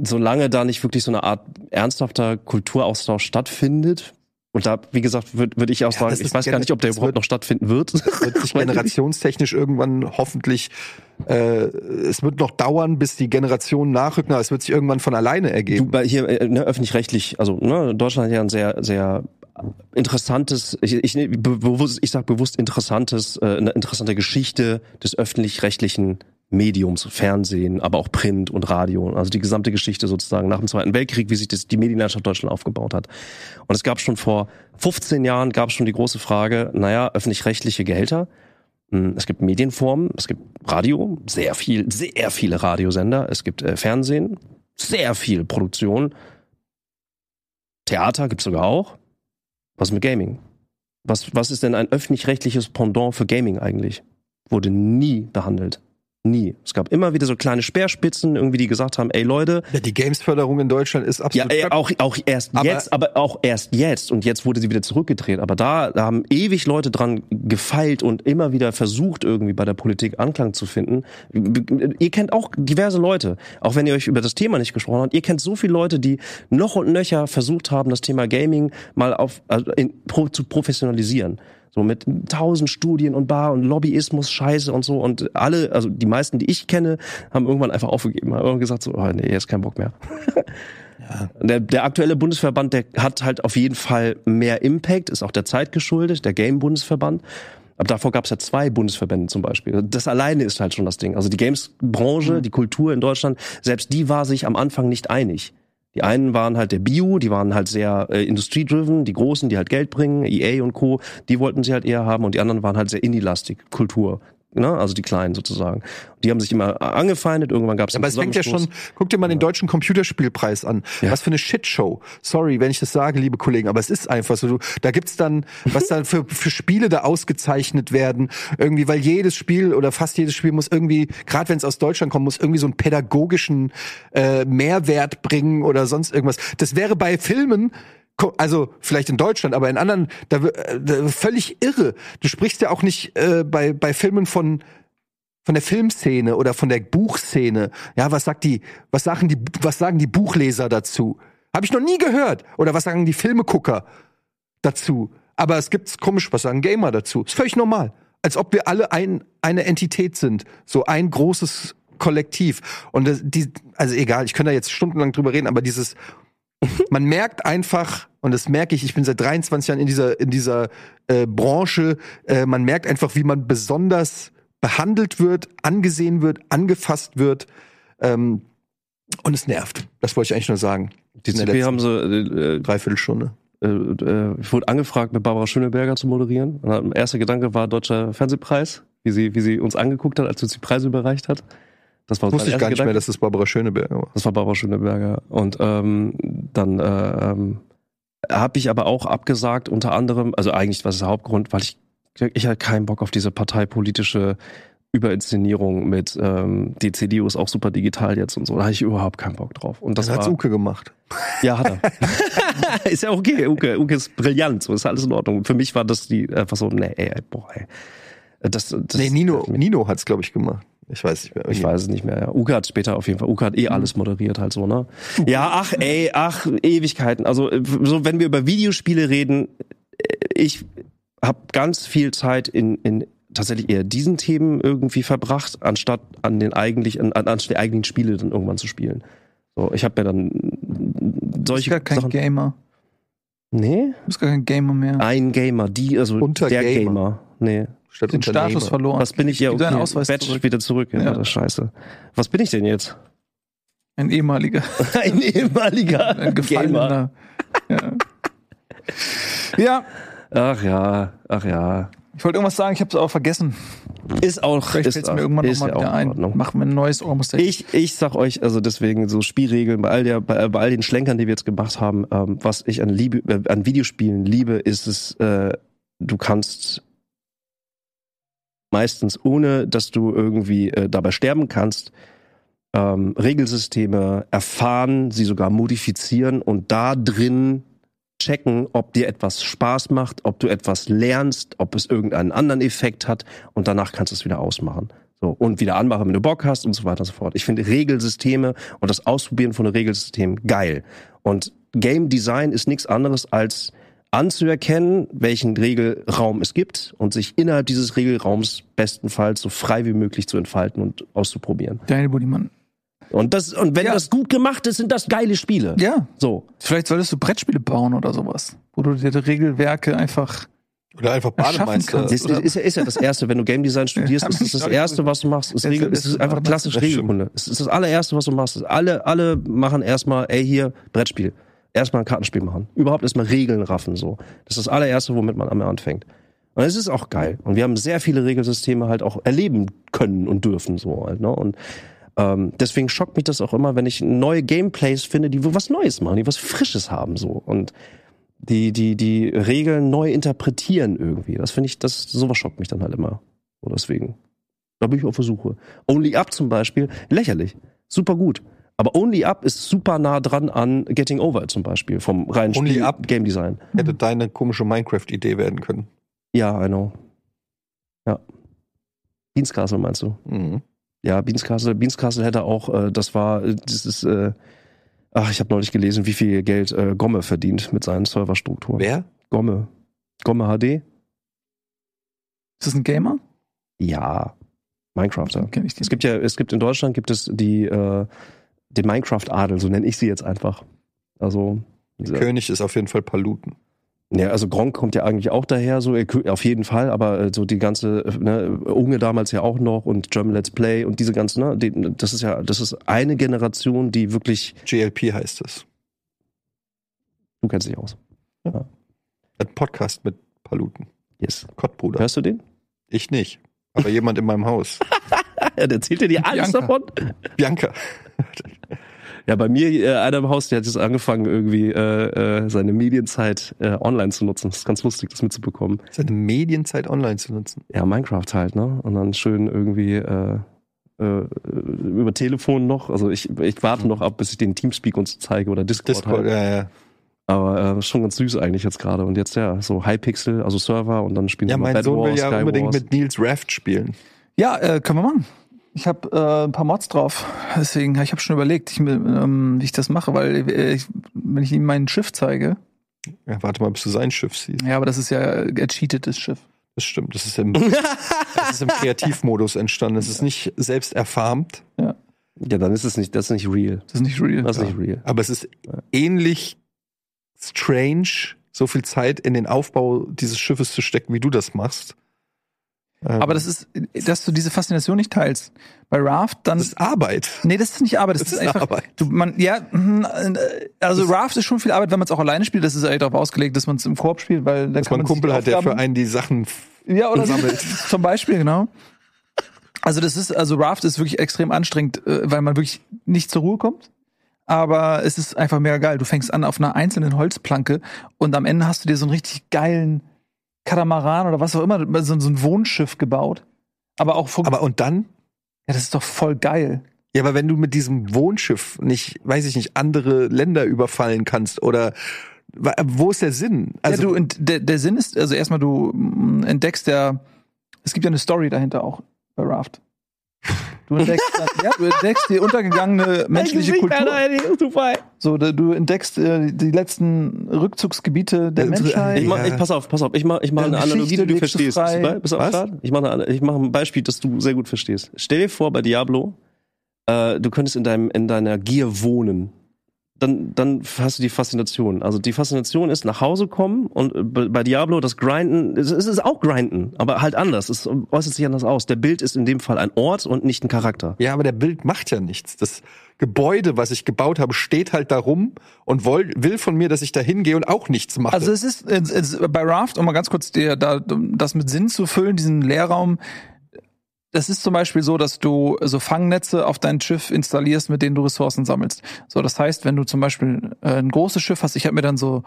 solange da nicht wirklich so eine Art ernsthafter Kulturaustausch stattfindet, und da, wie gesagt, würde würd ich auch sagen, das ich weiß gar nicht, ob der überhaupt wird- noch stattfinden wird. wird sich [laughs] generationstechnisch irgendwann hoffentlich, äh, es wird noch dauern, bis die Generationen nachrücken, aber es wird sich irgendwann von alleine Du, ergeben. bei hier äh, ne, öffentlich-rechtlich, also ne, Deutschland hat ja ein sehr, sehr interessantes, ich, ich, be- bewusst, ich sag bewusst interessantes, äh, eine interessante Geschichte des öffentlich-rechtlichen Mediums, Fernsehen, aber auch Print und Radio, also die gesamte Geschichte sozusagen nach dem Zweiten Weltkrieg, wie sich das, die Medienlandschaft Deutschland aufgebaut hat. Und es gab schon vor 15 Jahren gab es schon die große Frage, naja, öffentlich-rechtliche Gehälter. Hm, Es gibt Medienformen, es gibt Radio, sehr viel, sehr viele Radiosender, es gibt äh, Fernsehen, sehr viel Produktion. Theater gibt's sogar auch. Was mit Gaming? Was, was ist denn ein öffentlich-rechtliches Pendant für Gaming eigentlich? Wurde nie behandelt. Nie. Es gab immer wieder so kleine Speerspitzen, irgendwie, die gesagt haben, ey Leute, Ja, die Gamesförderung in Deutschland ist ja, absolut ey, auch, auch erst Aber- jetzt, aber auch erst jetzt. Und jetzt wurde sie wieder zurückgedreht. Aber da, da haben ewig Leute dran gefeilt und immer wieder versucht, irgendwie bei der Politik Anklang zu finden. Ihr kennt auch diverse Leute, auch wenn ihr euch über das Thema nicht gesprochen habt. Ihr kennt so viele Leute, die noch und nöcher versucht haben, das Thema Gaming mal auf, also in, pro, zu professionalisieren. So mit tausend Studien und Bar und Lobbyismus, Scheiße und so. Und alle, also die meisten, die ich kenne, haben irgendwann einfach aufgegeben. Haben irgendwann gesagt so, oh, nee, jetzt kein Bock mehr. [laughs] Der, der aktuelle Bundesverband, der hat halt auf jeden Fall mehr Impact, ist auch der Zeit geschuldet, der Game-Bundesverband. Aber davor gab es ja zwei Bundesverbände zum Beispiel. Das alleine ist halt schon das Ding. Also die Games-Branche, die Kultur in Deutschland, selbst die war sich am Anfang nicht einig. Die einen waren halt der Bio, die waren halt sehr äh, industriedriven, die Großen, die halt Geld bringen, EA und Co., die wollten sie halt eher haben und die anderen waren halt sehr indie-lastig, Kultur. Ne? Also die Kleinen sozusagen. Die haben sich immer angefeindet, irgendwann gab es Aber es fängt ja schon, guck dir mal den deutschen Computerspielpreis an. Ja. Was für eine Shitshow. Sorry, wenn ich das sage, liebe Kollegen, aber es ist einfach so. Da gibt's dann, was dann für, für Spiele da ausgezeichnet werden. Irgendwie, weil jedes Spiel oder fast jedes Spiel muss irgendwie, gerade wenn es aus Deutschland kommt, muss irgendwie so einen pädagogischen äh, Mehrwert bringen oder sonst irgendwas. Das wäre bei Filmen also vielleicht in Deutschland, aber in anderen da, äh, da, völlig irre. Du sprichst ja auch nicht äh, bei bei Filmen von von der Filmszene oder von der Buchszene. Ja, was sagt die, was sagen die, was sagen die Buchleser dazu? Habe ich noch nie gehört. Oder was sagen die Filmegucker dazu? Aber es gibt komisch, was sagen Gamer dazu? Ist völlig normal. Als ob wir alle ein, eine Entität sind. So ein großes Kollektiv. Und das, die, also egal, ich könnte da jetzt stundenlang drüber reden, aber dieses, [laughs] man merkt einfach, und das merke ich, ich bin seit 23 Jahren in dieser, in dieser äh, Branche, äh, man merkt einfach, wie man besonders behandelt wird, angesehen wird, angefasst wird. Ähm, und es nervt. Das wollte ich eigentlich nur sagen. Die CP haben sie, äh, Dreiviertelstunde. äh, äh, ich wurde angefragt, mit Barbara Schöneberger zu moderieren. Und mein erster Gedanke war Deutscher Fernsehpreis, wie sie, wie sie uns angeguckt hat, als sie uns die Preise überreicht hat. Das war Wusste ich gar nicht mehr, Gedanke. dass es Barbara Schöneberger war. Das war Barbara Schöneberger. Und ähm, dann äh, ähm, habe ich aber auch abgesagt, unter anderem, also eigentlich war das der Hauptgrund, weil ich, ich hatte keinen Bock auf diese parteipolitische Überinszenierung mit ähm, die CDU ist auch super digital jetzt und so. Da hatte ich überhaupt keinen Bock drauf. Und das Das war, Uke gemacht. ja, hat er. [laughs] ist ja okay. Uke, Uke ist brillant, so ist alles in Ordnung. Für mich war das die einfach so, nee, ey, boah, ey. Das, das, nee, Nino, Nino hat's, glaube ich, gemacht. Ich weiß nicht mehr. ich weiß es nicht mehr. Ja. Uke hat später auf jeden Fall. Uke hat eh alles moderiert halt so, ne? Ja, ach, ey, ach, Ewigkeiten. Also äh, so, wenn wir über Videospiele reden, äh, ich habe ganz viel Zeit in, in tatsächlich eher diesen Themen irgendwie verbracht, anstatt an den eigentlich an, an die eigentlichen Spiele dann irgendwann zu spielen. So, ich habe mir dann Du bist solche gar kein Sachen. Gamer. Nee, Du bist gar kein Gamer mehr. ein Gamer, die also Unter der Gamer. Gamer. Nee. Statt Den Unternehmer. Status verloren. Was bin ich ja Gib deinen okay, Ausweis Badge zurück. wieder zurück. Ja, Ja. das scheiße. Was bin ich denn jetzt? Ein ehemaliger. [laughs] Ein ehemaliger [laughs] Ein Gefallener. Ja. ja, Ach ja, ach ja. ich wollte irgendwas sagen, ich habe es aber vergessen. Ist auch, Vielleicht ist, fällt es mir irgendwann ist nochmal ja auch wieder in ein. Machen wir ein neues Daily. Ich, ich sag euch, also deswegen so Spielregeln, bei all der, bei, bei all den Schlenkern, die wir jetzt gemacht haben, ähm, was ich an Liebe, äh, an Videospielen liebe, ist es, äh, du kannst meistens ohne, dass du irgendwie äh, dabei sterben kannst, ähm, Regelsysteme erfahren, sie sogar modifizieren und da drin checken, ob dir etwas Spaß macht, ob du etwas lernst, ob es irgendeinen anderen Effekt hat und danach kannst du es wieder ausmachen. So, und wieder anmachen, wenn du Bock hast und so weiter und so fort. Ich finde Regelsysteme und das Ausprobieren von Regelsystemen geil. Und Game Design ist nichts anderes als anzuerkennen, welchen Regelraum es gibt und sich innerhalb dieses Regelraums bestenfalls so frei wie möglich zu entfalten und auszuprobieren. Daniel Budimann. Und das, und wenn Ja. das gut gemacht ist, sind das geile Spiele. Ja, So. vielleicht solltest du Brettspiele bauen oder sowas, wo du dir die Regelwerke einfach. Oder einfach Bademeister. kannst. Das ist, ist, ja- ist ja das Erste, wenn du Game Design [laughs] studierst, Ja, ist das das Erste, was du machst. Ist Regel, es ist einfach klassisch. Regelkunde. Es ist das allererste, was du machst. Alle, alle machen erstmal, ey, hier, Brettspiel. Erstmal ein Kartenspiel machen. Überhaupt erstmal Regeln raffen, so. Das ist das allererste, womit man einmal anfängt. Und es ist auch geil. Und wir haben sehr viele Regelsysteme halt auch erleben können und dürfen, so halt, ne? Und, ähm, deswegen schockt mich das auch immer, wenn ich neue Gameplays finde, die was Neues machen, die was Frisches haben, so. Und, die, die, die Regeln neu interpretieren irgendwie. Das finde ich, das, sowas schockt mich dann halt immer. So deswegen. Da bin ich auf der Suche. Only Up zum Beispiel, lächerlich. Super gut. Aber Only Up ist super nah dran an Getting Over zum Beispiel, vom reinen Only Spiel Up? Game Design. Hätte deine komische Minecraft-Idee werden können. Ja, I know. Ja. Beans Castle meinst du? Mhm. Ja, Beans Castle, Beans Castle hätte auch, äh, das war, äh, das ist, äh, ach, ich habe neulich gelesen, wie viel Geld äh, Gomme verdient mit seinen Serverstrukturen. Wer? Gomme. Gomme HD? Ist das ein Gamer? Ja. Minecrafter. Kenn ich den. Es gibt ja, es gibt in Deutschland gibt es die, äh, den Minecraft-Adel, so nenne ich sie jetzt einfach. Also, diese- König ist auf jeden Fall Paluten. ja, also Gronk kommt ja eigentlich auch daher, so äh, auf jeden Fall, aber äh, so die ganze, äh, ne, Unge damals ja auch noch und German Let's Play und diese ganzen, ne, die, das ist ja, das ist eine Generation, die wirklich, GLP heißt es. du kennst dich aus. Ein Podcast mit Paluten. Yes. Kottbruder. Hörst du den? Ich nicht. Aber jemand in meinem Haus. [laughs] Ja, [laughs] der erzählt dir dir alles davon. Bianca. Ja, bei mir, äh, einer im Haus, der hat jetzt angefangen, irgendwie äh, äh, seine Medienzeit äh, online zu nutzen. Das ist ganz lustig, das mitzubekommen. Seine Medienzeit online zu nutzen. Ja, Minecraft halt, ne? Und dann schön irgendwie äh, äh, über Telefon noch. Also ich, ich warte noch ab, bis ich den Teamspeak uns zeige oder Discord. Discord, halt. ja, ja. Aber äh, schon ganz süß eigentlich jetzt gerade. Und jetzt ja, so Hypixel, also Server und dann spielen Ja, sie mal mein Bed Sohn will Wars, ja Sky unbedingt Wars. mit Nils Raft spielen. Ja, äh, können wir machen. Ich habe äh, ein paar Mods drauf. Deswegen habe ich hab schon überlegt, ich, ähm, wie ich das mache, weil äh, ich, wenn ich ihm mein Schiff zeige, Ja, warte mal, bis du sein Schiff siehst. ja, aber das ist ja gecheatetes Schiff. Das stimmt. Das ist im, [laughs] das ist im Kreativmodus entstanden. Es ist nicht selbst erfarmt, Ja, dann ist es nicht, das ist nicht real. Das ist nicht real. Das ist nicht real. aber es ist ähnlich strange, so viel Zeit in den Aufbau dieses Schiffes zu stecken, wie du das machst. Aber das ist, dass du diese Faszination nicht teilst. Bei Raft dann. das ist Arbeit. nee, das ist nicht Arbeit, das, Das ist, ist einfach. Arbeit. Du, man, ja, mhm, äh, also Raft ist schon viel Arbeit, wenn man es auch alleine spielt. Das ist ja darauf ausgelegt, dass man es im Korb spielt, weil dann Dass kann man einen Kumpel hat, der für einen die Sachen ja, oder sammelt. [laughs] Zum Beispiel, genau. Also das ist, also Raft ist wirklich extrem anstrengend, äh, weil man wirklich nicht zur Ruhe kommt. Aber es ist einfach mega geil. Du fängst an auf einer einzelnen Holzplanke und am Ende hast du dir so einen richtig geilen Katamaran oder was auch immer, so, so ein Wohnschiff gebaut. Aber auch Aber und dann? ja, das ist doch voll geil. Ja, aber wenn du mit diesem Wohnschiff nicht, weiß ich nicht, andere Länder überfallen kannst oder wo ist der Sinn? Also ja, du, der, der Sinn ist, also erstmal du entdeckst ja, es gibt ja eine Story dahinter auch bei Raft. Du entdeckst, dann, [laughs] ja, du entdeckst die untergegangene menschliche Kultur. So, da- du entdeckst äh, die letzten Rückzugsgebiete der Ja, Menschheit. Ich mach, ich, pass auf, pass auf, ich mach, ich mach eine Analogie, die du verstehst. Bist du bei- Bist? Start? Ich mach, eine, ich mach ein Beispiel, das du sehr gut verstehst. Stell dir vor, bei Diablo, äh, du könntest in, deinem, in deiner Gier wohnen. Dann, dann hast du die Faszination. Also die Faszination ist nach Hause kommen und äh, bei Diablo das Grinden, es ist auch Grinden, aber halt anders. Es äußert sich anders aus. Der Bild ist in dem Fall ein Ort und nicht ein Charakter. Ja, aber der Bild macht ja nichts. Das Gebäude, was ich gebaut habe, steht halt da rum und woll, will von mir, dass ich da hingehe und auch nichts mache. Also es ist, es ist bei Raft, um mal ganz kurz dir da, das mit Sinn zu füllen, diesen Leerraum. Das ist zum Beispiel so, dass du so Fangnetze auf dein Schiff installierst, mit denen du Ressourcen sammelst. So, das heißt, wenn du zum Beispiel äh, ein großes Schiff hast, ich habe mir dann so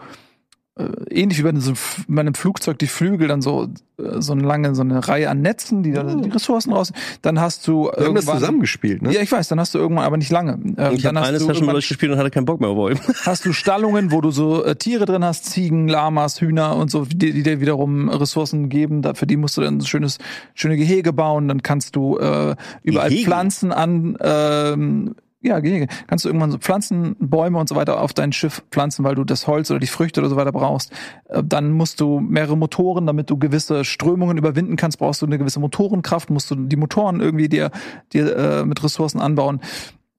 ähnlich wie bei, so, einem Flugzeug die Flügel dann so äh, so eine lange so eine Reihe an Netzen, die dann die Ressourcen raus. Dann hast du wir haben das zusammengespielt, ne? ja, ich weiß, dann hast du irgendwann, aber nicht lange. Ähm, Ich dann habe hast eine du Session irgendwann- durchgespielt und hatte keinen Bock mehr auf euch. [laughs] hast du Stallungen, wo du so äh, Tiere drin hast, Ziegen, Lamas, Hühner und so, die, die dir wiederum Ressourcen geben. Da, für die musst du dann ein schönes, schöne Gehege bauen. Dann kannst du äh, überall Gehege? Pflanzen an, ähm, ja, Gehege. Kannst du irgendwann so Pflanzen, Bäume und so weiter auf dein Schiff pflanzen, weil du das Holz oder die Früchte oder so weiter brauchst. Äh, dann musst du mehrere Motoren, damit du gewisse Strömungen überwinden kannst, brauchst du eine gewisse Motorenkraft, musst du die Motoren irgendwie dir, dir äh, mit Ressourcen anbauen.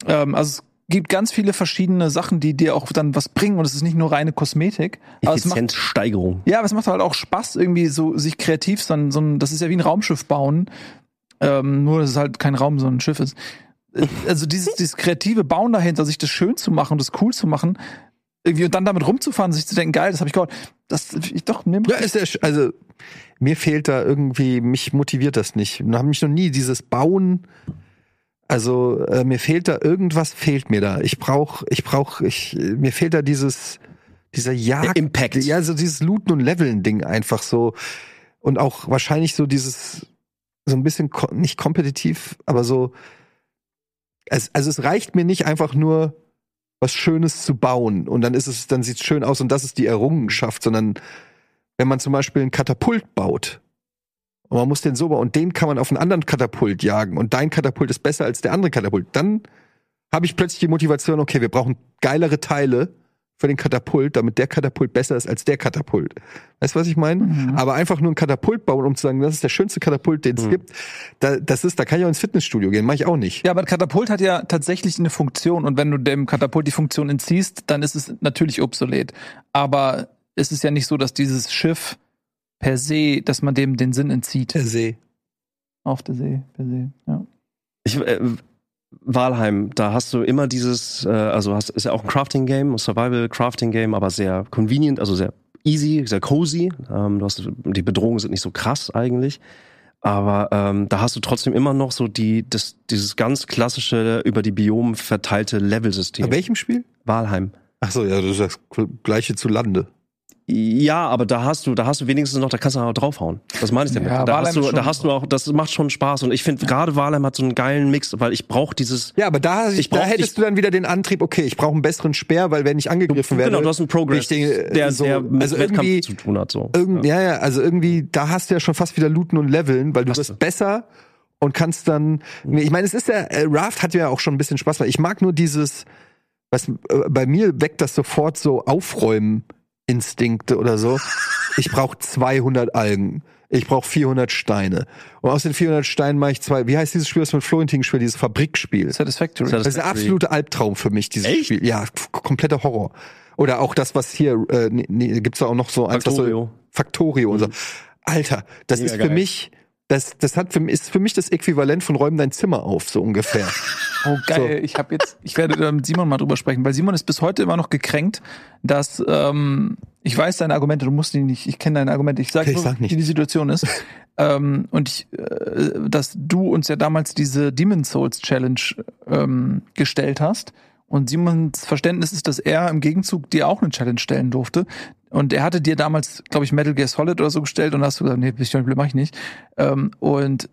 Ähm, also es gibt ganz viele verschiedene Sachen, die dir auch dann was bringen und es ist nicht nur reine Kosmetik. Effizienzsteigerung. ja, aber es macht halt auch Spaß, irgendwie so sich kreativ, so ein, so ein das ist ja wie ein Raumschiff bauen. Ähm, nur, dass es halt kein Raum, sondern ein Schiff ist. Äh, Also dieses, dieses kreative Bauen dahinter, sich das schön zu machen, das cool zu machen, irgendwie und dann damit rumzufahren, sich zu denken, geil, das habe ich gehört. Das, ich doch, nimm. Ja, ist der, Sch- also mir fehlt da irgendwie, mich motiviert das nicht. Ich habe mich noch nie dieses Bauen. Also äh, mir fehlt da irgendwas, fehlt mir da. Ich brauch, ich brauch, ich mir fehlt da dieses, dieser Jagd, Impact. ja, so dieses Looten und Leveln Ding einfach so und auch wahrscheinlich so dieses so ein bisschen nicht kompetitiv, aber so. Es, also es reicht mir nicht einfach nur was Schönes zu bauen und dann ist es, dann sieht's schön aus und das ist die Errungenschaft, sondern wenn man zum Beispiel einen Katapult baut und man muss den so bauen und den kann man auf einen anderen Katapult jagen und dein Katapult ist besser als der andere Katapult, dann habe ich plötzlich die Motivation, okay, wir brauchen geilere Teile für den Katapult, damit der Katapult besser ist als der Katapult. Weißt du, was ich meine? Mhm. Aber einfach nur ein Katapult bauen, um zu sagen, das ist der schönste Katapult, den es Mhm. gibt, da, das ist, da kann ich auch ins Fitnessstudio gehen, mache ich auch nicht. Ja, aber ein Katapult hat ja tatsächlich eine Funktion und wenn du dem Katapult die Funktion entziehst, dann ist es natürlich obsolet. Aber es ist ja nicht so, dass dieses Schiff per se, dass man dem den Sinn entzieht. Der See. Auf der See, per se, ja. Ich, äh, Walheim, da hast du immer dieses, äh, also hast, ist ja auch ein Crafting-Game, ein Survival-Crafting-Game, aber sehr convenient, also sehr easy, sehr cozy. Ähm, du hast, die Bedrohungen sind nicht so krass eigentlich. Aber ähm, da hast du trotzdem immer noch so die, das, dieses ganz klassische über die Biome verteilte Level-System. Bei welchem Spiel? Walheim. Ach so, ja, du sagst gleiche zu Lande. Ja, aber da hast du, da hast du wenigstens noch, da kannst du auch draufhauen. Das meine ich damit. Ja, da, Walheim hast du, da hast du auch, das macht schon Spaß. Und ich finde, gerade Walheim hat so einen geilen Mix, weil ich brauche dieses. Ja, aber da, Ich da brauch- hättest ich- du dann wieder den Antrieb, okay, ich brauche einen besseren Speer, weil wenn ich angegriffen werde. Genau, du hast einen Progress, denke, der, so, der mit also Wettkampf irgendwie, zu tun hat. So. irgend, ja. ja, also irgendwie, da hast du ja schon fast wieder Looten und Leveln, weil du du. besser und kannst dann. Ich meine, es ist ja, äh, Raft hat ja auch schon ein bisschen Spaß. Weil ich mag nur dieses, was äh, bei mir weckt das sofort so Aufräumen-Instinkte oder so. Ich brauche 200 Algen. Ich brauche 400 Steine. Und aus den 400 Steinen mache ich zwei. Wie heißt dieses Spiel, das mit Florentin gespielt, dieses Fabrikspiel? Satisfactory. Das ist der absolute Albtraum für mich, dieses Spiel. Ja, kompletter Horror. Oder auch das, was hier, äh, nee, nee, gibt's da auch noch so eins, was Factorio. so, Factorio und so. Alter, das Mega ist für geil. mich, das, das hat für, mich- ist für mich das Äquivalent von räumen dein Zimmer auf, so ungefähr. [laughs] Oh geil, ich habe jetzt, ich werde da mit Simon mal drüber sprechen, weil Simon ist bis heute immer noch gekränkt, dass ähm, ich weiß deine Argumente, du musst die nicht, ich kenne deine Argumente, ich sage sag nicht. wie die Situation ist. [laughs] ähm, und ich, äh, dass du uns ja damals diese Demon Souls Challenge ähm, gestellt hast. Und Simons Verständnis ist, dass er im Gegenzug dir auch eine Challenge stellen durfte. Und er hatte dir damals, glaube ich, Metal Gear Solid oder so gestellt und hast du gesagt, nee, mach ich nicht. Ähm, und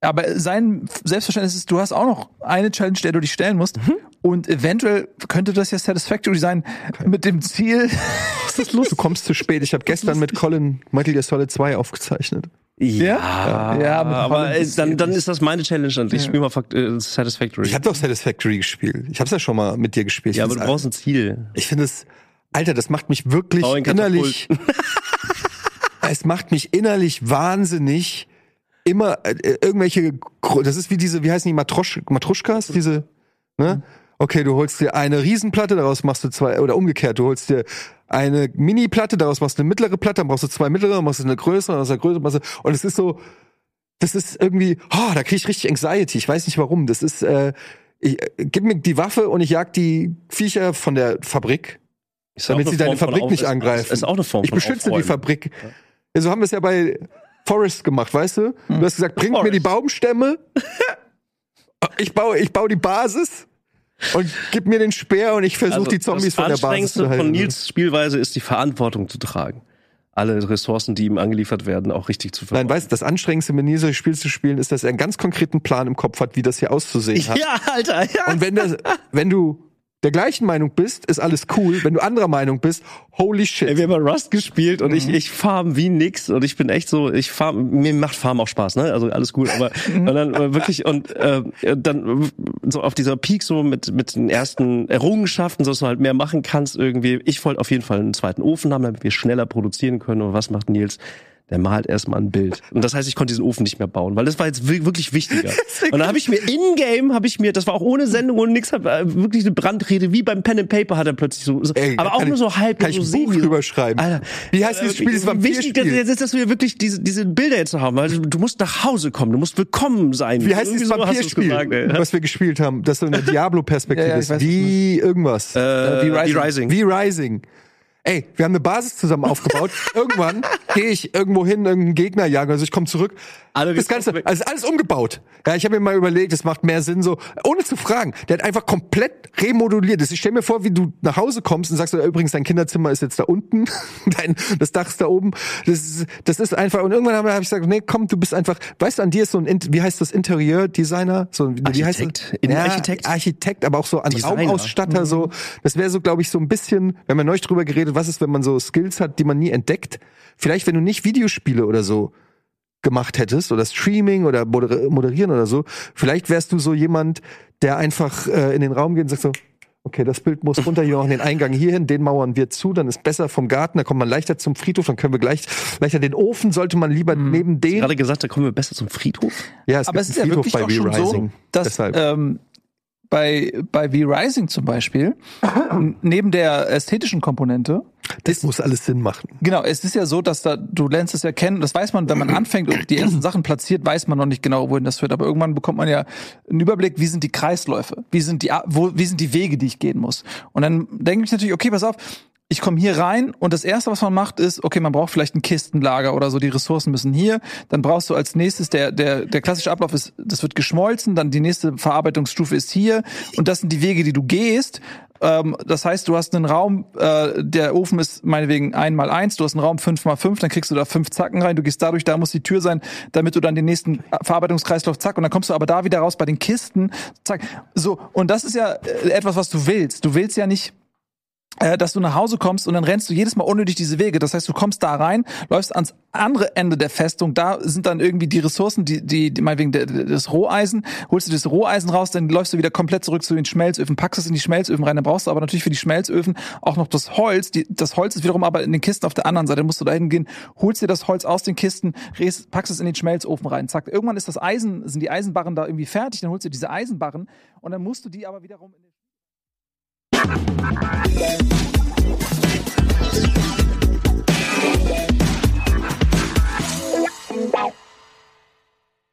aber sein Selbstverständnis ist, du hast auch noch eine Challenge, der du dich stellen musst. Mhm. Und eventuell könnte das ja Satisfactory sein mit dem Ziel. [laughs] Was ist los? Du kommst zu spät. Ich habe gestern mit Colin Metal Gear Solid 2 aufgezeichnet. Ja, Ja, mit aber äh, ist dann, dann ist das meine Challenge und ich spiele mal Fakt- äh, Satisfactory. Ich habe doch Satisfactory gespielt. Ich habe es ja schon mal mit dir gespielt. ja, Ich aber du brauchst ein Ziel. Ich finde es, Alter, das macht mich wirklich ein innerlich. [laughs] es macht mich innerlich wahnsinnig. Immer äh, irgendwelche, das ist wie diese, wie heißen die Matrosch, Matruschkas, diese, ne? Okay, du holst dir eine Riesenplatte, daraus machst du zwei, oder umgekehrt, du holst dir eine Mini-Platte, daraus machst du eine mittlere Platte, dann brauchst du zwei mittlere, dann machst du eine größere, dann größere, machst du, und es ist so, das ist irgendwie, oh, da krieg ich richtig Anxiety. Ich weiß nicht warum. Das ist, äh, ich, äh, gib mir die Waffe und ich jag die Viecher von der Fabrik, Ist damit sie deine Fabrik nicht ist- angreifen. Ist auch eine Form ich beschütze die. Fabrik. Ja, so haben wir es ja bei Forrest gemacht, weißt du? Du hast gesagt, bringt mir die. Baumstämme. [laughs] Ich baue, ich baue die Basis und gib mir den Speer und ich versuche Also die Zombies das von der Basis zu halten. von Nils Spielweise ist die Verantwortung zu tragen. Alle Ressourcen, die ihm angeliefert werden, auch richtig zu Nein, verwalten. weißt du, das Anstrengendste, mit solche Spiel zu spielen, ist, dass er einen ganz konkreten Plan im Kopf hat, wie das hier auszusehen [laughs] hat. Ja, Alter, ja. Und wenn, das, wenn du der gleichen Meinung bist, ist alles cool. Wenn du anderer Meinung bist, holy shit. Ey, wir haben Rust gespielt und Mhm. ich, ich farm wie nix und ich bin echt so, ich farm, mir macht Farm auch Spaß, ne? Also alles gut, aber [laughs] Mhm. und dann äh, wirklich und äh, dann äh, so auf dieser Peak so mit mit den ersten Errungenschaften, so dass du halt mehr machen kannst irgendwie. Ich wollte auf jeden Fall einen zweiten Ofen haben, damit wir schneller produzieren können. Und was macht Nils? Der malt erstmal ein Bild. Und das heißt, ich konnte diesen Ofen nicht mehr bauen, weil das war jetzt wi- wirklich wichtiger. [laughs] Und dann habe ich mir in-game, habe ich mir, das war auch ohne Sendung und nix, hab, äh, wirklich eine Brandrede, wie beim Pen and Paper hat er plötzlich so, so Ey, aber auch nur so halb, kann ich so ein Buch drüber schreiben. Alter, Wie heißt dieses Spiel, dieses Wichtig, dass, Vampirspiel? dass, dass wir wirklich diese, diese Bilder jetzt haben, weil du musst nach Hause kommen, du musst willkommen sein. Wie heißt Irgendwie dieses so Vampirspiel, gesagt, was wir gespielt haben, das so eine [laughs] Diablo-Perspektive Ja, ja, ist? Wie irgendwas. Äh, wie Rising. wie Rising. Ey, wir haben eine Basis zusammen aufgebaut. [laughs] Irgendwann gehe ich irgendwo hin, irgendeinen Gegner jagen, also ich komme zurück. Alle das Ganze, also ist alles umgebaut. Ja, ich habe mir mal überlegt, es macht mehr Sinn so, ohne zu fragen. Der hat einfach komplett remoduliert. Ich stell mir vor, wie du nach Hause kommst und sagst, übrigens, dein Kinderzimmer ist jetzt da unten, [laughs] dein, das Dach ist da oben. Das ist, das ist einfach, und irgendwann habe hab ich gesagt, nee, komm, du bist einfach, weißt du, an dir ist so ein, In- wie heißt das, Interieurdesigner? So, wie wie heißt Architekt. das? Ja, Architekt, aber auch so an Designer. Raumausstatter, so. Das wäre so, glaube ich, so ein bisschen, wir haben ja neulich drüber geredet, was ist, wenn man so Skills hat, die man nie entdeckt. Vielleicht, wenn du nicht Videospiele oder so gemacht hättest oder Streaming oder moder moderieren oder so, vielleicht wärst du so jemand, der einfach äh, in den Raum geht und sagt so, okay, das Bild muss runter, hier noch den Eingang hierhin, den mauern wir zu, dann ist besser vom Garten, da kommt man leichter zum Friedhof, dann können wir gleich, leichter den Ofen sollte man lieber neben den, Gerade gesagt, da kommen wir besser zum Friedhof. ja, es Aber gibt es ist ja einen Friedhof wirklich auch schon so, V-Rising. dass Deshalb. ähm, bei, bei V-Rising zum Beispiel, [clears throat] neben der ästhetischen Komponente, das muss alles Sinn machen. Genau, es ist ja so, dass da, du lernst es ja kennen, das weiß man, wenn man [clears throat] anfängt und die ersten Sachen platziert, weiß man noch nicht genau, wohin das führt. Aber irgendwann bekommt man ja einen Überblick, wie sind die Kreisläufe, wie sind die, wo, wie sind die Wege, die ich gehen muss. Und dann denke ich natürlich, okay, pass auf, ich komme hier rein und das erste, was man macht, ist, okay, man braucht vielleicht ein Kistenlager oder so, die Ressourcen müssen hier. Dann brauchst du als nächstes, der, der, der klassische Ablauf ist, das wird geschmolzen, dann die nächste Verarbeitungsstufe ist hier und das sind die Wege, die du gehst. Ähm, das heißt, du hast einen Raum, äh, der Ofen ist meinetwegen ein mal eins, du hast einen Raum fünf mal fünf, dann kriegst du da fünf Zacken rein, du gehst dadurch, da muss die Tür sein, damit du dann den nächsten Verarbeitungskreislauf zack und dann kommst du aber da wieder raus bei den Kisten, zack. So, und das ist ja äh, etwas, was du willst. Du willst ja nicht dass du nach Hause kommst und dann rennst du jedes Mal unnötig diese Wege. Das heißt, du kommst da rein, läufst ans andere Ende der Festung, da sind dann irgendwie die Ressourcen, die, die, die meinetwegen das Roheisen, holst du das Roheisen raus, dann läufst du wieder komplett zurück zu den Schmelzöfen, packst es in die Schmelzöfen rein, dann brauchst du aber natürlich für die Schmelzöfen auch noch das Holz. Die, das Holz ist wiederum aber in den Kisten auf der anderen Seite, dann musst du da hingehen, holst dir das Holz aus den Kisten, packst es in den Schmelzofen rein, zack. Irgendwann ist das Eisen, sind die Eisenbarren da irgendwie fertig, dann holst du diese Eisenbarren und dann musst du die aber wiederum Bye.